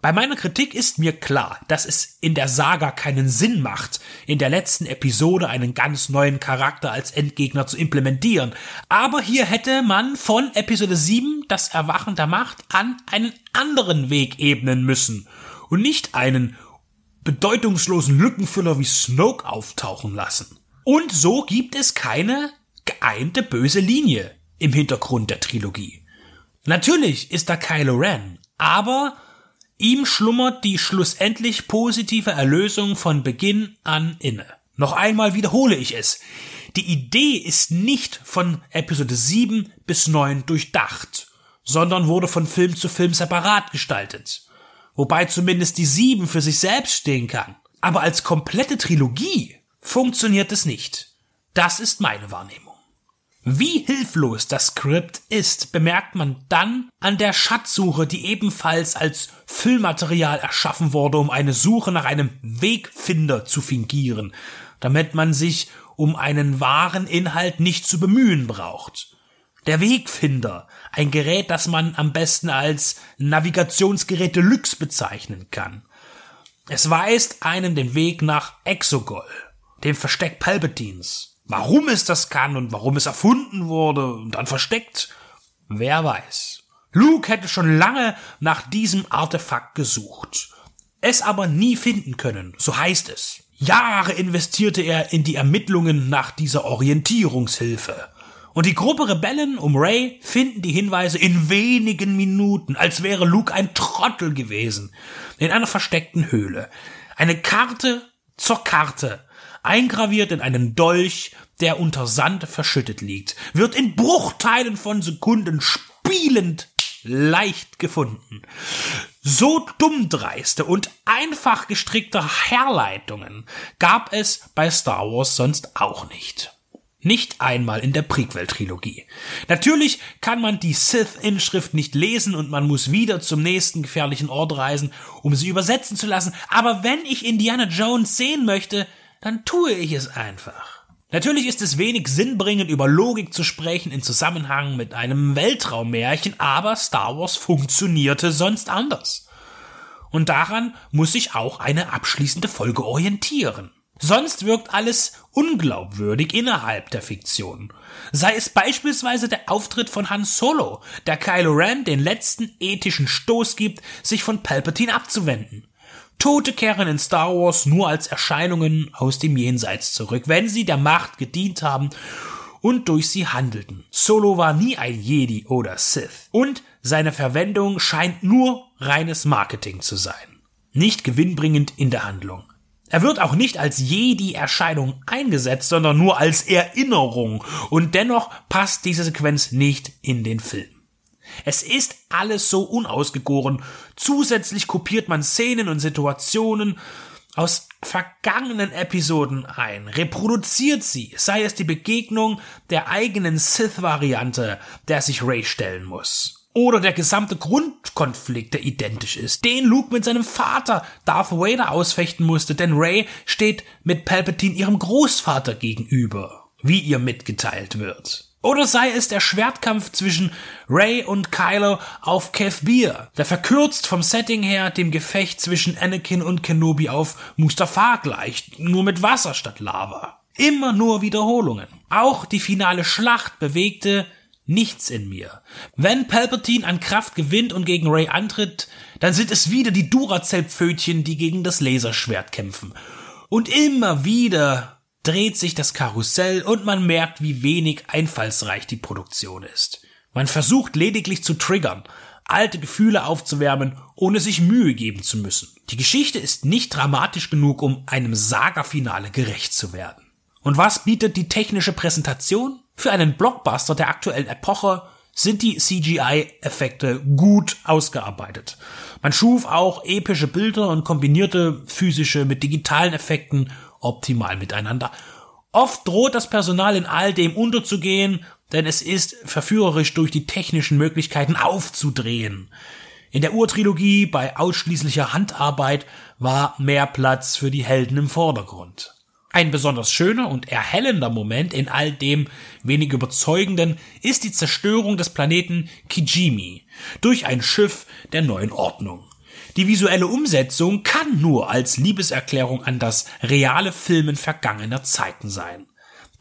Bei meiner Kritik ist mir klar, dass es in der Saga keinen Sinn macht, in der letzten Episode einen ganz neuen Charakter als Endgegner zu implementieren. Aber hier hätte man von Episode 7 das Erwachen der Macht an einen anderen Weg ebnen müssen und nicht einen bedeutungslosen Lückenfüller wie Snoke auftauchen lassen. Und so gibt es keine geeinte böse Linie im Hintergrund der Trilogie. Natürlich ist da Kylo Ren, aber ihm schlummert die schlussendlich positive Erlösung von Beginn an inne. Noch einmal wiederhole ich es. Die Idee ist nicht von Episode 7 bis 9 durchdacht, sondern wurde von Film zu Film separat gestaltet. Wobei zumindest die 7 für sich selbst stehen kann. Aber als komplette Trilogie funktioniert es nicht. Das ist meine Wahrnehmung. Wie hilflos das Skript ist, bemerkt man dann an der Schatzsuche, die ebenfalls als Füllmaterial erschaffen wurde, um eine Suche nach einem Wegfinder zu fingieren, damit man sich um einen wahren Inhalt nicht zu bemühen braucht. Der Wegfinder, ein Gerät, das man am besten als Navigationsgerät Deluxe bezeichnen kann. Es weist einen den Weg nach Exogol, dem Versteck Palpatines. Warum es das kann und warum es erfunden wurde und dann versteckt, wer weiß. Luke hätte schon lange nach diesem Artefakt gesucht, es aber nie finden können, so heißt es. Jahre investierte er in die Ermittlungen nach dieser Orientierungshilfe. Und die Gruppe Rebellen um Ray finden die Hinweise in wenigen Minuten, als wäre Luke ein Trottel gewesen, in einer versteckten Höhle. Eine Karte zur Karte, eingraviert in einen Dolch, der unter Sand verschüttet liegt, wird in Bruchteilen von Sekunden spielend leicht gefunden. So dummdreiste und einfach gestrickte Herleitungen gab es bei Star Wars sonst auch nicht. Nicht einmal in der Prequel-Trilogie. Natürlich kann man die Sith-Inschrift nicht lesen und man muss wieder zum nächsten gefährlichen Ort reisen, um sie übersetzen zu lassen, aber wenn ich Indiana Jones sehen möchte, dann tue ich es einfach. Natürlich ist es wenig sinnbringend, über Logik zu sprechen in Zusammenhang mit einem Weltraummärchen, aber Star Wars funktionierte sonst anders. Und daran muss sich auch eine abschließende Folge orientieren. Sonst wirkt alles unglaubwürdig innerhalb der Fiktion. Sei es beispielsweise der Auftritt von Han Solo, der Kylo Ren den letzten ethischen Stoß gibt, sich von Palpatine abzuwenden. Tote kehren in Star Wars nur als Erscheinungen aus dem Jenseits zurück, wenn sie der Macht gedient haben und durch sie handelten. Solo war nie ein Jedi oder Sith. Und seine Verwendung scheint nur reines Marketing zu sein. Nicht gewinnbringend in der Handlung. Er wird auch nicht als Jedi-Erscheinung eingesetzt, sondern nur als Erinnerung. Und dennoch passt diese Sequenz nicht in den Film. Es ist alles so unausgegoren. Zusätzlich kopiert man Szenen und Situationen aus vergangenen Episoden ein, reproduziert sie, sei es die Begegnung der eigenen Sith-Variante, der sich Ray stellen muss. Oder der gesamte Grundkonflikt, der identisch ist, den Luke mit seinem Vater Darth Vader ausfechten musste, denn Ray steht mit Palpatine ihrem Großvater gegenüber, wie ihr mitgeteilt wird. Oder sei es der Schwertkampf zwischen Ray und Kylo auf Kev Beer, der verkürzt vom Setting her dem Gefecht zwischen Anakin und Kenobi auf Mustafar gleicht, nur mit Wasser statt Lava. Immer nur Wiederholungen. Auch die finale Schlacht bewegte nichts in mir. Wenn Palpatine an Kraft gewinnt und gegen Ray antritt, dann sind es wieder die Duracell-Pfötchen, die gegen das Laserschwert kämpfen. Und immer wieder dreht sich das Karussell und man merkt, wie wenig einfallsreich die Produktion ist. Man versucht lediglich zu triggern, alte Gefühle aufzuwärmen, ohne sich Mühe geben zu müssen. Die Geschichte ist nicht dramatisch genug, um einem Saga-Finale gerecht zu werden. Und was bietet die technische Präsentation? Für einen Blockbuster der aktuellen Epoche sind die CGI-Effekte gut ausgearbeitet. Man schuf auch epische Bilder und kombinierte physische mit digitalen Effekten optimal miteinander. Oft droht das Personal in all dem unterzugehen, denn es ist verführerisch durch die technischen Möglichkeiten aufzudrehen. In der Urtrilogie bei ausschließlicher Handarbeit war mehr Platz für die Helden im Vordergrund. Ein besonders schöner und erhellender Moment in all dem wenig überzeugenden ist die Zerstörung des Planeten Kijimi durch ein Schiff der neuen Ordnung. Die visuelle Umsetzung kann nur als Liebeserklärung an das reale Filmen vergangener Zeiten sein.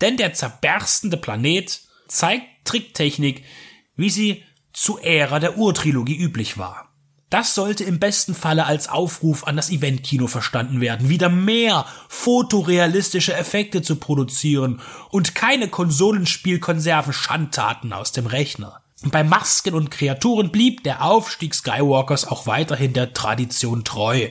Denn der zerberstende Planet zeigt Tricktechnik, wie sie zu Ära der Urtrilogie üblich war. Das sollte im besten Falle als Aufruf an das Eventkino verstanden werden, wieder mehr fotorealistische Effekte zu produzieren und keine Konsolenspielkonserven Schandtaten aus dem Rechner. Bei Masken und Kreaturen blieb der Aufstieg Skywalkers auch weiterhin der Tradition treu,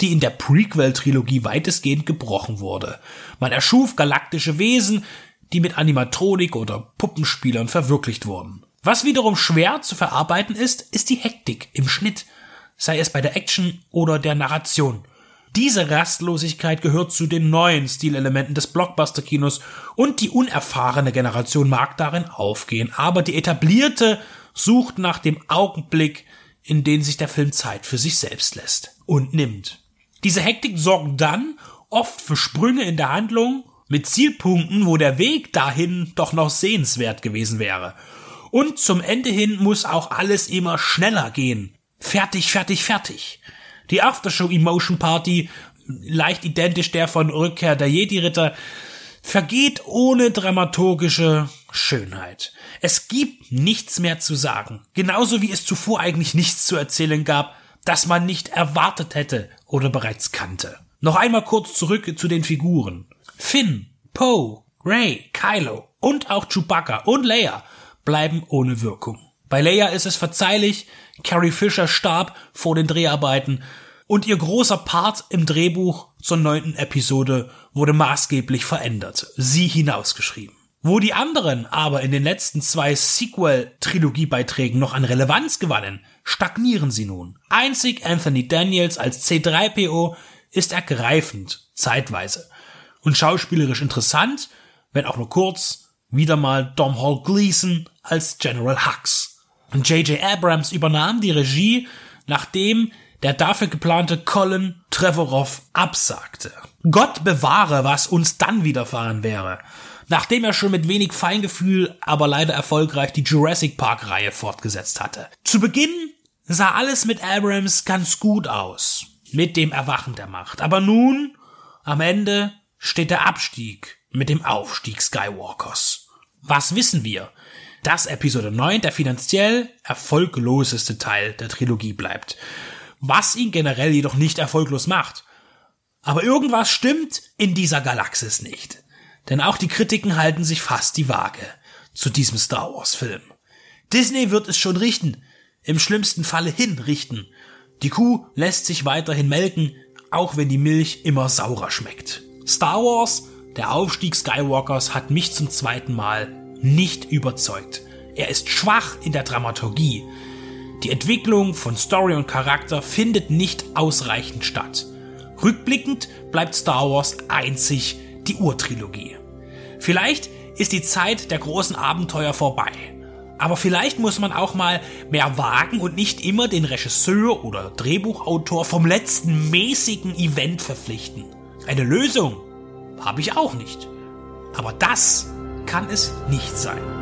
die in der Prequel-Trilogie weitestgehend gebrochen wurde. Man erschuf galaktische Wesen, die mit Animatronik oder Puppenspielern verwirklicht wurden. Was wiederum schwer zu verarbeiten ist, ist die Hektik im Schnitt, sei es bei der Action oder der Narration. Diese Rastlosigkeit gehört zu den neuen Stilelementen des Blockbuster-Kinos und die unerfahrene Generation mag darin aufgehen, aber die etablierte sucht nach dem Augenblick, in den sich der Film Zeit für sich selbst lässt und nimmt. Diese Hektik sorgt dann oft für Sprünge in der Handlung mit Zielpunkten, wo der Weg dahin doch noch sehenswert gewesen wäre. Und zum Ende hin muss auch alles immer schneller gehen. Fertig, fertig, fertig. Die Aftershow Emotion Party, leicht identisch der von Rückkehr der Jedi-Ritter, vergeht ohne dramaturgische Schönheit. Es gibt nichts mehr zu sagen. Genauso wie es zuvor eigentlich nichts zu erzählen gab, das man nicht erwartet hätte oder bereits kannte. Noch einmal kurz zurück zu den Figuren. Finn, Poe, Ray, Kylo und auch Chewbacca und Leia bleiben ohne Wirkung. Bei Leia ist es verzeihlich, Carrie Fisher starb vor den Dreharbeiten und ihr großer Part im Drehbuch zur neunten Episode wurde maßgeblich verändert, sie hinausgeschrieben. Wo die anderen aber in den letzten zwei Sequel-Trilogiebeiträgen noch an Relevanz gewannen, stagnieren sie nun. Einzig Anthony Daniels als C3PO ist ergreifend, zeitweise. Und schauspielerisch interessant, wenn auch nur kurz, wieder mal Dom Hall Gleason als General Hux. Und J.J. Abrams übernahm die Regie, nachdem der dafür geplante Colin Trevorrow absagte. Gott bewahre, was uns dann widerfahren wäre. Nachdem er schon mit wenig Feingefühl, aber leider erfolgreich die Jurassic Park Reihe fortgesetzt hatte. Zu Beginn sah alles mit Abrams ganz gut aus. Mit dem Erwachen der Macht. Aber nun, am Ende, steht der Abstieg mit dem Aufstieg Skywalkers. Was wissen wir? Dass Episode 9 der finanziell erfolgloseste Teil der Trilogie bleibt. Was ihn generell jedoch nicht erfolglos macht. Aber irgendwas stimmt in dieser Galaxis nicht. Denn auch die Kritiken halten sich fast die Waage zu diesem Star Wars Film. Disney wird es schon richten, im schlimmsten Falle hinrichten. Die Kuh lässt sich weiterhin melken, auch wenn die Milch immer saurer schmeckt. Star Wars, der Aufstieg Skywalkers, hat mich zum zweiten Mal nicht überzeugt. Er ist schwach in der Dramaturgie. Die Entwicklung von Story und Charakter findet nicht ausreichend statt. Rückblickend bleibt Star Wars einzig die Urtrilogie. Vielleicht ist die Zeit der großen Abenteuer vorbei. Aber vielleicht muss man auch mal mehr wagen und nicht immer den Regisseur oder Drehbuchautor vom letzten mäßigen Event verpflichten. Eine Lösung habe ich auch nicht. Aber das kann es nicht sein.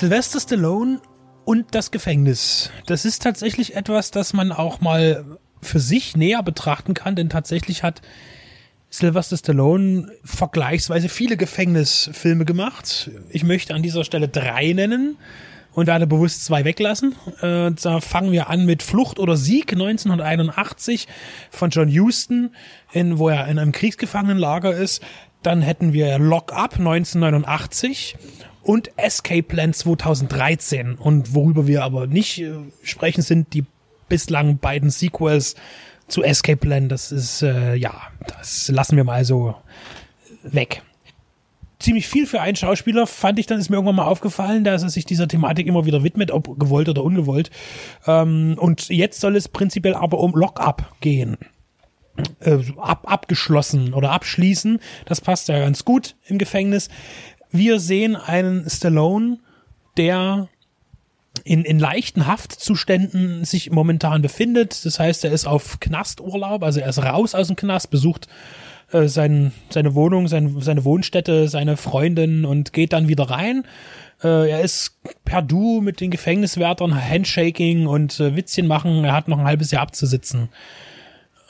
Sylvester Stallone und das Gefängnis. Das ist tatsächlich etwas, das man auch mal für sich näher betrachten kann, denn tatsächlich hat Sylvester Stallone vergleichsweise viele Gefängnisfilme gemacht. Ich möchte an dieser Stelle drei nennen und werde bewusst zwei weglassen. Äh, da fangen wir an mit Flucht oder Sieg 1981 von John Huston, in, wo er in einem Kriegsgefangenenlager ist. Dann hätten wir Lock Up 1989 und Escape Plan 2013. Und worüber wir aber nicht äh, sprechen, sind die bislang beiden Sequels zu Escape Plan. Das ist, äh, ja, das lassen wir mal so weg. Ziemlich viel für einen Schauspieler fand ich dann, ist mir irgendwann mal aufgefallen, dass er sich dieser Thematik immer wieder widmet, ob gewollt oder ungewollt. Ähm, und jetzt soll es prinzipiell aber um Lock-up gehen. Äh, ab, abgeschlossen oder abschließen. Das passt ja ganz gut im Gefängnis. Wir sehen einen Stallone, der in, in leichten Haftzuständen sich momentan befindet. Das heißt, er ist auf Knasturlaub, also er ist raus aus dem Knast, besucht äh, sein, seine Wohnung, sein, seine Wohnstätte, seine Freundin und geht dann wieder rein. Äh, er ist per Du mit den Gefängniswärtern, Handshaking und äh, Witzchen machen. Er hat noch ein halbes Jahr abzusitzen.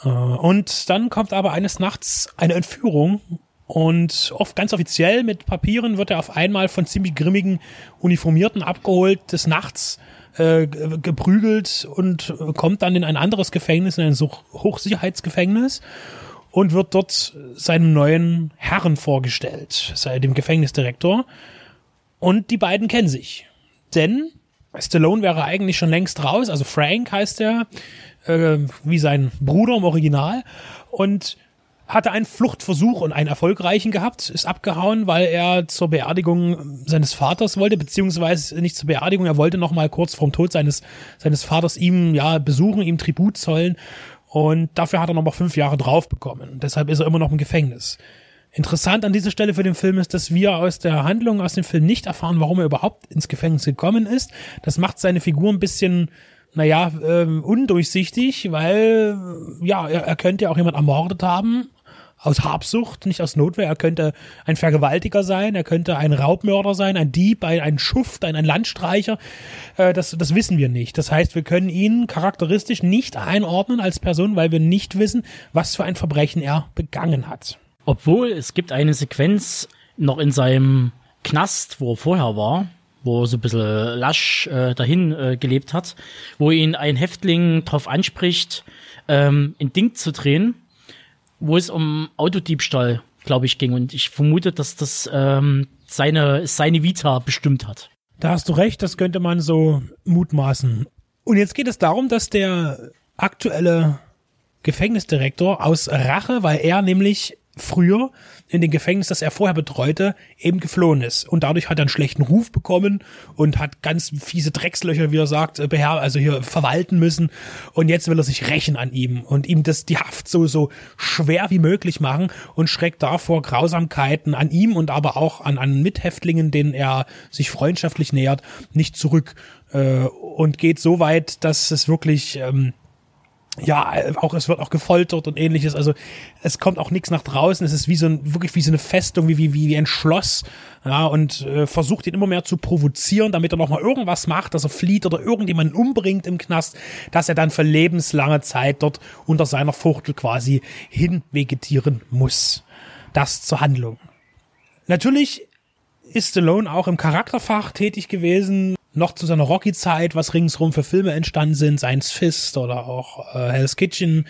Äh, und dann kommt aber eines Nachts eine Entführung Und oft ganz offiziell mit Papieren wird er auf einmal von ziemlich grimmigen Uniformierten abgeholt, des Nachts äh, ge- geprügelt und kommt dann in ein anderes Gefängnis, in ein Hochsicherheitsgefängnis und wird dort seinem neuen Herren vorgestellt, sei dem Gefängnisdirektor. Und die beiden kennen sich. Denn Stallone wäre eigentlich schon längst raus, also Frank heißt er, äh, wie sein Bruder im Original. Und hatte einen Fluchtversuch und einen erfolgreichen gehabt, ist abgehauen, weil er zur Beerdigung seines Vaters wollte, beziehungsweise nicht zur Beerdigung, er wollte noch kurz vorm Tod seines, seines Vaters ihm ja besuchen, ihm Tribut zollen und dafür hat er noch mal fünf Jahre drauf bekommen. Und deshalb ist er immer noch im Gefängnis. Interessant an dieser Stelle für den Film ist, dass wir aus der Handlung aus dem Film nicht erfahren, warum er überhaupt ins Gefängnis gekommen ist. Das macht seine Figur ein bisschen, naja, ähm, undurchsichtig, weil, ja, er, er könnte ja auch jemand ermordet haben. Aus Habsucht, nicht aus Notwehr. Er könnte ein Vergewaltiger sein, er könnte ein Raubmörder sein, ein Dieb, ein, ein Schuft, ein, ein Landstreicher. Äh, das, das wissen wir nicht. Das heißt, wir können ihn charakteristisch nicht einordnen als Person, weil wir nicht wissen, was für ein Verbrechen er begangen hat. Obwohl es gibt eine Sequenz noch in seinem Knast, wo er vorher war, wo er so ein bisschen lasch äh, dahin äh, gelebt hat, wo ihn ein Häftling darauf anspricht, ähm, ein Ding zu drehen, wo es um Autodiebstahl, glaube ich, ging. Und ich vermute, dass das ähm, seine, seine Vita bestimmt hat. Da hast du recht, das könnte man so mutmaßen. Und jetzt geht es darum, dass der aktuelle Gefängnisdirektor aus Rache, weil er nämlich früher in dem Gefängnis, das er vorher betreute, eben geflohen ist. Und dadurch hat er einen schlechten Ruf bekommen und hat ganz fiese Dreckslöcher, wie er sagt, äh, beher also hier verwalten müssen. Und jetzt will er sich rächen an ihm und ihm das, die Haft so, so schwer wie möglich machen und schreckt davor Grausamkeiten an ihm und aber auch an, an Mithäftlingen, denen er sich freundschaftlich nähert, nicht zurück. Äh, und geht so weit, dass es wirklich, ähm, ja, auch es wird auch gefoltert und ähnliches. Also es kommt auch nichts nach draußen. Es ist wie so ein, wirklich wie so eine Festung, wie, wie, wie ein Schloss. Ja, und äh, versucht ihn immer mehr zu provozieren, damit er noch mal irgendwas macht, dass er flieht oder irgendjemanden umbringt im Knast, dass er dann für lebenslange Zeit dort unter seiner Fuchtel quasi hinvegetieren muss. Das zur Handlung. Natürlich ist Stallone auch im Charakterfach tätig gewesen, noch zu seiner Rocky-Zeit, was ringsrum für Filme entstanden sind, Science Fist oder auch äh, Hell's Kitchen.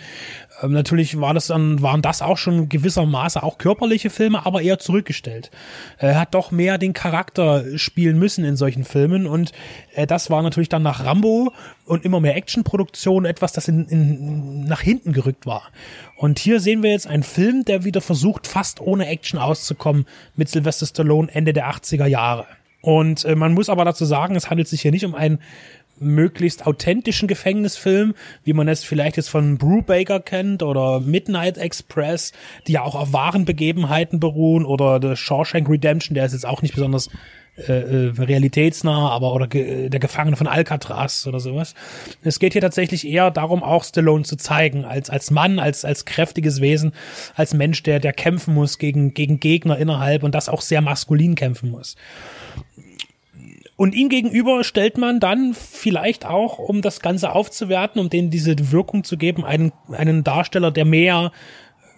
Ähm, natürlich war das dann, waren das auch schon gewissermaßen auch körperliche Filme, aber eher zurückgestellt. Er hat doch mehr den Charakter spielen müssen in solchen Filmen und äh, das war natürlich dann nach Rambo und immer mehr Actionproduktion etwas, das in, in, nach hinten gerückt war. Und hier sehen wir jetzt einen Film, der wieder versucht, fast ohne Action auszukommen mit Sylvester Stallone Ende der 80er Jahre. Und äh, man muss aber dazu sagen, es handelt sich hier nicht um einen möglichst authentischen Gefängnisfilm, wie man es vielleicht jetzt von Brubaker kennt oder Midnight Express, die ja auch auf wahren Begebenheiten beruhen oder The Shawshank Redemption, der ist jetzt auch nicht besonders äh, äh, realitätsnah, aber oder ge der Gefangene von Alcatraz oder sowas. Es geht hier tatsächlich eher darum, auch Stallone zu zeigen, als als Mann, als als kräftiges Wesen, als Mensch, der der kämpfen muss gegen gegen Gegner innerhalb und das auch sehr maskulin kämpfen muss. Und ihm gegenüber stellt man dann vielleicht auch, um das Ganze aufzuwerten, um denen diese Wirkung zu geben, einen, einen Darsteller, der mehr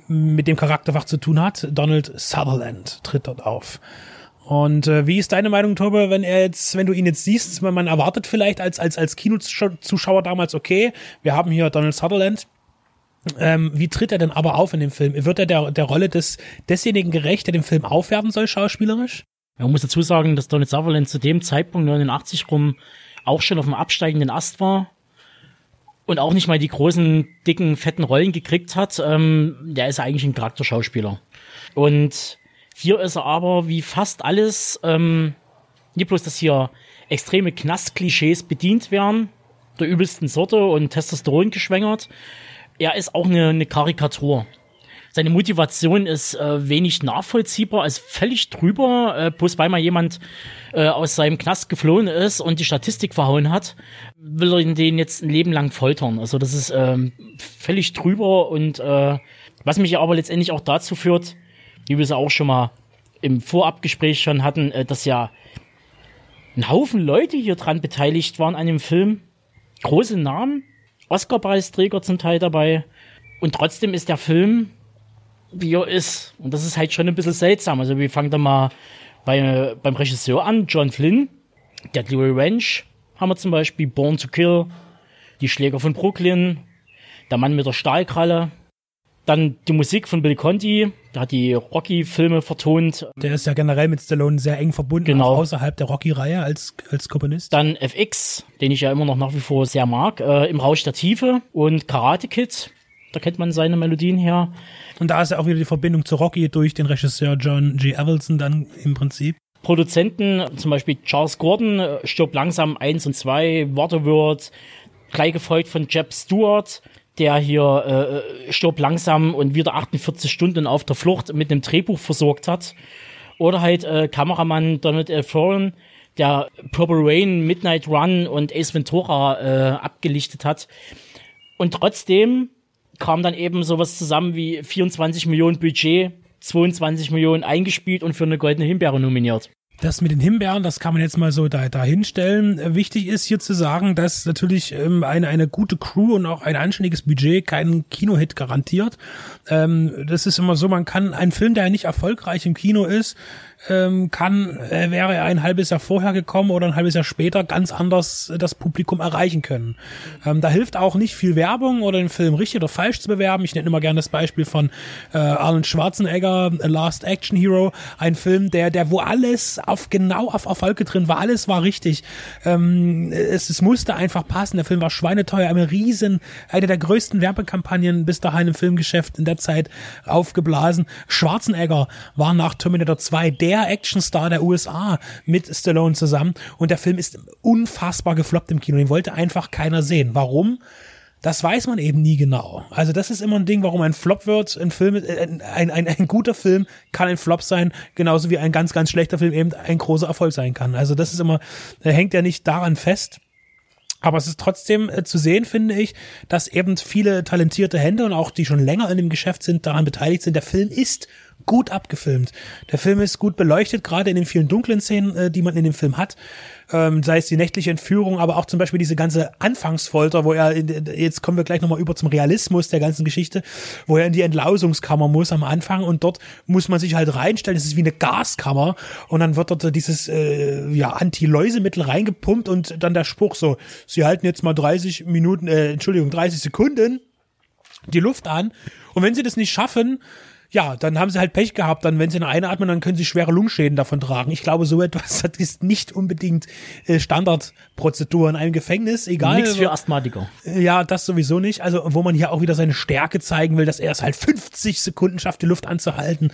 mit dem Charakterfach zu tun hat. Donald Sutherland tritt dort auf. Und äh, wie ist deine Meinung, Tobe, wenn er jetzt, wenn du ihn jetzt siehst, man, man erwartet vielleicht als, als, als Kinozuschauer damals, okay, wir haben hier Donald Sutherland, ähm, wie tritt er denn aber auf in dem Film? Wird er der, der Rolle des, desjenigen gerecht, der den Film aufwerten soll, schauspielerisch? Man muss dazu sagen, dass Donald Sutherland zu dem Zeitpunkt 89 rum auch schon auf dem absteigenden Ast war und auch nicht mal die großen, dicken, fetten Rollen gekriegt hat. Ähm, der ist eigentlich ein Charakterschauspieler. Und hier ist er aber wie fast alles, ähm, nicht bloß, dass hier extreme Knastklischees bedient werden, der übelsten Sorte und Testosteron geschwängert. Er ist auch eine, eine Karikatur. Seine Motivation ist äh, wenig nachvollziehbar, ist völlig drüber, äh, bloß weil mal jemand äh, aus seinem Knast geflohen ist und die Statistik verhauen hat, will er den jetzt ein Leben lang foltern. Also das ist ähm, völlig drüber und äh, was mich aber letztendlich auch dazu führt, wie wir es auch schon mal im Vorabgespräch schon hatten, äh, dass ja ein Haufen Leute hier dran beteiligt waren an dem Film. Große Namen, Oscar-Preisträger zum Teil dabei. Und trotzdem ist der Film wie er ist. Und das ist halt schon ein bisschen seltsam. Also wir fangen da mal bei, beim Regisseur an, John Flynn, Deadly Revenge haben wir zum Beispiel, Born to Kill, Die Schläger von Brooklyn, Der Mann mit der Stahlkralle, dann die Musik von Bill Conti, der hat die Rocky-Filme vertont. Der ist ja generell mit Stallone sehr eng verbunden, Genau. auch außerhalb der Rocky-Reihe als, als Komponist. Dann FX, den ich ja immer noch nach wie vor sehr mag, äh, Im Rausch der Tiefe und Karate Kid, da kennt man seine Melodien her. Und da ist ja auch wieder die Verbindung zu Rocky durch den Regisseur John G. Avildsen dann im Prinzip. Produzenten, zum Beispiel Charles Gordon, äh, stirbt langsam 1 und 2, Waterworld, gleich gefolgt von Jeb Stewart, der hier äh, stirbt langsam und wieder 48 Stunden auf der Flucht mit einem Drehbuch versorgt hat. Oder halt äh, Kameramann Donald L. Foran, der Purple Rain, Midnight Run und Ace Ventura äh, abgelichtet hat. Und trotzdem kam dann eben sowas zusammen wie 24 Millionen Budget, 22 Millionen eingespielt und für eine goldene Himbeere nominiert. Das mit den Himbeeren, das kann man jetzt mal so da, da hinstellen. Äh, Wichtig ist hier zu sagen, dass natürlich ähm, eine, eine gute Crew und auch ein anständiges Budget keinen Kinohit garantiert. Ähm, das ist immer so, man kann einen Film, der nicht erfolgreich im Kino ist, ähm, kann, äh, wäre er ein halbes Jahr vorher gekommen oder ein halbes Jahr später ganz anders äh, das Publikum erreichen können. Ähm, da hilft auch nicht viel Werbung oder den Film richtig oder falsch zu bewerben. Ich nenne immer gerne das Beispiel von äh, Arnold Schwarzenegger, Last Action Hero, ein Film, der, der wo alles auf genau auf Erfolg drin war, alles war richtig. Ähm, es, es musste einfach passen. Der Film war schweineteuer, eine riesen, eine der größten Werbekampagnen bis dahin im Filmgeschäft in der Zeit aufgeblasen. Schwarzenegger war nach Terminator 2 der Actionstar der USA mit Stallone zusammen und der Film ist unfassbar gefloppt im Kino. Den wollte einfach keiner sehen. Warum? Das weiß man eben nie genau. Also das ist immer ein Ding, warum ein Flop wird. Ein Film, äh, ein, ein, ein guter Film kann ein Flop sein, genauso wie ein ganz, ganz schlechter Film eben ein großer Erfolg sein kann. Also das ist immer, äh, hängt ja nicht daran fest. Aber es ist trotzdem äh, zu sehen, finde ich, dass eben viele talentierte Hände und auch die schon länger in dem Geschäft sind, daran beteiligt sind. Der Film ist gut abgefilmt. Der Film ist gut beleuchtet, gerade in den vielen dunklen Szenen, äh, die man in dem Film hat. Ähm, sei es die nächtliche Entführung, aber auch zum Beispiel diese ganze Anfangsfolter, wo er, jetzt kommen wir gleich nochmal über zum Realismus der ganzen Geschichte, wo er in die Entlausungskammer muss am Anfang und dort muss man sich halt reinstellen, es ist wie eine Gaskammer und dann wird dort dieses äh, ja, Anti-Läusemittel reingepumpt und dann der Spruch so, sie halten jetzt mal 30 Minuten, äh, Entschuldigung, 30 Sekunden die Luft an und wenn sie das nicht schaffen, ja, dann haben sie halt Pech gehabt. Dann, wenn sie noch einatmen, dann können sie schwere Lungenschäden davon tragen. Ich glaube, so etwas das ist nicht unbedingt äh, Standardprozedur in einem Gefängnis, egal. Nichts für Asthmatiker. Ja, das sowieso nicht. Also, wo man hier auch wieder seine Stärke zeigen will, dass er es halt 50 Sekunden schafft, die Luft anzuhalten.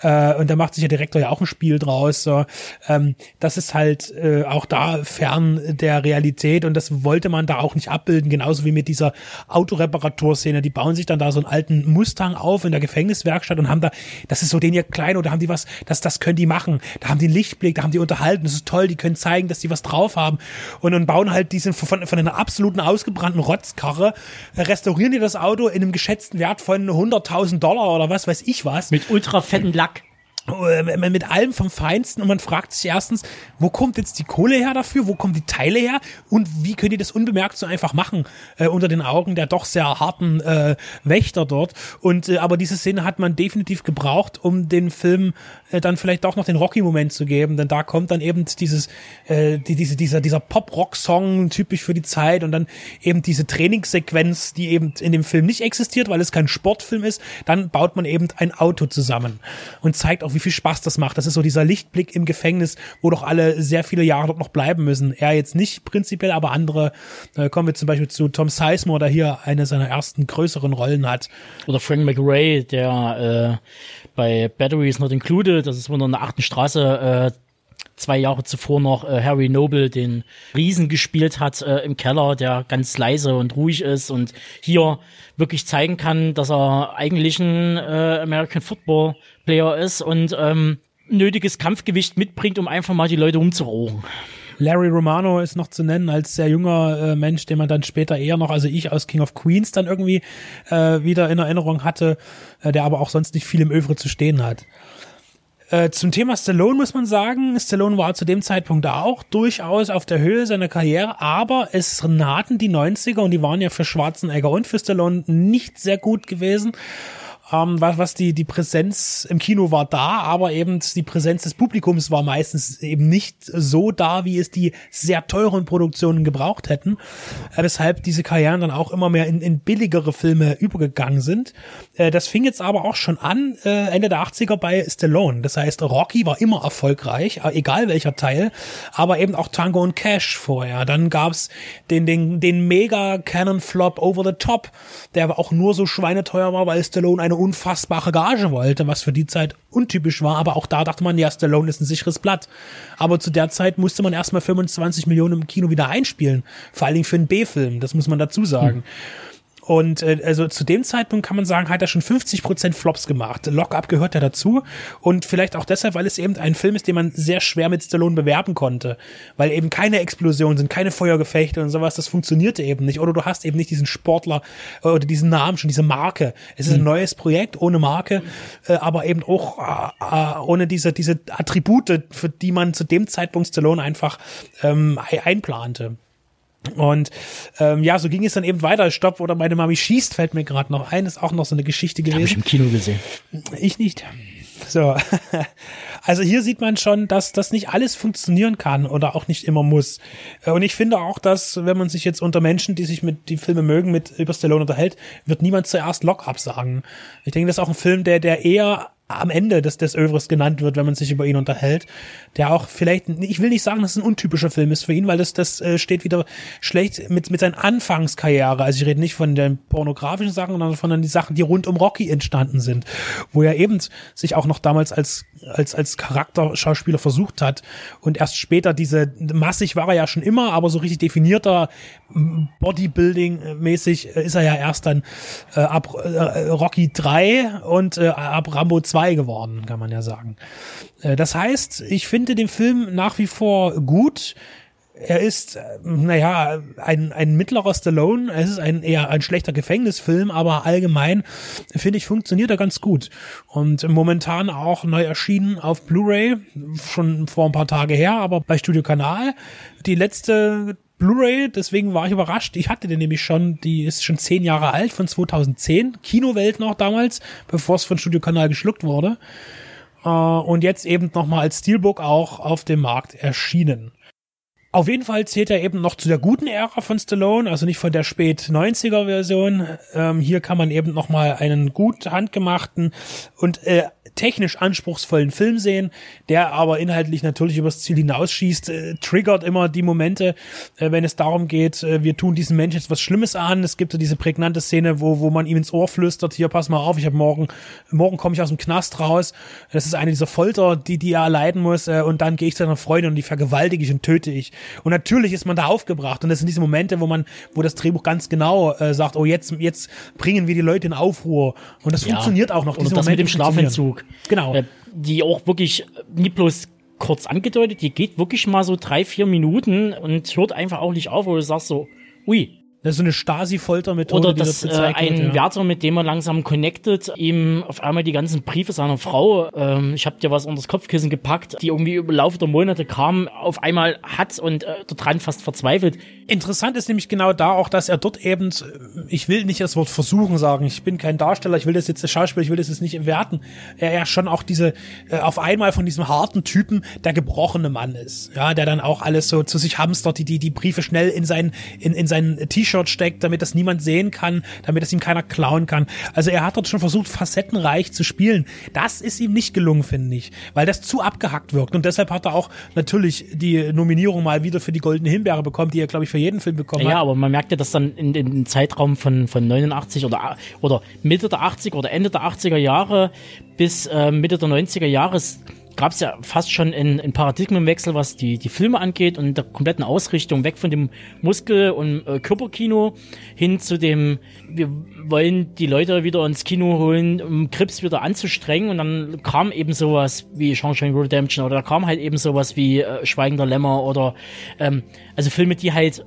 Äh, und da macht sich der Direktor ja auch ein Spiel draus. So. Ähm, das ist halt äh, auch da fern der Realität und das wollte man da auch nicht abbilden. Genauso wie mit dieser Autoreparaturszene. Die bauen sich dann da so einen alten Mustang auf in der Gefängniswerkstatt und haben da, das ist so den ihr klein oder haben die was, das, das können die machen. Da haben die einen Lichtblick, da haben die unterhalten. Das ist toll, die können zeigen, dass die was drauf haben. Und dann bauen halt diesen von, von einer absoluten ausgebrannten Rotzkarre, äh, restaurieren die das Auto in einem geschätzten Wert von 100.000 Dollar oder was weiß ich was. Mit ultra fetten Lack. Äh, mit allem vom Feinsten und man fragt sich erstens, wo kommt jetzt die Kohle her dafür, wo kommen die Teile her? Und wie können die das unbemerkt so einfach machen äh, unter den Augen der doch sehr harten äh, Wächter dort? Und äh, aber diese Szene hat man definitiv gebraucht, um den Film äh, dann vielleicht doch noch den Rocky-Moment zu geben, denn da kommt dann eben dieses äh, die, diese dieser dieser Pop-Rock-Song typisch für die Zeit und dann eben diese Trainingssequenz, die eben in dem Film nicht existiert, weil es kein Sportfilm ist, dann baut man eben ein Auto zusammen und zeigt auch, wie viel Spaß das macht. Das ist so dieser Lichtblick im Gefängnis, wo doch alle sehr viele Jahre dort noch bleiben müssen. Er jetzt nicht prinzipiell, aber andere. Da kommen wir zum Beispiel zu Tom Sizemore, der hier eine seiner ersten größeren Rollen hat. Oder Frank McRae, der äh, bei Batteries Not Included, das ist wohl in der achten Straße, äh, zwei Jahre zuvor noch äh, Harry Noble, den Riesen gespielt hat äh, im Keller, der ganz leise und ruhig ist und hier wirklich zeigen kann, dass er eigentlich ein äh, American Football Player ist und ähm, nötiges Kampfgewicht mitbringt, um einfach mal die Leute umzurochen. Larry Romano ist noch zu nennen als sehr junger äh, Mensch, den man dann später eher noch, also ich aus King of Queens dann irgendwie äh, wieder in Erinnerung hatte, äh, der aber auch sonst nicht viel im Övre zu stehen hat. Äh, zum Thema Stallone muss man sagen, Stallone war zu dem Zeitpunkt auch durchaus auf der Höhe seiner Karriere, aber es nahten die 90er und die waren ja für Schwarzenegger und für Stallone nicht sehr gut gewesen. Ähm, was, was die, die Präsenz im Kino war da, aber eben die Präsenz des Publikums war meistens eben nicht so da, wie es die sehr teuren Produktionen gebraucht hätten. Äh, weshalb diese Karrieren dann auch immer mehr in, in billigere Filme übergegangen sind. Äh, das fing jetzt aber auch schon an, äh, Ende der 80er bei Stallone. Das heißt, Rocky war immer erfolgreich, äh, egal welcher Teil, aber eben auch Tango und Cash vorher. Dann gab's den, den, den mega Cannon Flop Over the Top, der aber auch nur so schweineteuer war, weil Stallone eine unfassbare Gage wollte, was für die Zeit untypisch war. Aber auch da dachte man, ja, Stallone ist ein sicheres Blatt. Aber zu der Zeit musste man erstmal 25 Millionen im Kino wieder einspielen. Vor allen Dingen für einen B-Film, das muss man dazu sagen. Und äh, also zu dem Zeitpunkt kann man sagen, hat er schon 50% Flops gemacht. Lock-up gehört ja dazu. Und vielleicht auch deshalb, weil es eben ein Film ist, den man sehr schwer mit Stallone bewerben konnte. Weil eben keine Explosionen sind, keine Feuergefechte und sowas. Das funktionierte eben nicht. Oder du hast eben nicht diesen Sportler äh, oder diesen Namen schon, diese Marke. Es ist ein neues Projekt ohne Marke, äh, aber eben auch äh, äh, ohne diese, diese Attribute, für die man zu dem Zeitpunkt Stallone einfach ähm, ein- einplante. Und ähm, ja, so ging es dann eben weiter. Stopp oder meine Mami schießt, fällt mir gerade noch ein. Ist auch noch so eine Geschichte Habe ich gewesen. im Kino gesehen. Ich nicht. So. Also hier sieht man schon, dass das nicht alles funktionieren kann oder auch nicht immer muss. Äh, Und ich finde auch, dass wenn man sich jetzt unter Menschen, die sich mit die Filme mögen, mit über Stallone unterhält, wird niemand zuerst Lock-up sagen. Ich denke, das ist auch ein Film, der der eher am Ende des, des Övres genannt wird, wenn man sich über ihn unterhält, der auch vielleicht, ich will nicht sagen, dass es ein untypischer Film ist für ihn, weil das, das äh, steht wieder schlecht mit, mit seiner Anfangskarriere. Also ich rede nicht von den pornografischen Sachen, sondern von den Sachen, die rund um Rocky entstanden sind, wo er eben sich auch noch damals als, als, als Charakterschauspieler versucht hat und erst später diese, massig war er ja schon immer, aber so richtig definierter Bodybuilding-mäßig äh, ist er ja erst dann äh, ab äh, Rocky 3 und äh, ab Rambo 2 geworden, kann man ja sagen. Äh, das heißt, ich finde den Film nach wie vor gut. Er ist, naja, ein, ein mittlerer Stallone. Es ist ein eher ein schlechter Gefängnisfilm, aber allgemein finde ich, funktioniert er ganz gut. Und momentan auch neu erschienen auf Blu-ray, schon vor ein paar Tage her, aber bei Studio Kanal. Die letzte Blu-ray, deswegen war ich überrascht. Ich hatte den nämlich schon, die ist schon zehn Jahre alt, von 2010. Kinowelt noch damals, bevor es von Studio Kanal geschluckt wurde. Äh, und jetzt eben nochmal als Steelbook auch auf dem Markt erschienen. Auf jeden Fall zählt er eben noch zu der guten Ära von Stallone, also nicht von der spät 90er Version. Ähm, hier kann man eben noch mal einen gut handgemachten und äh, technisch anspruchsvollen Film sehen, der aber inhaltlich natürlich übers Ziel hinausschießt, äh, triggert immer die Momente, äh, wenn es darum geht, äh, wir tun diesem Menschen jetzt was Schlimmes an. Es gibt so diese prägnante Szene, wo, wo man ihm ins Ohr flüstert, hier pass mal auf, ich habe morgen, morgen komme ich aus dem Knast raus. Das ist eine dieser Folter, die, die er erleiden muss, äh, und dann gehe ich zu einer Freundin und die vergewaltige ich und töte ich. Und natürlich ist man da aufgebracht und das sind diese Momente, wo man, wo das Drehbuch ganz genau äh, sagt, oh jetzt, jetzt bringen wir die Leute in Aufruhr. Und das Ja. funktioniert auch noch. Diese das mit dem. Schlafentzug. Genau. Äh, die auch wirklich nie bloß kurz angedeutet, die geht wirklich mal so drei, vier Minuten und hört einfach auch nicht auf, wo du sagst so, ui. Das ist so eine Stasi-Foltermethode, Oder die dass dort äh, ein wird, ja. Wärter, mit dem er langsam connected, ihm auf einmal die ganzen Briefe seiner Frau, ähm, ich habe dir was unter das Kopfkissen gepackt, die irgendwie über Laufe der Monate kamen, auf einmal hat und äh, daran fast verzweifelt. Interessant ist nämlich genau da auch, dass er dort eben, ich will nicht das Wort versuchen sagen, ich bin kein Darsteller, ich will das jetzt der Schauspieler, ich will das jetzt nicht werten, er ja schon auch diese, äh, auf einmal von diesem harten Typen der gebrochene Mann ist, ja, der dann auch alles so zu sich hamstert, die, die, die Briefe schnell in sein, in, in sein T-Shirt steckt, damit das niemand sehen kann, damit es ihm keiner klauen kann. Also er hat dort schon versucht, facettenreich zu spielen. Das ist ihm nicht gelungen, finde ich, weil das zu abgehackt wirkt und deshalb hat er auch natürlich die Nominierung mal wieder für die Goldene Himbeere bekommen, die er, glaube ich, für jeden Film bekommen Ja, hat. aber man merkt ja, dass dann in, in Zeitraum von, von 89 oder, oder Mitte der 80er oder Ende der 80er Jahre bis äh, Mitte der 90er Jahre es gab es ja fast schon einen, Paradigmenwechsel, was die, die Filme angeht und der kompletten Ausrichtung weg von dem Muskel- und äh, Körperkino hin zu dem, wir wollen die Leute wieder ins Kino holen, um Krips wieder anzustrengen. Und dann kam eben sowas wie Shawshank Redemption oder da kam halt eben sowas wie äh, Schweigender Lämmer oder ähm, also Filme, die halt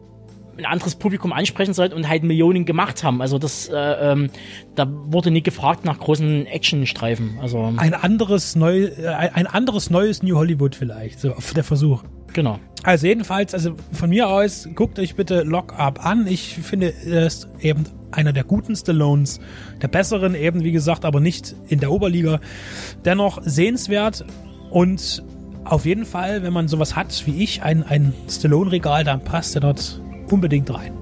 ein anderes Publikum ansprechen sollten und halt Millionen gemacht haben. Also das, äh, ähm, da wurde nie gefragt nach großen Actionstreifen. Also ein anderes neu, äh, ein anderes neues New Hollywood vielleicht, so auf der Versuch. genau. Also jedenfalls, also von mir aus, guckt euch bitte Lock Up an. Ich finde es eben einer der guten Stallones, der besseren eben, wie gesagt, aber nicht in der Oberliga. Dennoch sehenswert und auf jeden Fall, wenn man sowas hat wie ich, ein, ein Stallone-Regal, dann passt er dort unbedingt rein.